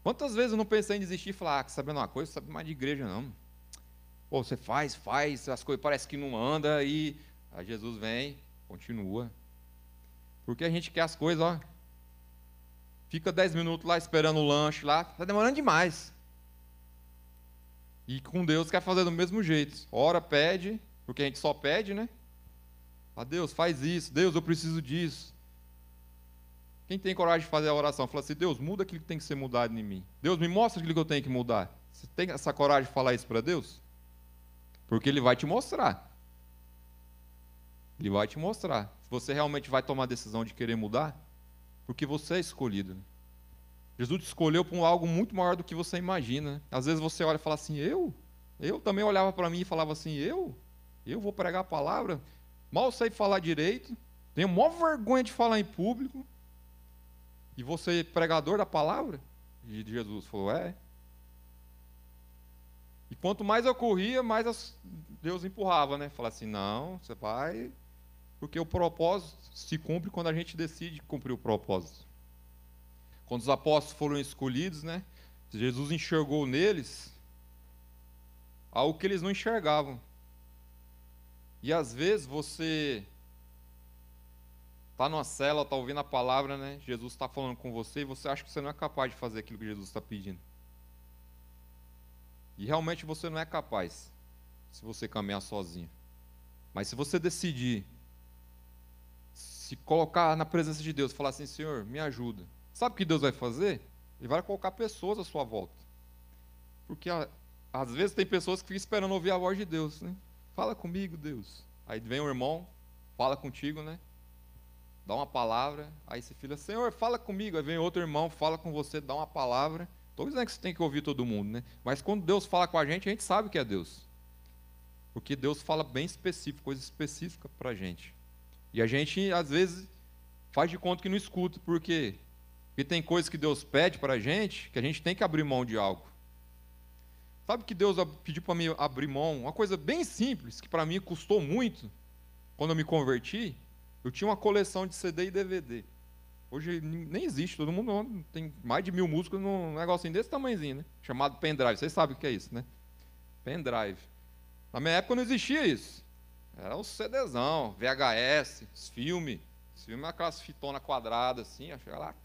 Quantas vezes eu não pensei em desistir e falar, ah, sabendo uma coisa, sabe mais de igreja não. Pô, você faz, faz, as coisas parecem que não anda e aí Jesus vem, continua. Porque a gente quer as coisas, ó. Fica dez minutos lá esperando o lanche lá, está demorando demais. E com Deus quer fazer do mesmo jeito. Ora, pede, porque a gente só pede, né? A Deus, faz isso. Deus, eu preciso disso. Quem tem coragem de fazer a oração? Fala assim: Deus, muda aquilo que tem que ser mudado em mim. Deus, me mostra aquilo que eu tenho que mudar. Você tem essa coragem de falar isso para Deus? Porque Ele vai te mostrar. Ele vai te mostrar. Se você realmente vai tomar a decisão de querer mudar, porque você é escolhido. Né? Jesus te escolheu para algo muito maior do que você imagina. Né? Às vezes você olha e fala assim: Eu? Eu também olhava para mim e falava assim: Eu? Eu vou pregar a palavra, mal sei falar direito, tenho maior vergonha de falar em público. E você pregador da palavra? E Jesus falou: É. E quanto mais eu corria, mais as, Deus empurrava, né? Falava assim: não, você vai. Porque o propósito se cumpre quando a gente decide cumprir o propósito. Quando os apóstolos foram escolhidos, né? Jesus enxergou neles algo que eles não enxergavam. E às vezes você está numa cela, está ouvindo a palavra, né? Jesus está falando com você e você acha que você não é capaz de fazer aquilo que Jesus está pedindo. E realmente você não é capaz se você caminhar sozinho. Mas se você decidir se colocar na presença de Deus, falar assim, Senhor, me ajuda. Sabe o que Deus vai fazer? Ele vai colocar pessoas à sua volta. Porque às vezes tem pessoas que ficam esperando ouvir a voz de Deus, né? Fala comigo, Deus. Aí vem um irmão, fala contigo, né? Dá uma palavra, aí você fala, Senhor, fala comigo. Aí vem outro irmão, fala com você, dá uma palavra. Estou dizendo que você tem que ouvir todo mundo, né? Mas quando Deus fala com a gente, a gente sabe que é Deus. Porque Deus fala bem específico, coisa específica para a gente. E a gente, às vezes, faz de conta que não escuta. Por quê? Porque tem coisas que Deus pede para a gente que a gente tem que abrir mão de algo. Sabe que Deus pediu para mim abrir mão? Uma coisa bem simples, que para mim custou muito, quando eu me converti. Eu tinha uma coleção de CD e DVD. Hoje nem existe, todo mundo tem mais de mil músicas num negocinho desse tamanhozinho, né? Chamado pendrive. Vocês sabem o que é isso, né? Pendrive. Na minha época não existia isso. Era o CDzão, VHS, os filmes. Os filmes aquelas fitonas quadradas assim, chegava lá,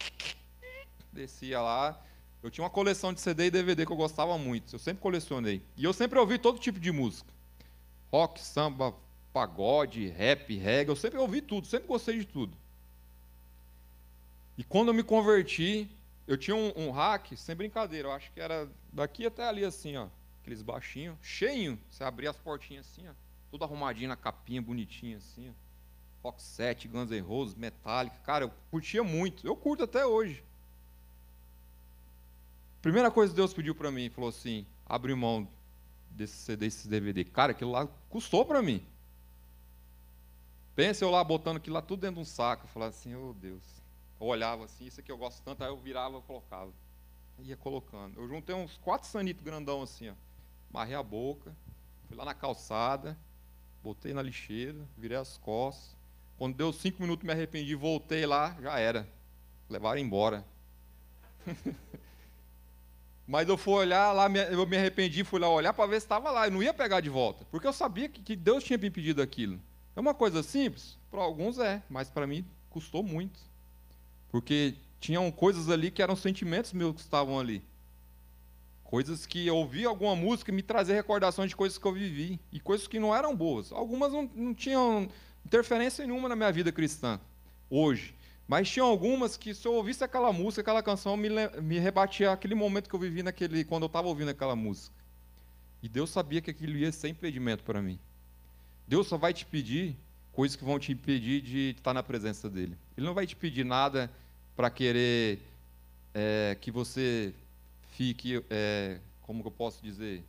descia lá. Eu tinha uma coleção de CD e DVD que eu gostava muito. Eu sempre colecionei. E eu sempre ouvi todo tipo de música. Rock, samba, pagode, rap, reggae. Eu sempre ouvi tudo, sempre gostei de tudo. E quando eu me converti, eu tinha um, um hack, sem brincadeira, eu acho que era daqui até ali assim, ó. Aqueles baixinhos, cheinho. Você abria as portinhas assim, ó. Tudo arrumadinho na capinha, bonitinho assim, ó. Rock 7, Guns N' Roses, Metallica. Cara, eu curtia muito. Eu curto até hoje. Primeira coisa que Deus pediu para mim, falou assim: abre mão desse CD, desse DVD. Cara, aquilo lá custou para mim. Pensa eu lá botando aquilo lá tudo dentro de um saco. Eu falava assim: oh Deus. Eu olhava assim, isso aqui eu gosto tanto, aí eu virava e colocava. Ia colocando. Eu juntei uns quatro sanitos grandão assim, ó. Marrei a boca, fui lá na calçada, botei na lixeira, virei as costas. Quando deu cinco minutos, me arrependi, voltei lá, já era. Levaram embora. Mas eu fui olhar lá, eu me arrependi, fui lá olhar para ver se estava lá. Eu não ia pegar de volta, porque eu sabia que, Deus tinha me pedido aquilo. É uma coisa simples? Para alguns é, mas para mim custou muito. Porque tinham coisas ali que eram sentimentos meus que estavam ali. Coisas que eu ouvi alguma música e me trazia recordações de coisas que eu vivi. E coisas que não eram boas. Algumas não, não tinham interferência nenhuma na minha vida cristã, hoje. Mas tinha algumas que, se eu ouvisse aquela música, aquela canção, me, me rebatia aquele momento que eu vivi naquele, quando eu estava ouvindo aquela música. E Deus sabia que aquilo ia ser impedimento para mim. Deus só vai te pedir coisas que vão te impedir de estar na presença dele. Ele não vai te pedir nada para querer é, que você fique, é, como eu posso dizer,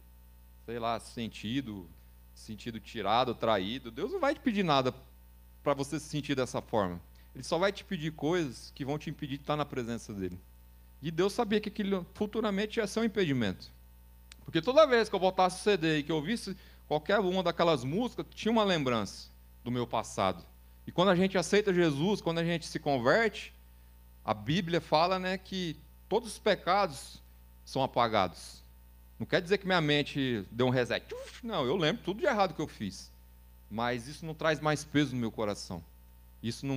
sei lá, sentido, sentido tirado, traído. Deus não vai te pedir nada para você se sentir dessa forma. Ele só vai te pedir coisas que vão te impedir de estar na presença dele. E Deus sabia que aquilo futuramente ia ser um impedimento. Porque toda vez que eu botasse o CD e que eu ouvisse qualquer uma daquelas músicas, tinha uma lembrança do meu passado. E quando a gente aceita Jesus, quando a gente se converte, a Bíblia fala né, que todos os pecados são apagados. Não quer dizer que minha mente deu um reset. Não, eu lembro tudo de errado que eu fiz. Mas isso não traz mais peso no meu coração. Isso não,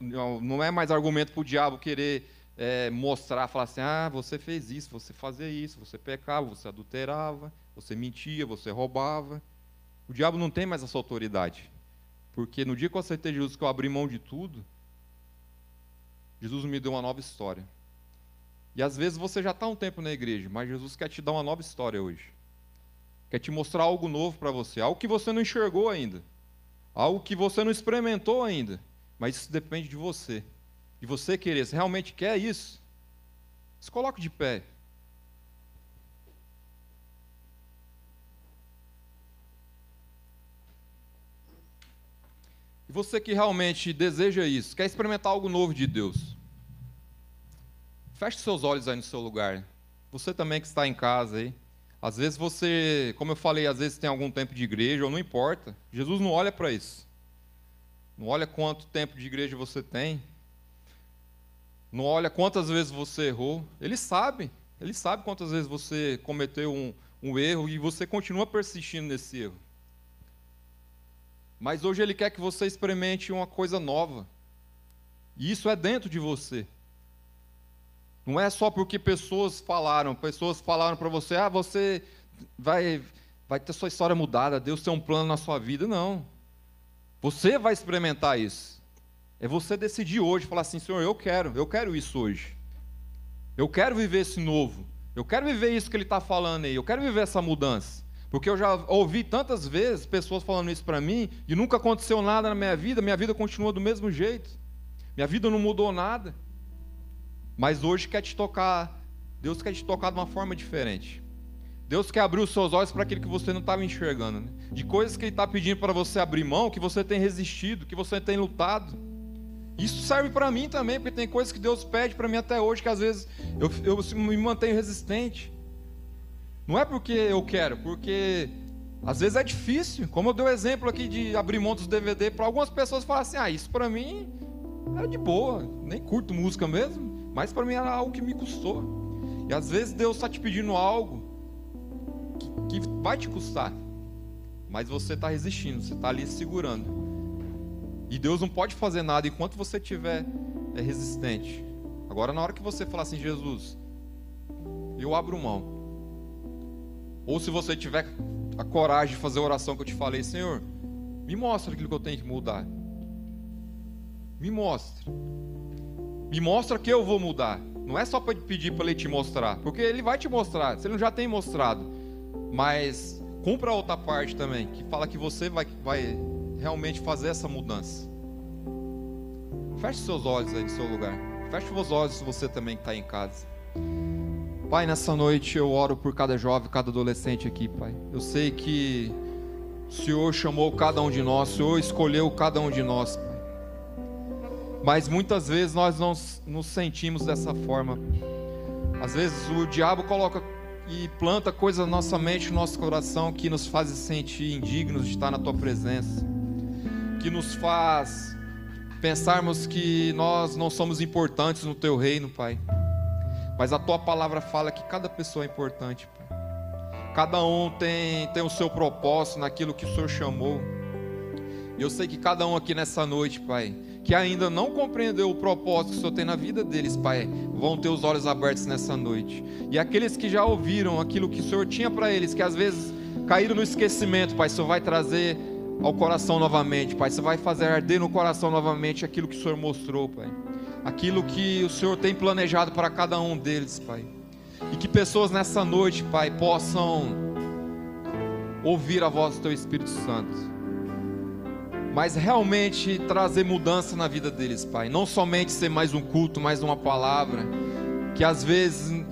não, não é mais argumento para o diabo querer é, mostrar, falar assim: ah, você fez isso, você fazia isso, você pecava, você adulterava, você mentia, você roubava. O diabo não tem mais essa autoridade. Porque no dia que eu aceitei Jesus, que eu abri mão de tudo, Jesus me deu uma nova história. E às vezes você já está um tempo na igreja, mas Jesus quer te dar uma nova história hoje. Quer te mostrar algo novo para você, algo que você não enxergou ainda, algo que você não experimentou ainda. Mas isso depende de você. De você querer. Se realmente quer isso, se coloque de pé. Você que realmente deseja isso, quer experimentar algo novo de Deus, feche seus olhos aí no seu lugar. Você também que está em casa aí, Às vezes você, como eu falei, às vezes tem algum tempo de igreja, ou não importa. Jesus não olha para isso. Não olha quanto tempo de igreja você tem. Não olha quantas vezes você errou. Ele sabe. Ele sabe quantas vezes você cometeu um, um erro e você continua persistindo nesse erro. Mas hoje ele quer que você experimente uma coisa nova. E isso é dentro de você. Não é só porque pessoas falaram, pessoas falaram para você, ah, você vai, vai ter sua história mudada, Deus tem um plano na sua vida. Não. Você vai experimentar isso. É você decidir hoje, falar assim, Senhor, eu quero, eu quero isso hoje. Eu quero viver esse novo. Eu quero viver isso que ele está falando aí. Eu quero viver essa mudança. Porque eu já ouvi tantas vezes pessoas falando isso para mim e nunca aconteceu nada na minha vida, minha vida continua do mesmo jeito. Minha vida não mudou nada. Mas hoje quer te tocar, Deus quer te tocar de uma forma diferente. Deus quer abrir os seus olhos para aquilo que você não estava enxergando, né? de coisas que Ele está pedindo para você abrir mão, que você tem resistido, que você tem lutado. Isso serve para mim também, porque tem coisas que Deus pede para mim até hoje que às vezes eu, eu me mantenho resistente. Não é porque eu quero, porque às vezes é difícil. Como eu dei o exemplo aqui de abrir mão dos DVD, para algumas pessoas falam assim: ah, isso para mim era de boa, nem curto música mesmo, mas para mim era algo que me custou. E às vezes Deus está te pedindo algo que, que vai te custar, mas você está resistindo, você está ali segurando. E Deus não pode fazer nada enquanto você estiver é, resistente. Agora, na hora que você falar assim, Jesus, eu abro mão. Ou se você tiver a coragem de fazer a oração que eu te falei, Senhor, me mostra aquilo que eu tenho que mudar. Me mostra. Me mostra que eu vou mudar. Não é só para pedir para ele te mostrar, porque ele vai te mostrar, se ele não já tem mostrado. Mas cumpra a outra parte também, que fala que você vai, vai realmente fazer essa mudança. Feche seus olhos aí no seu lugar. Feche os olhos se você também está em casa. Pai, nessa noite eu oro por cada jovem, cada adolescente aqui, Pai. Eu sei que o Senhor chamou cada um de nós, o Senhor escolheu cada um de nós, Pai. Mas muitas vezes nós não nos sentimos dessa forma. Às vezes o diabo coloca e planta coisas na nossa mente, no nosso coração, que nos faz sentir indignos de estar na Tua presença, que nos faz pensarmos que nós não somos importantes no Teu reino, Pai. Mas a tua palavra fala que cada pessoa é importante. Cada um tem, tem o seu propósito naquilo que o Senhor chamou. E eu sei que cada um aqui nessa noite, Pai, que ainda não compreendeu o propósito que o Senhor tem na vida deles, Pai, vão ter os olhos abertos nessa noite. E aqueles que já ouviram aquilo que o Senhor tinha para eles, que às vezes caíram no esquecimento, Pai, o Senhor vai trazer ao coração novamente, Pai. Você vai fazer arder no coração novamente aquilo que o Senhor mostrou, Pai aquilo que o Senhor tem planejado para cada um deles, Pai. E que pessoas nessa noite, Pai, possam ouvir a voz do Teu Espírito Santo, mas realmente trazer mudança na vida deles, Pai. Não somente ser mais um culto, mais uma palavra, que às vezes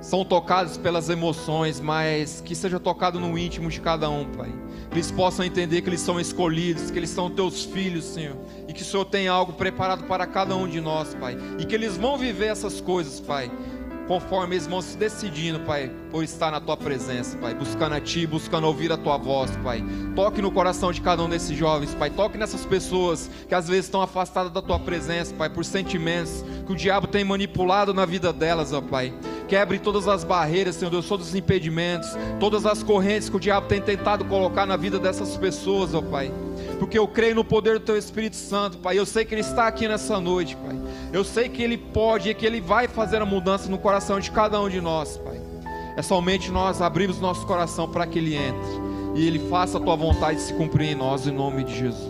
são tocados pelas emoções, mas que seja tocado no íntimo de cada um, Pai que eles possam entender que eles são escolhidos, que eles são teus filhos, Senhor, que o Senhor tem algo preparado para cada um de nós, Pai, e que eles vão viver essas coisas, Pai, conforme eles vão se decidindo, Pai, por estar na Tua presença, Pai, buscando a Ti, buscando ouvir a Tua voz, Pai. Toque no coração de cada um desses jovens, Pai. Toque nessas pessoas que às vezes estão afastadas da Tua presença, Pai, por sentimentos que o diabo tem manipulado na vida delas, ó Pai. Quebre todas as barreiras, Senhor Deus, todos os impedimentos, todas as correntes que o diabo tem tentado colocar na vida dessas pessoas, ó Pai. Porque eu creio no poder do Teu Espírito Santo, Pai. Eu sei que Ele está aqui nessa noite, Pai. Eu sei que Ele pode e que Ele vai fazer a mudança no coração de cada um de nós, Pai. É somente nós abrirmos nosso coração para que Ele entre e Ele faça a Tua vontade se cumprir em nós, em nome de Jesus.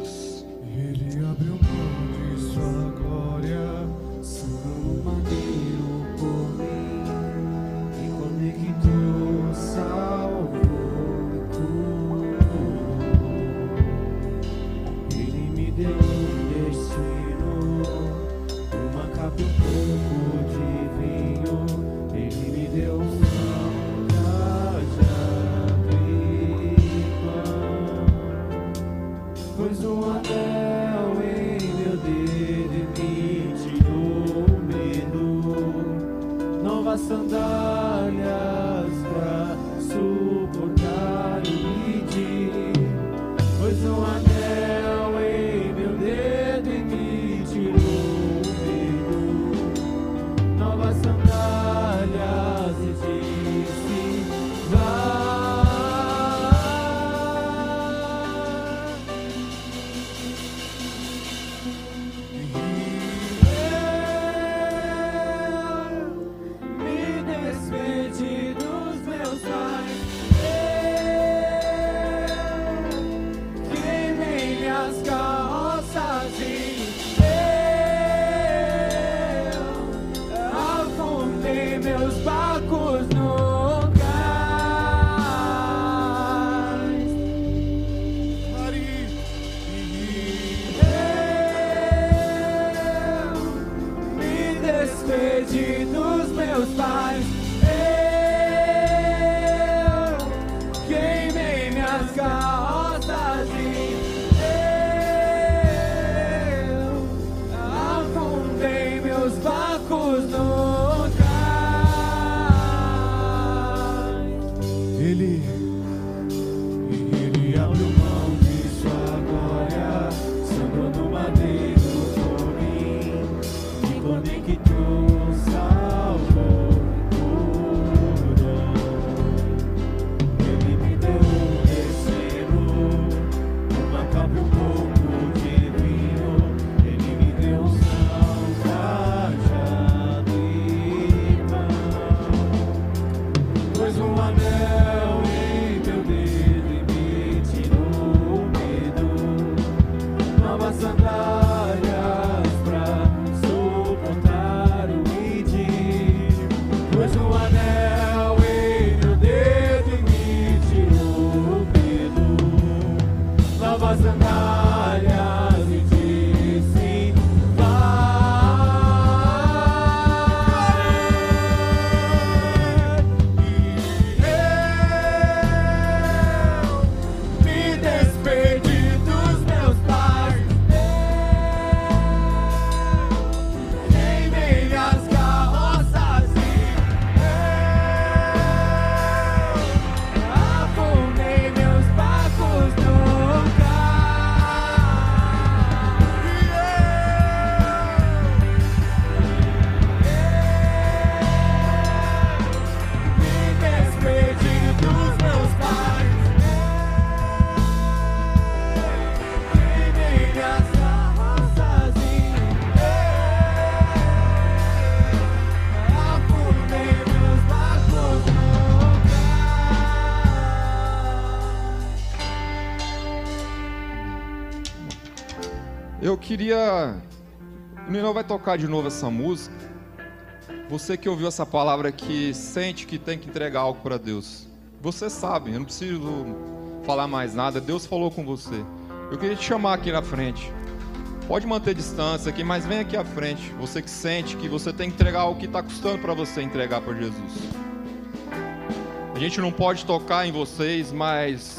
Queria. O Ninão vai tocar de novo essa música. Você que ouviu essa palavra que sente que tem que entregar algo para Deus. Você sabe, eu não preciso falar mais nada. Deus falou com você. Eu queria te chamar aqui na frente. Pode manter distância aqui, mas vem aqui à frente. Você que sente que você tem que entregar algo que está custando para você entregar para Jesus. A gente não pode tocar em vocês, mas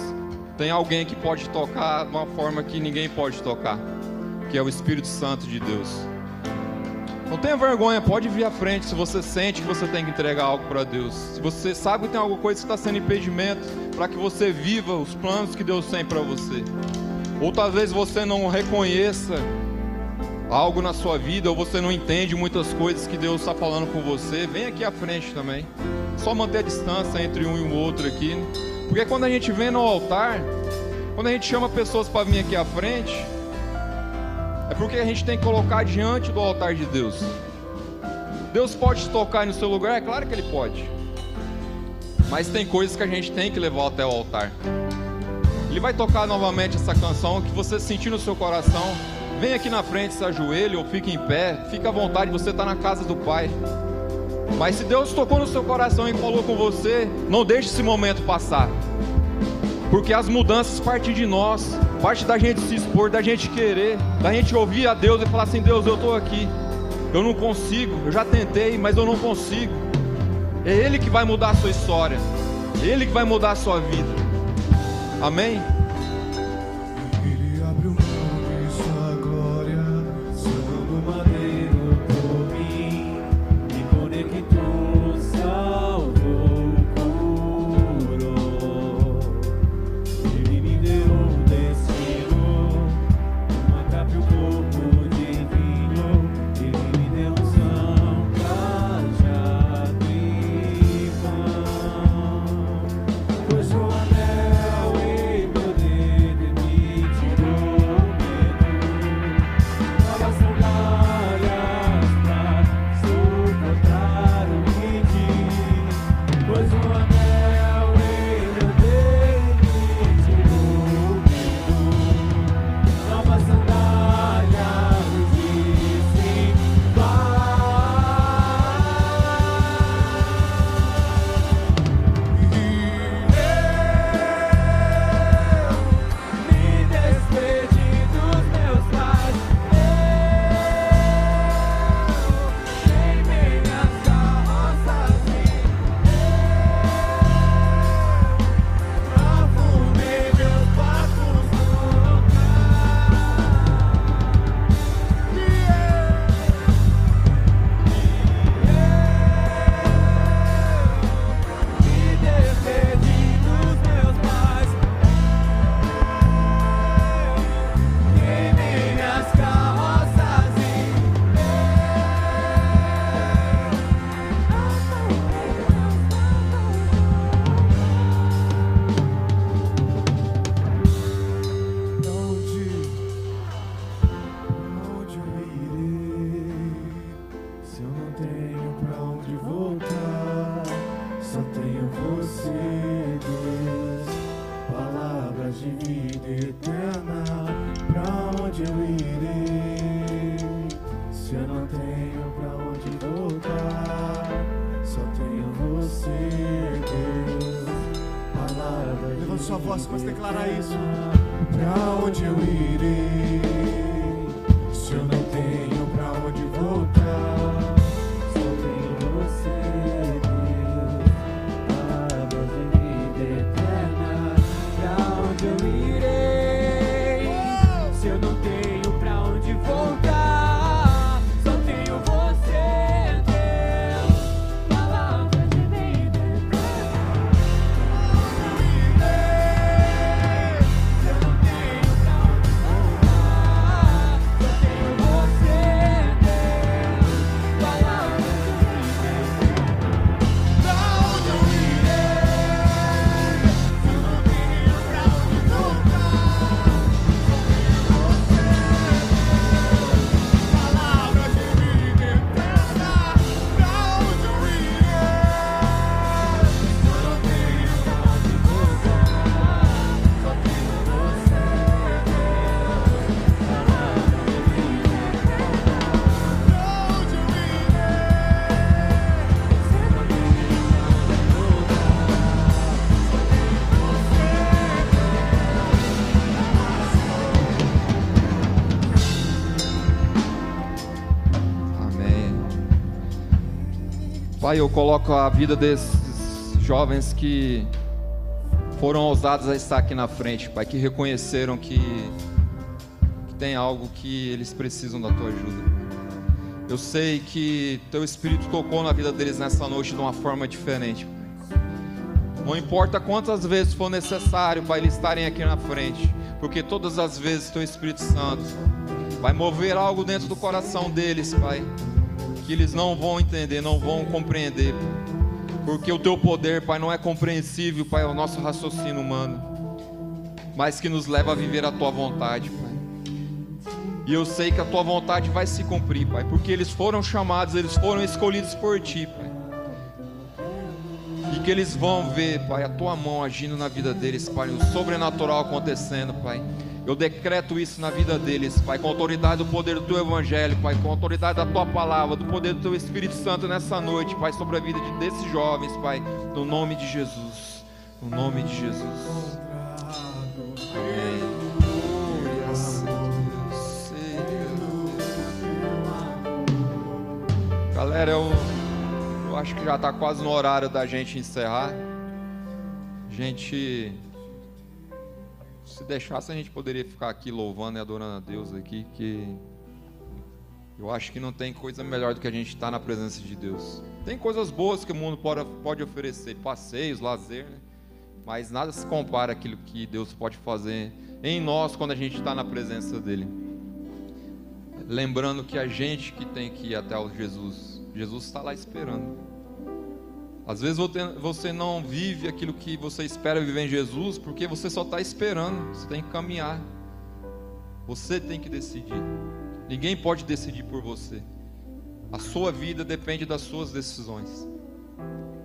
tem alguém que pode tocar de uma forma que ninguém pode tocar, que é o Espírito Santo de Deus. Não tenha vergonha, pode vir à frente se você sente que você tem que entregar algo para Deus. Se você sabe que tem alguma coisa que está sendo impedimento para que você viva os planos que Deus tem para você. Ou talvez você não reconheça algo na sua vida, ou você não entende muitas coisas que Deus está falando com você, vem aqui à frente também. Só manter a distância entre um e o outro aqui. Porque quando a gente vem no altar, quando a gente chama pessoas para vir aqui à frente, é porque a gente tem que colocar diante do altar de Deus. Deus pode tocar no seu lugar? É claro que Ele pode. Mas tem coisas que a gente tem que levar até o altar. Ele vai tocar novamente essa canção que você sentir no seu coração. Vem aqui na frente, se ajoelhe ou fique em pé. Fica à vontade, você está na casa do Pai. Mas se Deus tocou no seu coração e falou com você, não deixe esse momento passar. Porque as mudanças partem de nós, parte da gente se expor, da gente querer, da gente ouvir a Deus e falar assim: Deus, eu estou aqui. Eu não consigo, eu já tentei, mas eu não consigo. É Ele que vai mudar a sua história, é Ele que vai mudar a sua vida. Amém? Pai, eu coloco a vida desses jovens que foram ousados a estar aqui na frente, Pai, que reconheceram que, que tem algo que eles precisam da tua ajuda. Eu sei que teu Espírito tocou na vida deles nessa noite de uma forma diferente. Não importa quantas vezes for necessário para eles estarem aqui na frente, porque todas as vezes teu Espírito Santo vai mover algo dentro do coração deles, Pai, que eles não vão entender, não vão compreender, porque o teu poder, Pai, não é compreensível, Pai, ao nosso raciocínio humano, mas que nos leva a viver a tua vontade, Pai. E eu sei que a tua vontade vai se cumprir, Pai, porque eles foram chamados, eles foram escolhidos por ti, Pai. E que eles vão ver, Pai, a tua mão agindo na vida deles, Pai, o sobrenatural acontecendo, Pai. Eu decreto isso na vida deles, Pai, com a autoridade do poder do teu evangelho, Pai, com a autoridade da tua palavra, do poder do teu Espírito Santo nessa noite, Pai, sobre a vida de- desses jovens, Pai, no nome de Jesus. No nome de Jesus. Amém. Galera, eu, eu acho que já está quase no horário da gente encerrar. Gente, se deixasse a gente poderia ficar aqui louvando e adorando a Deus aqui, que eu acho que não tem coisa melhor do que a gente estar na presença de Deus. Tem coisas boas que o mundo pode, oferecer, passeios, lazer, né? mas nada se compara àquilo que Deus pode fazer em nós quando a gente está na presença dele. Lembrando que a gente que tem que ir até o Jesus, Jesus está lá esperando. Às vezes você- não vive aquilo que você espera viver em Jesus porque você só está esperando, você tem que caminhar. Você tem que decidir. Ninguém pode decidir por você. A sua vida depende das suas decisões.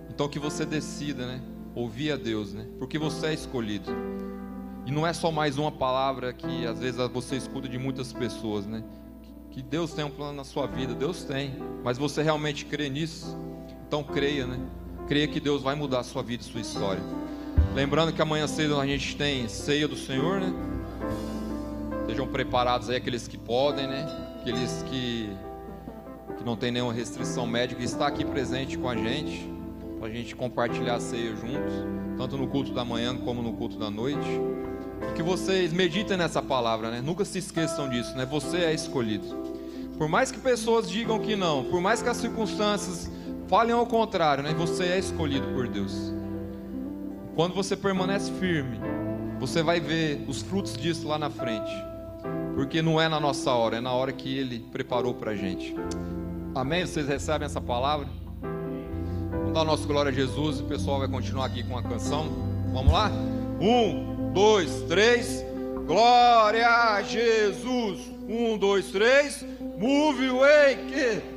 Então que você decida, né? Ouvir a Deus, né? Porque você é escolhido. E não é só mais uma palavra que às vezes você escuta de muitas pessoas, né? Que Deus tem um plano na sua vida, Deus tem. Mas você realmente crê nisso? Então creia, né? Creia que Deus vai mudar a sua vida e sua história. Lembrando que amanhã cedo a gente tem ceia do Senhor, né? Sejam preparados aí aqueles que podem, né? Aqueles que, que não tem nenhuma restrição médica, está aqui presente com a gente, para a gente compartilhar a ceia juntos, tanto no culto da manhã como no culto da noite. E que vocês meditem nessa palavra, né? Nunca se esqueçam disso, né? Você é escolhido. Por mais que pessoas digam que não, por mais que as circunstâncias falem ao contrário, né? Você é escolhido por Deus. Quando você permanece firme, você vai ver os frutos disso lá na frente. Porque não é na nossa hora, é na hora que Ele preparou para a gente. Amém? Vocês recebem essa palavra? Vamos dar nossa glória a Jesus. O pessoal vai continuar aqui com a canção. Vamos lá? Um, dois, três. Glória a Jesus. Um, dois, três. Move, wake.